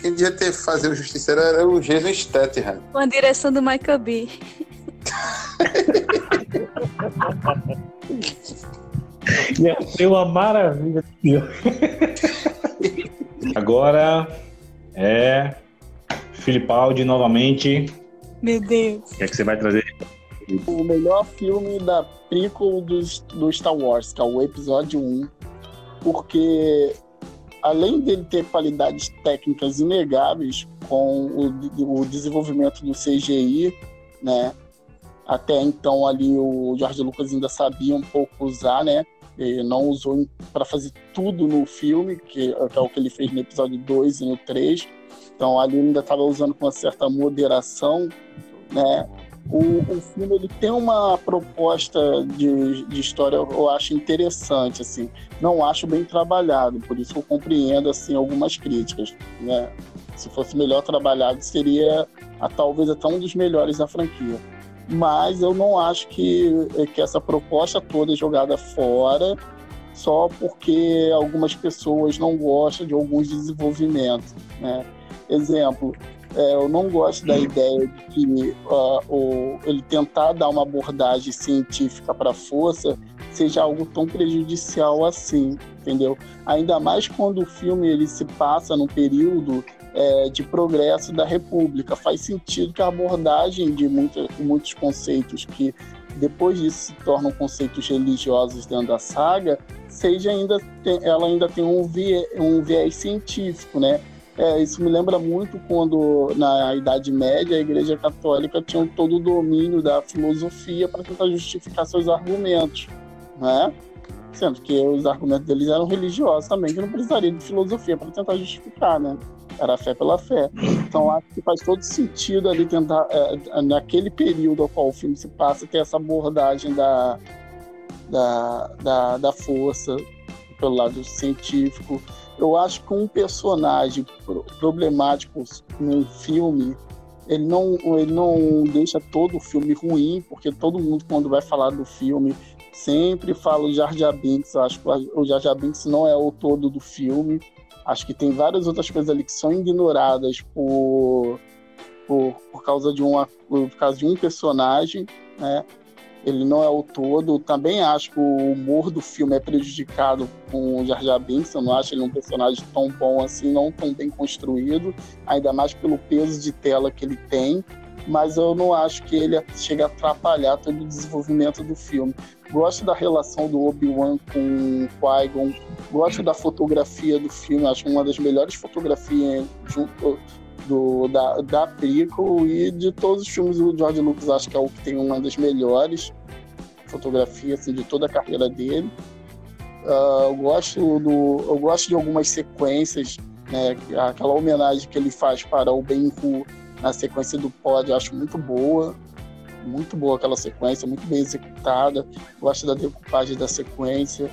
Quem devia ter fazer o Justiceiro era o Jason Statham. Com a direção do Michael B. Ia ser uma maravilha. Agora é Filipaldi novamente. Meu Deus. O que é que você vai trazer? O melhor filme da prequel dos, do Star Wars, que é o episódio 1, porque além dele ter qualidades técnicas inegáveis com o, o desenvolvimento do CGI, né? Até então ali o George Lucas ainda sabia um pouco usar, né? Ele não usou para fazer tudo no filme, que, que, é o que ele fez no episódio 2 e no 3. Então ali ainda estava usando com uma certa moderação, né? O, o filme ele tem uma proposta de, de história eu acho interessante assim não acho bem trabalhado por isso eu compreendo assim algumas críticas né se fosse melhor trabalhado seria a, talvez até um dos melhores da franquia mas eu não acho que, que essa proposta toda é jogada fora só porque algumas pessoas não gostam de alguns desenvolvimentos né exemplo é, eu não gosto da ideia de que uh, o, ele tentar dar uma abordagem científica para a força seja algo tão prejudicial assim, entendeu? Ainda mais quando o filme ele se passa num período é, de progresso da República. Faz sentido que a abordagem de muita, muitos conceitos que depois disso se tornam conceitos religiosos dentro da saga, seja ainda ela ainda tem um viés, um viés científico, né? É, isso me lembra muito quando, na Idade Média, a Igreja Católica tinha todo o domínio da filosofia para tentar justificar seus argumentos, né? Sendo que os argumentos deles eram religiosos também, que não precisaria de filosofia para tentar justificar, né? Era fé pela fé. Então, acho que faz todo sentido ali tentar, é, naquele período ao qual o filme se passa, ter essa abordagem da, da, da, da força pelo lado científico eu acho que um personagem problemático num filme ele não, ele não deixa todo o filme ruim, porque todo mundo, quando vai falar do filme, sempre fala o Jar Jar Binks. Acho que o Jar Jar Binks não é o todo do filme. Acho que tem várias outras coisas ali que são ignoradas por, por, por, causa, de uma, por causa de um personagem, né? ele não é o todo. Também acho que o humor do filme é prejudicado com o Jar Jar Binks. Eu não acho ele um personagem tão bom assim, não tão bem construído, ainda mais pelo peso de tela que ele tem. Mas eu não acho que ele chega a atrapalhar todo o desenvolvimento do filme. Gosto da relação do Obi-Wan com Qui-Gon. Gosto da fotografia do filme. Acho uma das melhores fotografias junto do, da, da prequel e de todos os filmes do George Lucas, acho que é o que tem uma das melhores fotografias assim, de toda a carreira dele. Uh, eu, gosto do, eu gosto de algumas sequências, né, aquela homenagem que ele faz para o Ben-Hur na sequência do Pod, acho muito boa. Muito boa aquela sequência, muito bem executada. Gosto da decupagem da sequência.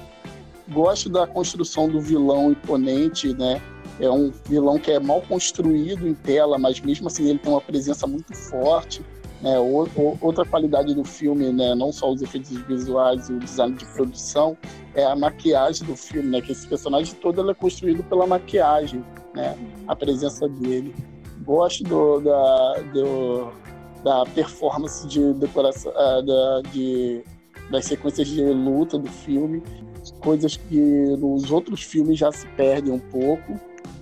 Gosto da construção do vilão imponente, né? é um vilão que é mal construído em tela, mas mesmo assim ele tem uma presença muito forte. Né? outra qualidade do filme, né? não só os efeitos visuais e o design de produção, é a maquiagem do filme, né? que esse personagem todo é construído pela maquiagem, né? a presença dele. Gosto do, da, do, da performance de decoração, uh, da, de, das sequências de luta do filme, coisas que nos outros filmes já se perdem um pouco.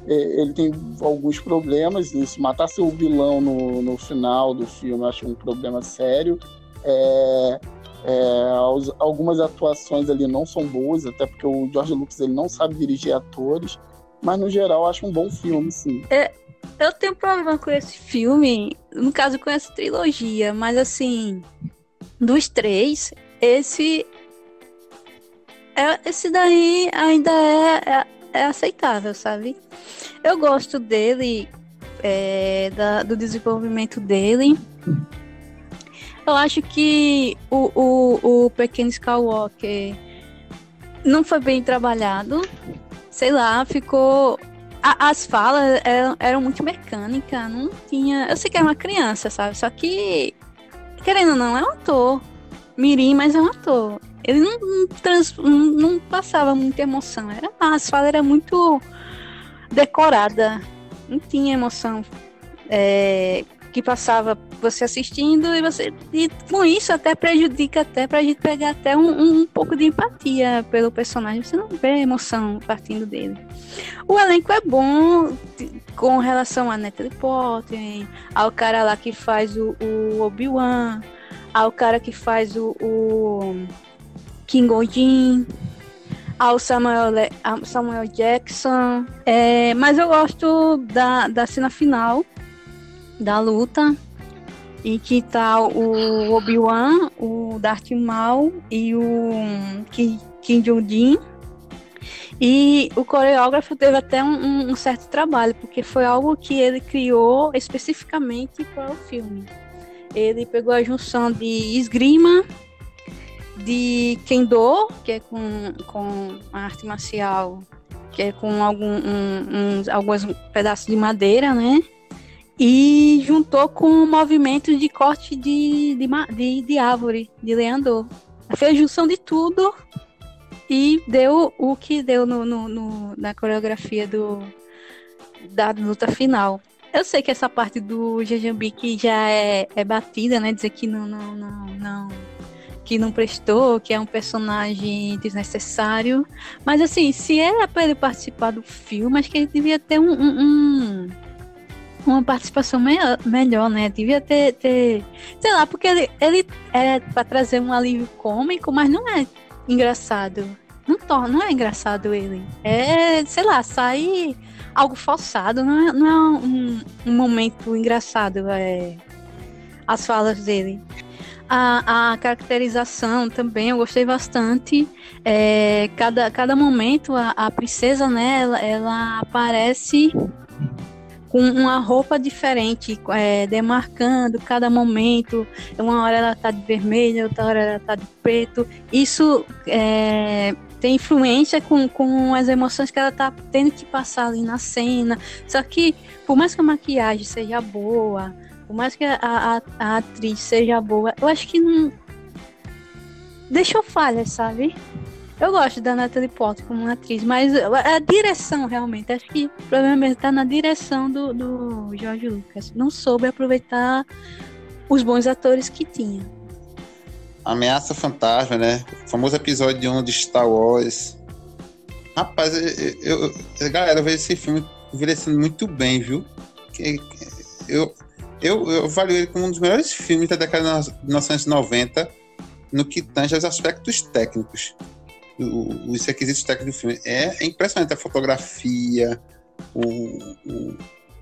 É, ele tem alguns problemas nisso. Matar seu vilão no, no final do filme acho um problema sério. É, é, algumas atuações ali não são boas, até porque o George Lucas ele não sabe dirigir atores, mas no geral acho um bom filme, sim. É, eu tenho problema com esse filme, no caso com essa trilogia, mas assim, dos três, esse é, esse daí ainda é, é é aceitável, sabe? Eu gosto dele, é, da, do desenvolvimento dele. Eu acho que o, o, o Pequeno Skywalker não foi bem trabalhado. Sei lá, ficou. A, as falas eram, eram muito mecânicas, não tinha. Eu sei que era uma criança, sabe? Só que, querendo ou não, é um ator. Mirim, mas é um ator. Ele não, não, trans, não, não passava muita emoção. Era massa, a era muito decorada. Não tinha emoção. É, que passava você assistindo e você e com isso até prejudica até pra gente pegar até um, um pouco de empatia pelo personagem. Você não vê emoção partindo dele. O elenco é bom com relação a Natalie Portman, ao cara lá que faz o, o Obi-Wan, ao cara que faz o, o King Odin, ao Samuel, Samuel Jackson. É, mas eu gosto da, da cena final da luta em que tá o Obi-Wan, o Darth Maul e o Kim Jong-un. E o coreógrafo teve até um, um, certo trabalho, porque foi algo que ele criou especificamente para o filme. Ele pegou a junção de esgrima, de kendo, que é com, com a arte marcial, que é com algum, um, um, alguns pedaços de madeira, né? E juntou com movimentos de corte de, de, de, de árvore, de leandor. Fez junção de tudo e deu o que deu no, no, no, na coreografia do, da luta final. Eu sei que essa parte do Jajambi já é, é batida, né? Dizer que não, não, não, não que não prestou, que é um personagem desnecessário. Mas assim, se era para ele participar do filme, acho que ele devia ter um, um, um uma participação melhor, melhor, né? Devia ter, ter sei lá, porque ele, ele é para trazer um alívio cômico, mas não é engraçado. Não, torna, não é engraçado ele. É, sei lá, sai algo forçado, não é, não é um, um momento engraçado é, as falas dele. A, a, caracterização também eu gostei bastante. É, cada, cada momento a, a princesa, né, ela, ela, aparece com uma roupa diferente, é, demarcando cada momento. Uma hora ela tá de vermelho, outra hora ela tá de preto. Isso é, tem influência com, com as emoções que ela tá tendo que passar ali na cena. Só que, por mais que a maquiagem seja boa, por mais que a, a, a atriz seja boa, eu acho que não. Deixou falha, sabe? Eu gosto da Natalie Portman como atriz, mas a direção realmente, acho que o problema mesmo está na direção do, do George Lucas. Não soube aproveitar os bons atores que tinha. Ameaça Fantasma, né? O famoso episódio 1 de Star Wars. Rapaz, eu, eu, galera, eu vejo esse filme envelhecendo muito bem, viu? Eu, eu, eu avalio ele como um dos melhores filmes da década de 1990 no que tange aos aspectos técnicos. O, os requisitos técnicos do filme. É, impressionante a fotografia, o, o,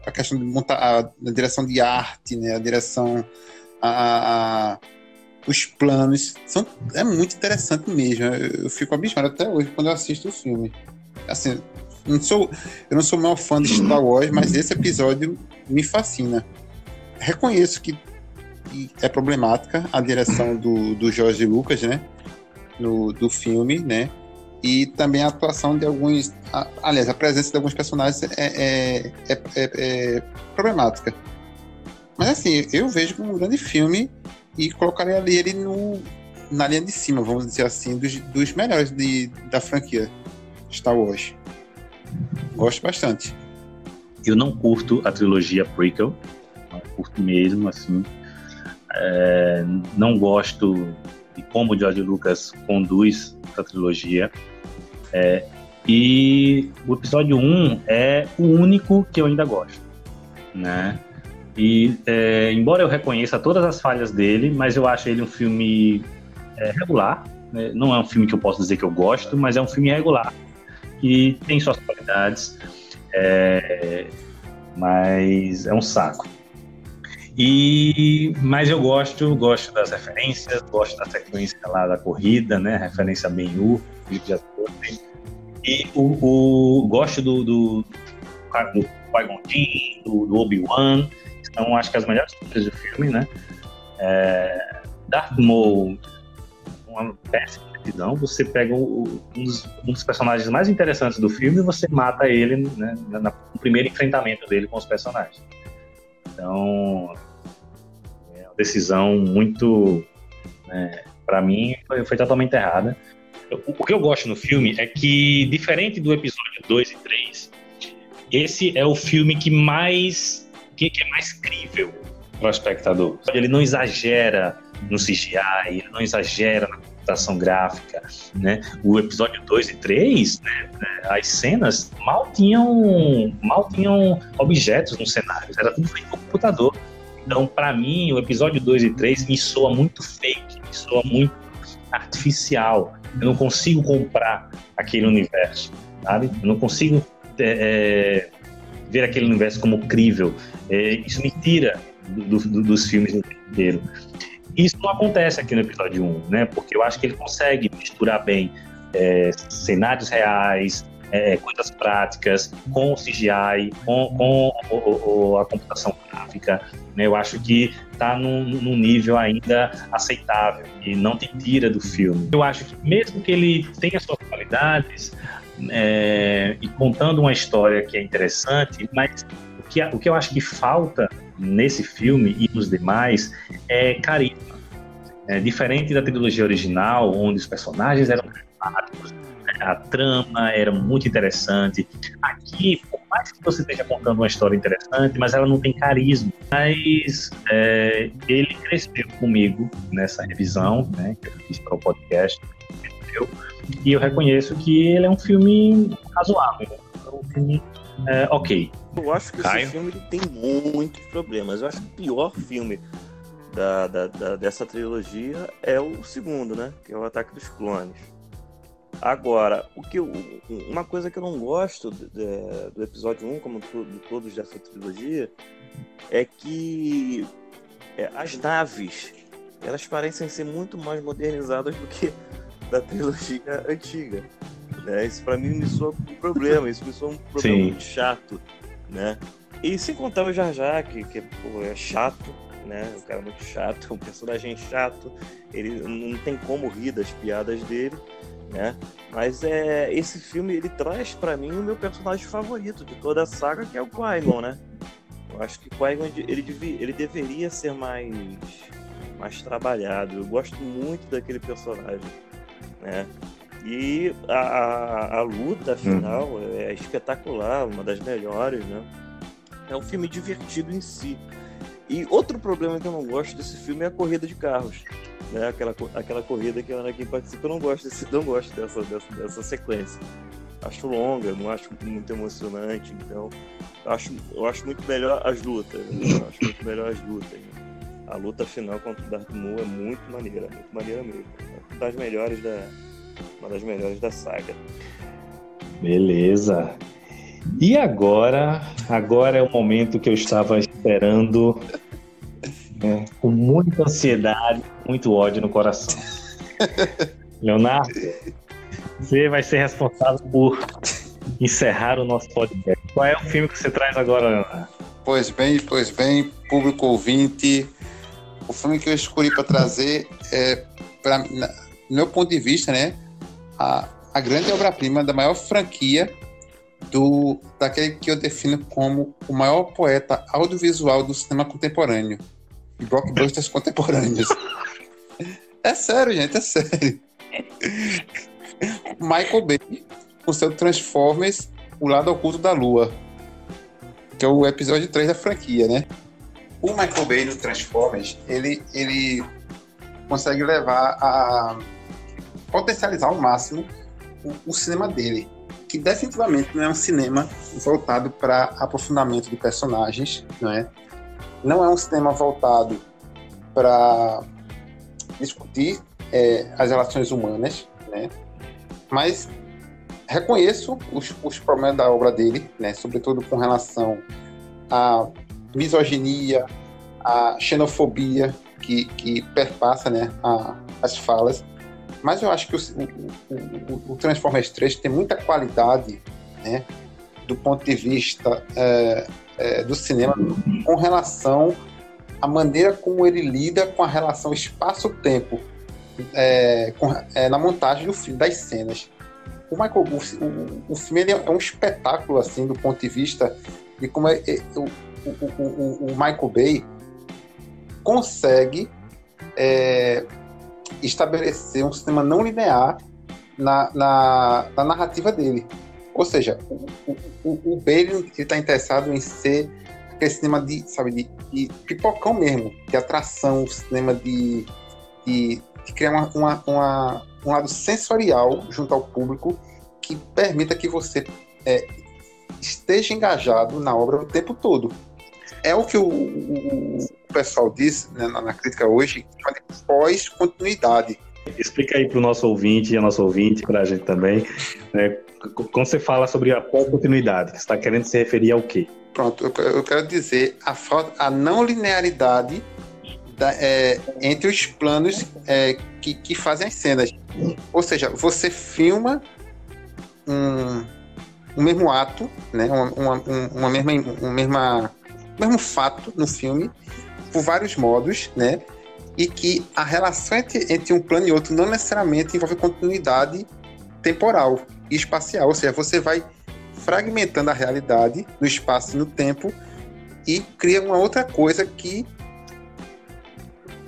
a questão de montar a, a, direção de arte, né? a direção, a, a, os planos. São, é muito interessante mesmo. Eu, eu fico abismado até hoje quando eu assisto o filme. Assim, não sou, eu não sou o maior fã de Star Wars, mas esse episódio me fascina reconheço que é problemática a direção do, do Jorge Lucas, né? No, do filme, né? E também a atuação de alguns. A, aliás, a presença de alguns personagens é, é, é, é, é problemática. Mas assim, eu vejo como um grande filme e colocarei ali ele no, na linha de cima, vamos dizer assim, dos, dos melhores de, da franquia Star Wars. Gosto bastante. Eu não curto a trilogia prequel, curto mesmo, assim. É, não gosto de como o George Lucas conduz essa trilogia. É, e o episódio 1 é o único que eu ainda gosto, né? E é, embora eu reconheça todas as falhas dele, mas eu acho ele um filme é, regular. Né? Não é um filme que eu posso dizer que eu gosto, mas é um filme regular que tem suas qualidades, é, mas é um saco. E, mas eu gosto, gosto das referências, gosto da sequência lá da corrida, né? Referência a Ben-Hur, já E o, o, gosto do, do, do Qui-Gon do, do Obi-Wan, são, acho que, as melhores coisas do filme, né? É, Darth Maul, uma péssima decisão. Você pega um, um, dos, um, dos, personagens mais interessantes do filme e você mata ele né, no primeiro enfrentamento dele com os personagens. Então, decisão muito, né, para mim, foi, foi, totalmente errada. O, o que eu gosto no filme é que, diferente do episódio 2 e 3, esse é o filme que mais que, que é mais crível para o espectador. Ele não exagera no CGI, ele não exagera na computação gráfica, né? O episódio 2 e 3, né, as cenas mal tinham, mal tinham objetos nos cenários, era tudo feito por computador. Então, para mim, o episódio 2 e 3 me soa muito fake, me soa muito artificial. Eu não consigo comprar aquele universo, sabe? Eu não consigo é, ver aquele universo como crível. É, isso me tira do, do, dos filmes inteiro. Isso não acontece aqui no episódio 1, né? Porque eu acho que ele consegue misturar bem é, cenários reais, é, coisas práticas, com o CGI, com, com o, o, a computação gráfica. Né? Eu acho que está num, num, nível ainda aceitável e não te tira do filme. Eu acho que mesmo que ele tenha suas qualidades é, e contando uma história que é interessante, mas o que, o que eu acho que falta nesse filme e nos demais é carisma. É, diferente da trilogia original, onde os personagens eram carismáticos, a trama era muito interessante. Aqui, por mais que você esteja contando uma história interessante, mas ela não tem carisma. Mas é, ele cresceu comigo nessa revisão, né, que eu fiz para o podcast. Cresceu, e eu reconheço que ele é um filme razoável. É um filme é, ok. Eu acho que Caio? esse filme ele tem muitos problemas. Eu acho que o pior filme da, da, da, dessa trilogia é o segundo, né? Que é o Ataque dos Clones. Agora, o que eu, uma coisa que eu não gosto de, de, do episódio 1, como de todos dessa trilogia, é que é, as naves elas parecem ser muito mais modernizadas do que da trilogia antiga. Né? Isso para mim me soa um problema, isso me soa um problema Sim. muito chato. Né? E sem contar o Jar Jar, que, que pô, é chato, né? O cara é muito chato, um personagem chato, ele não tem como rir das piadas dele né? Mas é, esse filme ele traz para mim o meu personagem favorito de toda a saga, que é o Qui-Gon, né? Eu acho que Qui-Gon ele, devia, ele deveria ser mais mais trabalhado. Eu gosto muito daquele personagem, né? E a, a, a luta final hum. é espetacular, uma das melhores, né? É um filme divertido em si. E outro problema que eu não gosto desse filme é a corrida de carros né? Aquela, aquela corrida que o Anakin participa, eu não gosto, desse, não gosto dessa, dessa, dessa sequência. Acho longa, não acho muito emocionante, então acho, eu acho muito melhor as lutas. Né? Acho muito melhor as lutas. Né? A luta final contra o Darth Maul é muito maneira, muito maneira mesmo. É uma das melhores da, uma das melhores da saga. Beleza. E agora, agora é o momento que eu estava esperando né, com muita ansiedade, muito ódio no coração. Leonardo, você vai ser responsável por encerrar o nosso podcast. Qual é o filme que você traz agora, Leonardo? Pois bem, pois bem, público ouvinte, o filme que eu escolhi para trazer é, para meu ponto de vista, né, a, a grande obra-prima da maior franquia do daquele que eu defino como o maior poeta audiovisual do cinema contemporâneo, e blockbusters contemporâneos. É sério, gente, é sério. Michael Bay, com seu Transformers, O Lado Oculto da Lua, que é o episódio 3 da franquia, né? O Michael Bay no Transformers, ele, ele consegue levar a potencializar ao máximo o, o cinema dele, que definitivamente não é um cinema voltado para aprofundamento de personagens, não é? não é um cinema voltado para discutir é, as relações humanas, né? Mas reconheço os, os, problemas da obra dele, né? Sobretudo com relação à misoginia, à xenofobia que, que perpassa, né? A, as falas. Mas eu acho que o, o, o, Transformers 3 tem muita qualidade, né? Do ponto de vista é, é, do cinema com relação à maneira como ele lida com a relação espaço-tempo é, é, na montagem do filme, das cenas. O Michael, o, o, o filme é um espetáculo assim do ponto de vista de como é, é o, o, o, Michael Bay consegue é, estabelecer um cinema não linear na, na, na narrativa dele. Ou seja, o, o, o Bale está interessado em ser aquele cinema de, sabe, de de pipocão mesmo, de atração, cinema de, de, de criar uma, uma, uma, um lado sensorial junto ao público que permita que você é, esteja engajado na obra o tempo todo. É o que o, o, o pessoal diz né, na, na, crítica hoje, pós-continuidade. Explica aí para o nosso ouvinte e a nossa ouvinte, para a gente também, né, quando você fala sobre a pós-continuidade, você está querendo se referir ao quê? Pronto, eu, quero dizer a, falta, a não linearidade da, é, entre os planos é, que, que fazem as cenas. Ou seja, você filma um, um mesmo ato, né, uma, uma, uma mesma, uma mesma, um mesmo fato no filme, por vários modos, né, e que a relação entre, entre um plano e outro não necessariamente envolve continuidade temporal e espacial, ou seja, você vai fragmentando a realidade no espaço e no tempo e cria uma outra coisa que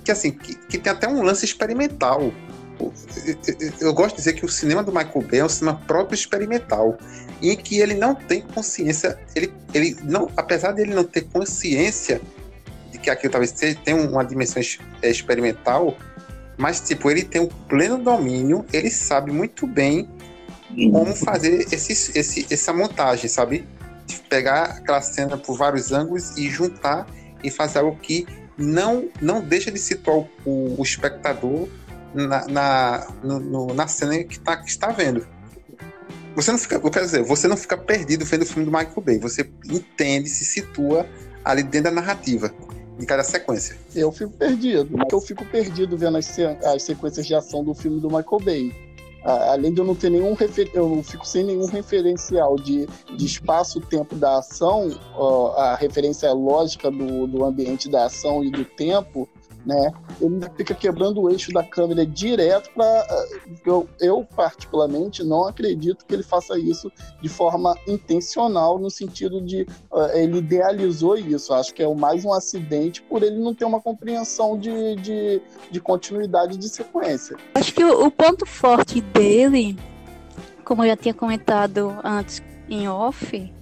que assim que, que tem até um lance experimental. Eu gosto de dizer que o cinema do Michael Bay é um cinema próprio experimental, em que ele não tem consciência, ele, ele não, apesar de ele não ter consciência de que aquilo talvez tenha uma dimensão é, experimental, mas tipo, ele tem um pleno domínio, ele sabe muito bem como fazer esse, esse, essa montagem, sabe? De pegar aquela cena por vários ângulos e juntar e fazer algo que não, não deixa de situar o, o espectador na, na, no, no, na cena que, tá, que está vendo. Você não fica, eu quero dizer, você não fica perdido vendo o filme do Michael Bay. Você entende, se situa ali dentro da narrativa de cada sequência. Eu fico perdido, porque eu fico perdido vendo as, as sequências de ação do filme do Michael Bay. Além de eu não ter nenhum eu fico sem nenhum referencial de, de espaço-tempo da ação, a referência lógica do, do ambiente da ação e do tempo, né? Ele fica quebrando o eixo da câmera direto para eh, eu, eu particularmente não acredito que ele faça isso de forma intencional no sentido de uh, ele idealizou isso. Acho que é mais um acidente por ele não ter uma compreensão de, de, de continuidade de sequência. Acho que o, o ponto forte dele, como eu já tinha comentado antes em off,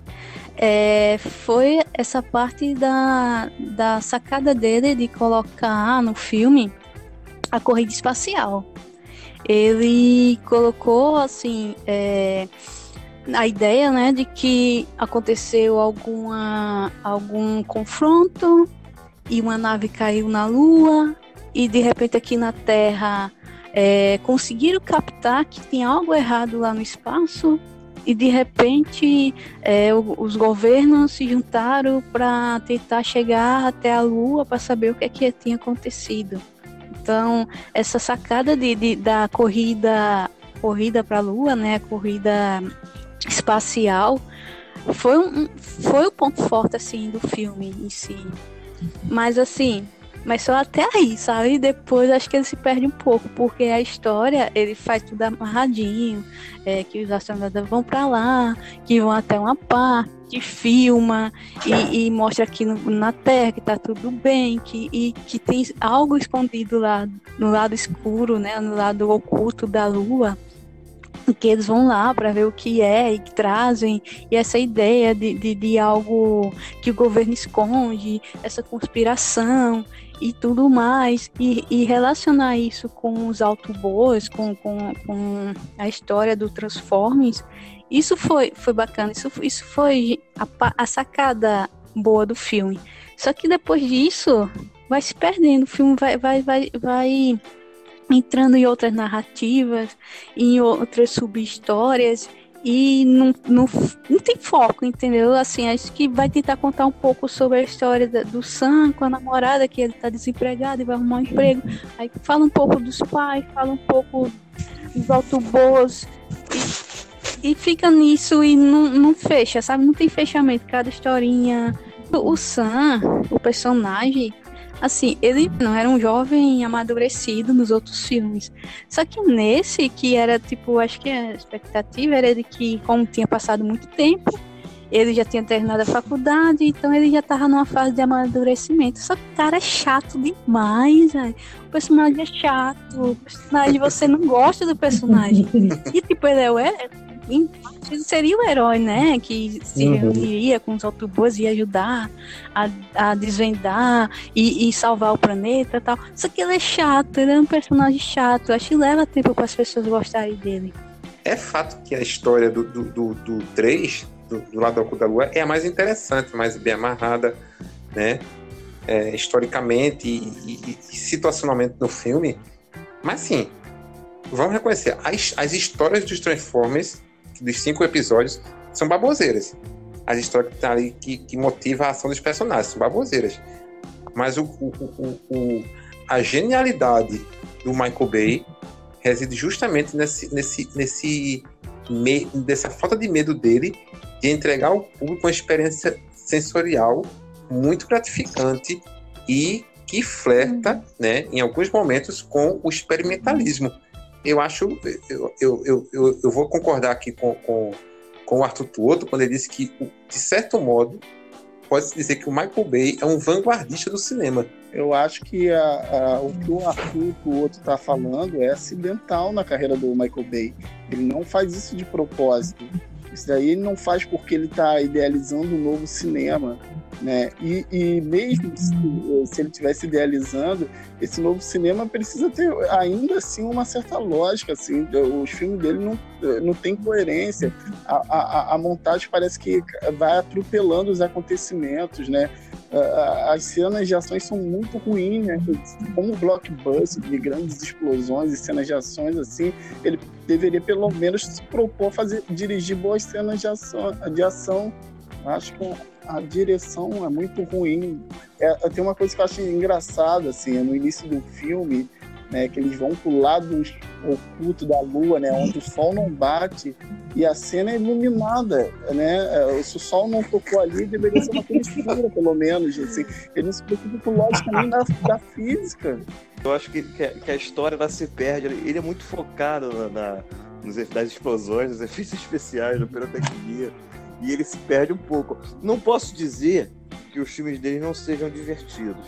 é, foi essa parte da, da sacada dele de colocar no filme a corrida espacial. Ele colocou assim é, a ideia, né, de que aconteceu alguma algum confronto e uma nave caiu na Lua e de repente aqui na Terra é, conseguiram captar que tinha algo errado lá no espaço e de repente é, os governos se juntaram para tentar chegar até a Lua para saber o que é que tinha acontecido. Então essa sacada de, de da corrida corrida para a Lua, né, corrida espacial, foi um, foi o ponto forte assim do filme em si. Mas assim, mas só até aí, sabe? E depois acho que ele se perde um pouco, porque a história, ele faz tudo amarradinho, é, que os astronautas vão para lá, que vão até uma parte, que filma e, e mostra aqui no, na Terra que tá tudo bem, que, e que tem algo escondido lá no lado escuro, né? No lado oculto da Lua que eles vão lá para ver o que é e que trazem, e essa ideia de, de, de, algo que o governo esconde, essa conspiração, e tudo mais, e, e relacionar isso com os Autobots, com, com, com a história do Transformers, isso foi, foi bacana, isso, isso foi a, a sacada boa do filme. Só que depois disso, vai se perdendo, o filme vai, vai, vai, vai entrando em outras narrativas, em outras sub-histórias, e não, não, não tem foco, entendeu? Assim, acho que vai tentar contar um pouco sobre a história do Sam com a namorada, que ele tá desempregado e vai arrumar um emprego. Aí fala um pouco dos pais, fala um pouco dos autoboas e, e fica nisso e não, não fecha, sabe? Não tem fechamento, cada historinha. O Sam, o personagem, Assim, ele não era um jovem amadurecido nos outros filmes. Só que nesse, que era tipo, acho que a expectativa era de que, como tinha passado muito tempo, ele já tinha terminado a faculdade, então ele já tava numa fase de amadurecimento. Só que o cara é chato demais, véio. o personagem é chato, o personagem você não gosta do personagem. E tipo, ele é, é seria o herói, né? Que se uhum. reuniria com os Autobots e ajudar a, a desvendar e, e, salvar o planeta e tal. Só que ele é chato, ele é um personagem chato. Acho que leva tempo para as pessoas gostarem dele. É fato que a história do, do, do, do 3, do, do lado da Lua, é a mais interessante, mais bem amarrada, né? É, historicamente e, e, e situacionalmente no filme. Mas sim, vamos reconhecer, as, as histórias dos Transformers, dos cinco episódios, são baboseiras. As histórias que, tá ali, que, que motivam a ação dos personagens são baboseiras. Mas o, o, o, o, a genialidade do Michael Bay reside justamente nesse, nesse, nesse me, dessa falta de medo dele de entregar ao público uma experiência sensorial muito gratificante e que flerta, né, em alguns momentos, com o experimentalismo eu acho, eu, eu, eu, eu, vou concordar aqui com, com, com o Arthur Tuoto quando ele disse que, de certo modo, pode-se dizer que o Michael Bay é um vanguardista do cinema. Eu acho que a, a, o que o Arthur Tuoto está falando é acidental na carreira do Michael Bay. Ele não faz isso de propósito. Isso daí ele não faz porque ele está idealizando um novo cinema. Né? E, e mesmo se, se, ele estivesse idealizando, esse novo cinema precisa ter ainda assim uma certa lógica. Assim, os filmes dele não, não tem coerência. A, a, a montagem parece que vai atropelando os acontecimentos. Né? As cenas de ações são muito ruins, né? como blockbuster de grandes explosões e cenas de ações assim, ele deveria pelo menos se propor fazer dirigir boas cenas de ação, de ação acho que a direção é muito ruim. É, tem uma coisa que eu acho engraçada, assim, é no início do filme, né, que eles vão pro lado oculto da lua, né, onde o sol não bate e a cena é iluminada, né? Se o sol não tocou ali, deveria ser uma coisa escura, pelo menos, assim. Ele se preocupa com lógica nem da, da física. Eu acho que, que, a história ela se perde. Ele é muito focado na, na nas explosões, nos efeitos especiais, na pirotecnia e ele se perde um pouco. Não posso dizer que os filmes dele não sejam divertidos.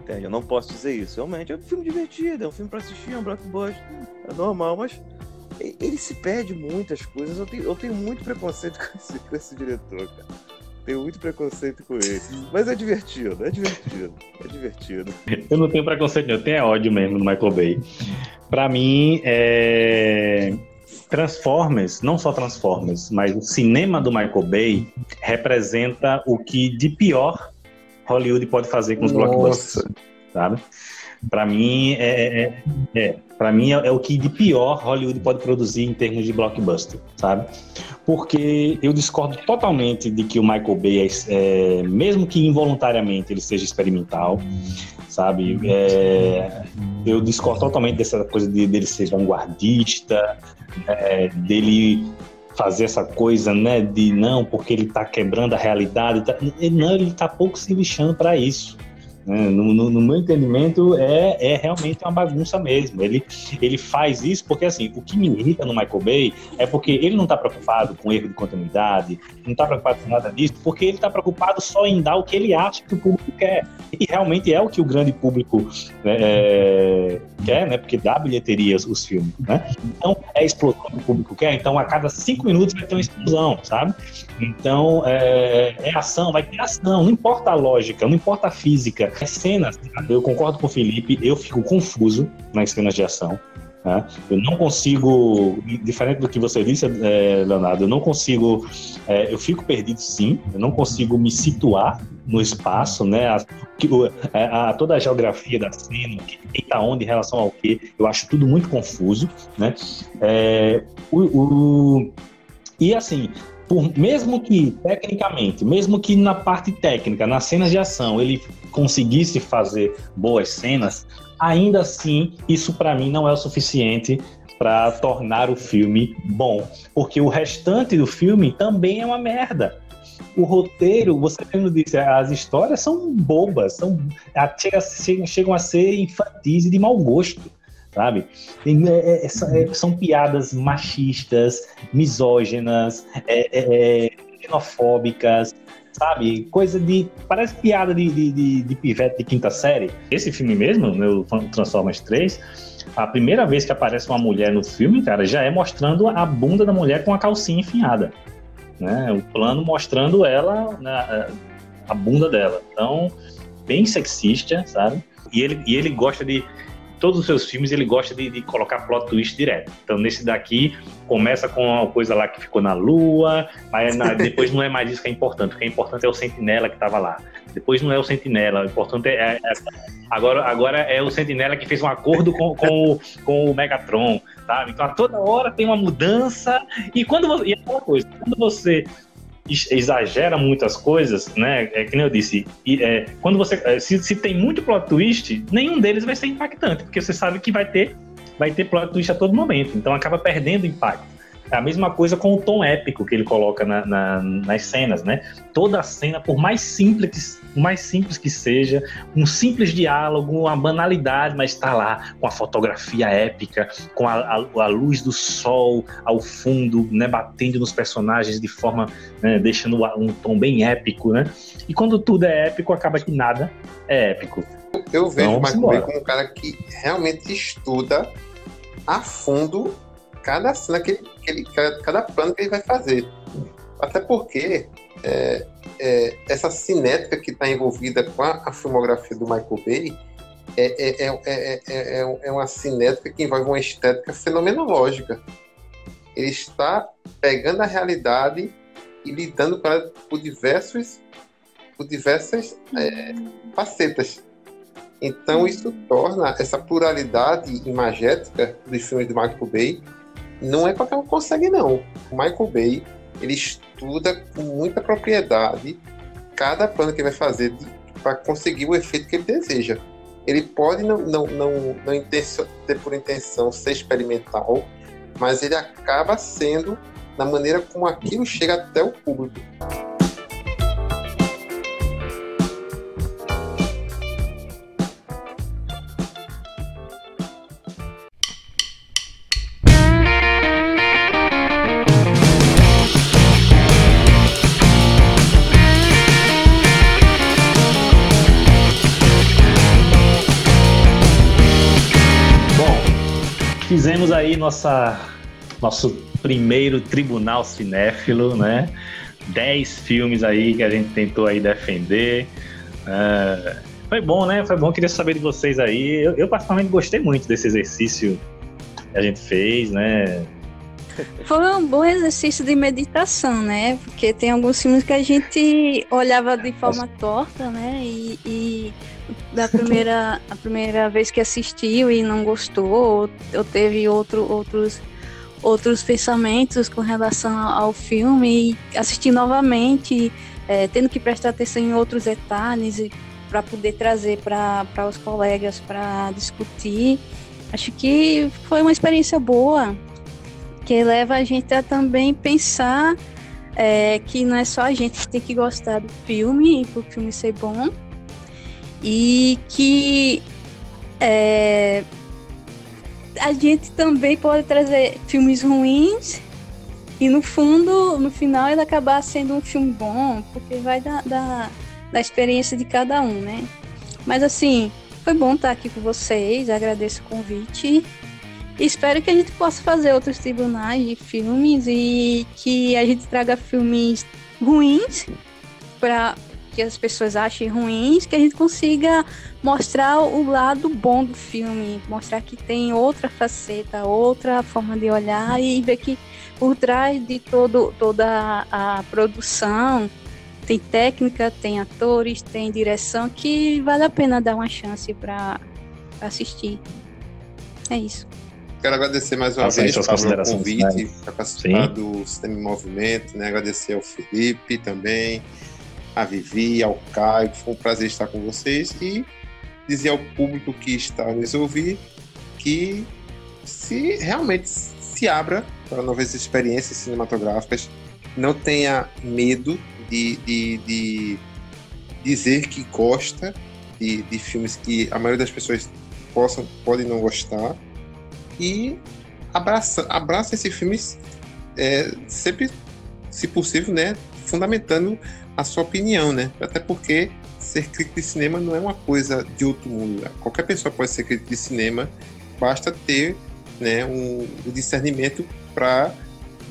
Entende? Eu não posso dizer isso. Realmente é um filme divertido, é um filme para assistir, é um blockbuster, é normal, mas ele se perde muitas coisas. Eu tenho, eu tenho muito preconceito com esse, com esse diretor, cara. Tenho muito preconceito com ele. Mas é divertido, é divertido, é divertido. Eu não tenho preconceito, eu tenho ódio mesmo no Michael Bay. Pra mim, é Transformers, não só Transformers, mas o cinema do Michael Bay representa o que de pior Hollywood pode fazer com os Nossa. blockbusters, sabe? Para mim é, é, é, é para mim é, é, o que de pior Hollywood pode produzir em termos de blockbuster, sabe? Porque eu discordo totalmente de que o Michael Bay, é, é mesmo que involuntariamente ele seja experimental, sabe? É, eu discordo totalmente dessa coisa de, dele ser vanguardista, é, dele fazer essa coisa, né, de não, porque ele está quebrando a realidade. Tá, não, ele está pouco se lixando para isso. Né? No, no, no, meu entendimento, é, é realmente uma bagunça mesmo. Ele, ele faz isso porque, assim, o que me irrita no Michael Bay é porque ele não está preocupado com erro de continuidade, não está preocupado com nada disso, porque ele está preocupado só em dar o que ele acha que o público quer. E realmente é o que o grande público né, é, quer, né? Porque dá bilheteria os, filmes, né? Então, é explosão que o público quer. Então, a cada cinco minutos vai ter uma explosão, sabe? Então, é, é ação, vai ter ação. Não importa a lógica, não importa a física, as cenas, eu concordo com o Felipe, eu fico confuso nas cenas de ação. Né? Eu não consigo, diferente do que você disse, é, Leonardo, eu não consigo, é, eu fico perdido sim, eu não consigo me situar no espaço, né? A, é, a, a toda a geografia da cena, quem está onde em relação ao que, eu acho tudo muito confuso, né? É, o, o, e assim, por, mesmo que tecnicamente, mesmo que na parte técnica, nas cenas de ação, ele conseguisse fazer boas cenas, ainda assim, isso para mim não é o suficiente para tornar o filme bom, porque o restante do filme também é uma merda. O roteiro, você mesmo disse, as histórias são bobas, são, chegam, chegam a ser infantis e de mau gosto sabe? É, é, é, é, são piadas machistas, misóginas, é, xenofóbicas, sabe? Coisa de. Parece piada de, de, de, de pivete de quinta série. Esse filme mesmo, meu Transformers 3, a primeira vez que aparece uma mulher no filme, cara, já é mostrando a bunda da mulher com a calcinha enfiada. Né? O plano mostrando ela, né, a bunda dela. Então, bem sexista, sabe? E ele, e ele gosta de todos os seus filmes ele gosta de, de, colocar plot twist direto. Então, nesse daqui, começa com uma coisa lá que ficou na Lua, mas na, depois não é mais isso que é importante. O que é importante é o Sentinela que estava lá. Depois não é o Sentinela, o importante é. é agora, agora é o Sentinela que fez um acordo com, com, com o Megatron, sabe? Então, a toda hora tem uma mudança. E quando você, e aquela coisa, quando você exagera muitas coisas, né? É que nem eu disse, e, é, quando você é, se, se tem muito plot twist, nenhum deles vai ser impactante, porque você sabe que vai ter vai ter plot twist a todo momento, então acaba perdendo impacto. É a mesma coisa com o tom épico que ele coloca na, na, nas cenas, né? Toda a cena, por mais simples, mais simples que seja, um simples diálogo, uma banalidade, mas está lá com a fotografia épica, com a, a, a, luz do sol ao fundo, né? Batendo nos personagens de forma, né? deixando um tom bem épico, né? E quando tudo é épico, acaba que nada é épico. Eu vejo então, o Michael Bay como um cara que realmente estuda a fundo cada cena que ele, que ele cada, cada, plano que ele vai fazer. Até porque é, é, essa cinética que está envolvida com a, a, filmografia do Michael Bay é, é, é, é uma cinética que envolve uma estética fenomenológica. Ele está pegando a realidade e lidando com ela por diversos por diversas facetas. Então isso torna essa pluralidade imagética dos filmes do Michael Bay não é qualquer um que consegue, não. O Michael Bay, ele estuda com muita propriedade cada plano que ele vai fazer para conseguir o efeito que ele deseja. Ele pode não, não, não, não intenção, ter por intenção ser experimental, mas ele acaba sendo na maneira como aquilo chega até o público. Fizemos aí nossa, nosso primeiro tribunal cinéfilo, né? Dez filmes aí que a gente tentou aí defender. Uh, foi bom, né? Foi bom, queria saber de vocês aí. Eu, eu particularmente gostei muito desse exercício que a gente fez, né? Foi um bom exercício de meditação, né? Porque tem alguns filmes que a gente olhava de forma torta, né? E, e da primeira, a primeira vez que assistiu e não gostou, ou, teve outro, outros, outros pensamentos com relação ao filme, e assistir novamente, é, tendo que prestar atenção em outros detalhes para poder trazer para os colegas para discutir. Acho que foi uma experiência boa, que leva a gente a também pensar é, que não é só a gente que tem que gostar do filme e para o filme ser bom, e que é, a gente também pode trazer filmes ruins e no fundo, no final, ele acabar sendo um filme bom, porque vai da, da, da experiência de cada um, né? Mas assim, foi bom estar aqui com vocês, agradeço o convite. Espero que a gente possa fazer outros tribunais de filmes e que a gente traga filmes ruins para que as pessoas achem ruins, que a gente consiga mostrar o lado bom do filme, mostrar que tem outra faceta, outra forma de olhar e ver que por trás de todo, toda a produção tem técnica, tem atores, tem direção que vale a pena dar uma chance para assistir. É isso. Quero agradecer mais uma vez pelo convite para participar Sim. do Sistema em Movimento, né? agradecer ao Felipe também, a Vivi, ao Caio, foi um prazer estar com vocês e dizer ao público que está nos ouvir que se realmente se abra para novas experiências cinematográficas, não tenha medo de, de, de dizer que gosta de, de, filmes que a maioria das pessoas possam, podem não gostar e abraça, abraça esses filmes é, sempre, se possível, né, fundamentando a sua opinião, né? Até porque ser crítico de cinema não é uma coisa de outro mundo. Qualquer pessoa pode ser crítico de cinema, basta ter né, um, discernimento para,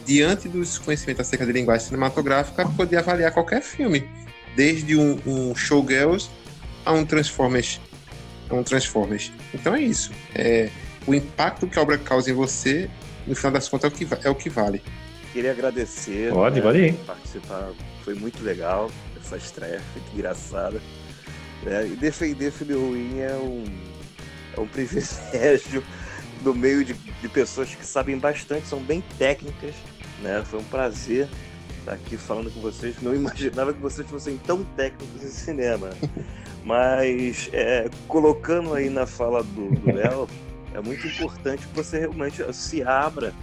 diante dos conhecimentos acerca de linguagem cinematográfica, poder avaliar qualquer filme, desde um, um Showgirls a um Transformers. A um Transformers. Então é isso. É, o impacto que a obra causa em você, no final das contas, é o que, é o que vale. Queria agradecer. Pode, né, pode ir. Participar foi muito legal essa estreia, foi engraçada. É, e defender filme ruim é um, é um privilégio no meio de, de pessoas que sabem bastante, são bem técnicas. Né? Foi um prazer estar aqui falando com vocês. Não imaginava que vocês fossem tão técnicos em cinema. Mas é, colocando aí na fala do Léo, é muito importante que você realmente se abra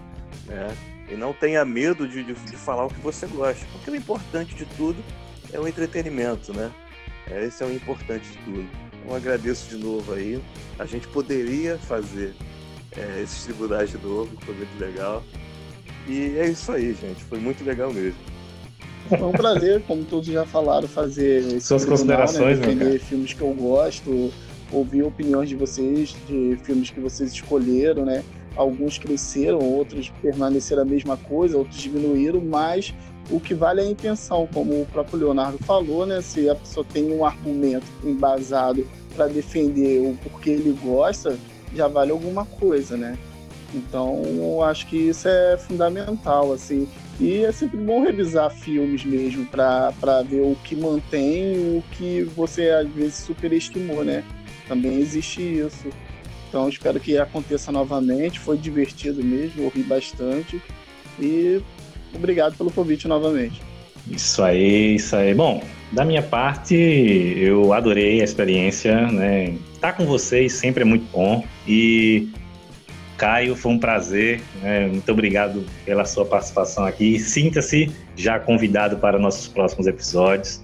né? e não tenha medo de, de, de falar o que você gosta. Porque o importante de tudo é o entretenimento, né? É, esse é o importante de tudo. Então agradeço de novo aí. A gente poderia fazer é, esses tribunais de novo, foi muito legal. E é isso aí, gente. Foi muito legal mesmo. Foi um prazer, como todos já falaram, fazer suas considerações, né? Defender filmes que eu gosto, ouvir opiniões de vocês, de filmes que vocês escolheram, né? Alguns cresceram, outros permaneceram a mesma coisa, outros diminuíram, mas o que vale é a intenção, como o próprio Leonardo falou, né? Se a pessoa tem um argumento embasado para defender o porquê ele gosta, já vale alguma coisa, né? Então, eu acho que isso é fundamental, assim. E é sempre bom revisar filmes mesmo para ver o que mantém o que você às vezes superestimou, né? Também existe isso. Então, espero que aconteça novamente. Foi divertido mesmo, ouvi bastante. E obrigado pelo convite novamente. Isso aí, isso aí. Bom, da minha parte, eu adorei a experiência, né? Estar tá com vocês sempre é muito bom. E Caio, foi um prazer. Né? Muito obrigado pela sua participação aqui. Sinta-se já convidado para nossos próximos episódios.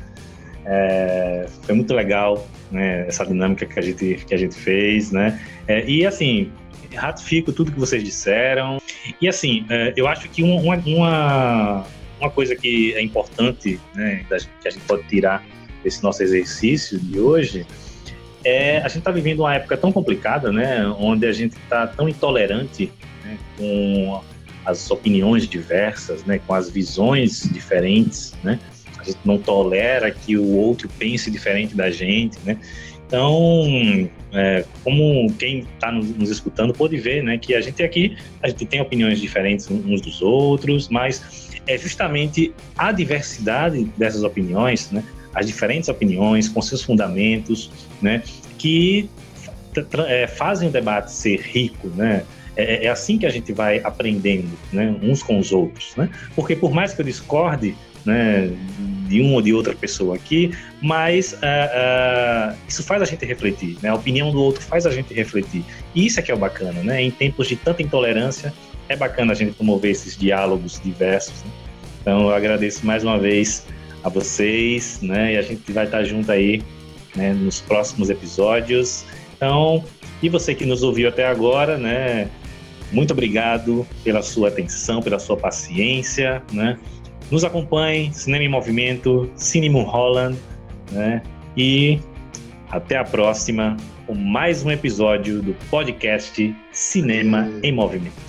É, foi muito legal né, essa dinâmica que a gente, que a gente fez, né? É, e assim, ratifico tudo que vocês disseram. E assim, é, eu acho que uma, uma, uma coisa que é importante, né, que a gente pode tirar desse nosso exercício de hoje, é a gente está vivendo uma época tão complicada, né, onde a gente está tão intolerante né, com as opiniões diversas, né, com as visões diferentes, né, gente não tolera que o outro pense diferente da gente, né, então, é, como quem está nos, escutando pode ver, né, que a gente aqui a gente tem opiniões diferentes uns dos outros, mas é justamente a diversidade dessas opiniões, né, as diferentes opiniões com seus fundamentos, né, que é, fazem o debate ser rico, né. É, é, assim que a gente vai aprendendo, né, uns com os outros, né, porque por mais que eu discorde, né, de uma ou de outra pessoa aqui, mas uh, uh, isso faz a gente refletir, né? A opinião do outro faz a gente refletir. E isso é que é o bacana, né? Em tempos de tanta intolerância, é bacana a gente promover esses diálogos diversos. Né? Então, eu agradeço mais uma vez a vocês, né? E a gente vai estar junto aí né, nos próximos episódios. Então, e você que nos ouviu até agora, né? Muito obrigado pela sua atenção, pela sua paciência, né? Nos acompanhe, Cinema em Movimento, Cinema Holland, né? E até a próxima com mais um episódio do podcast Cinema em Movimento.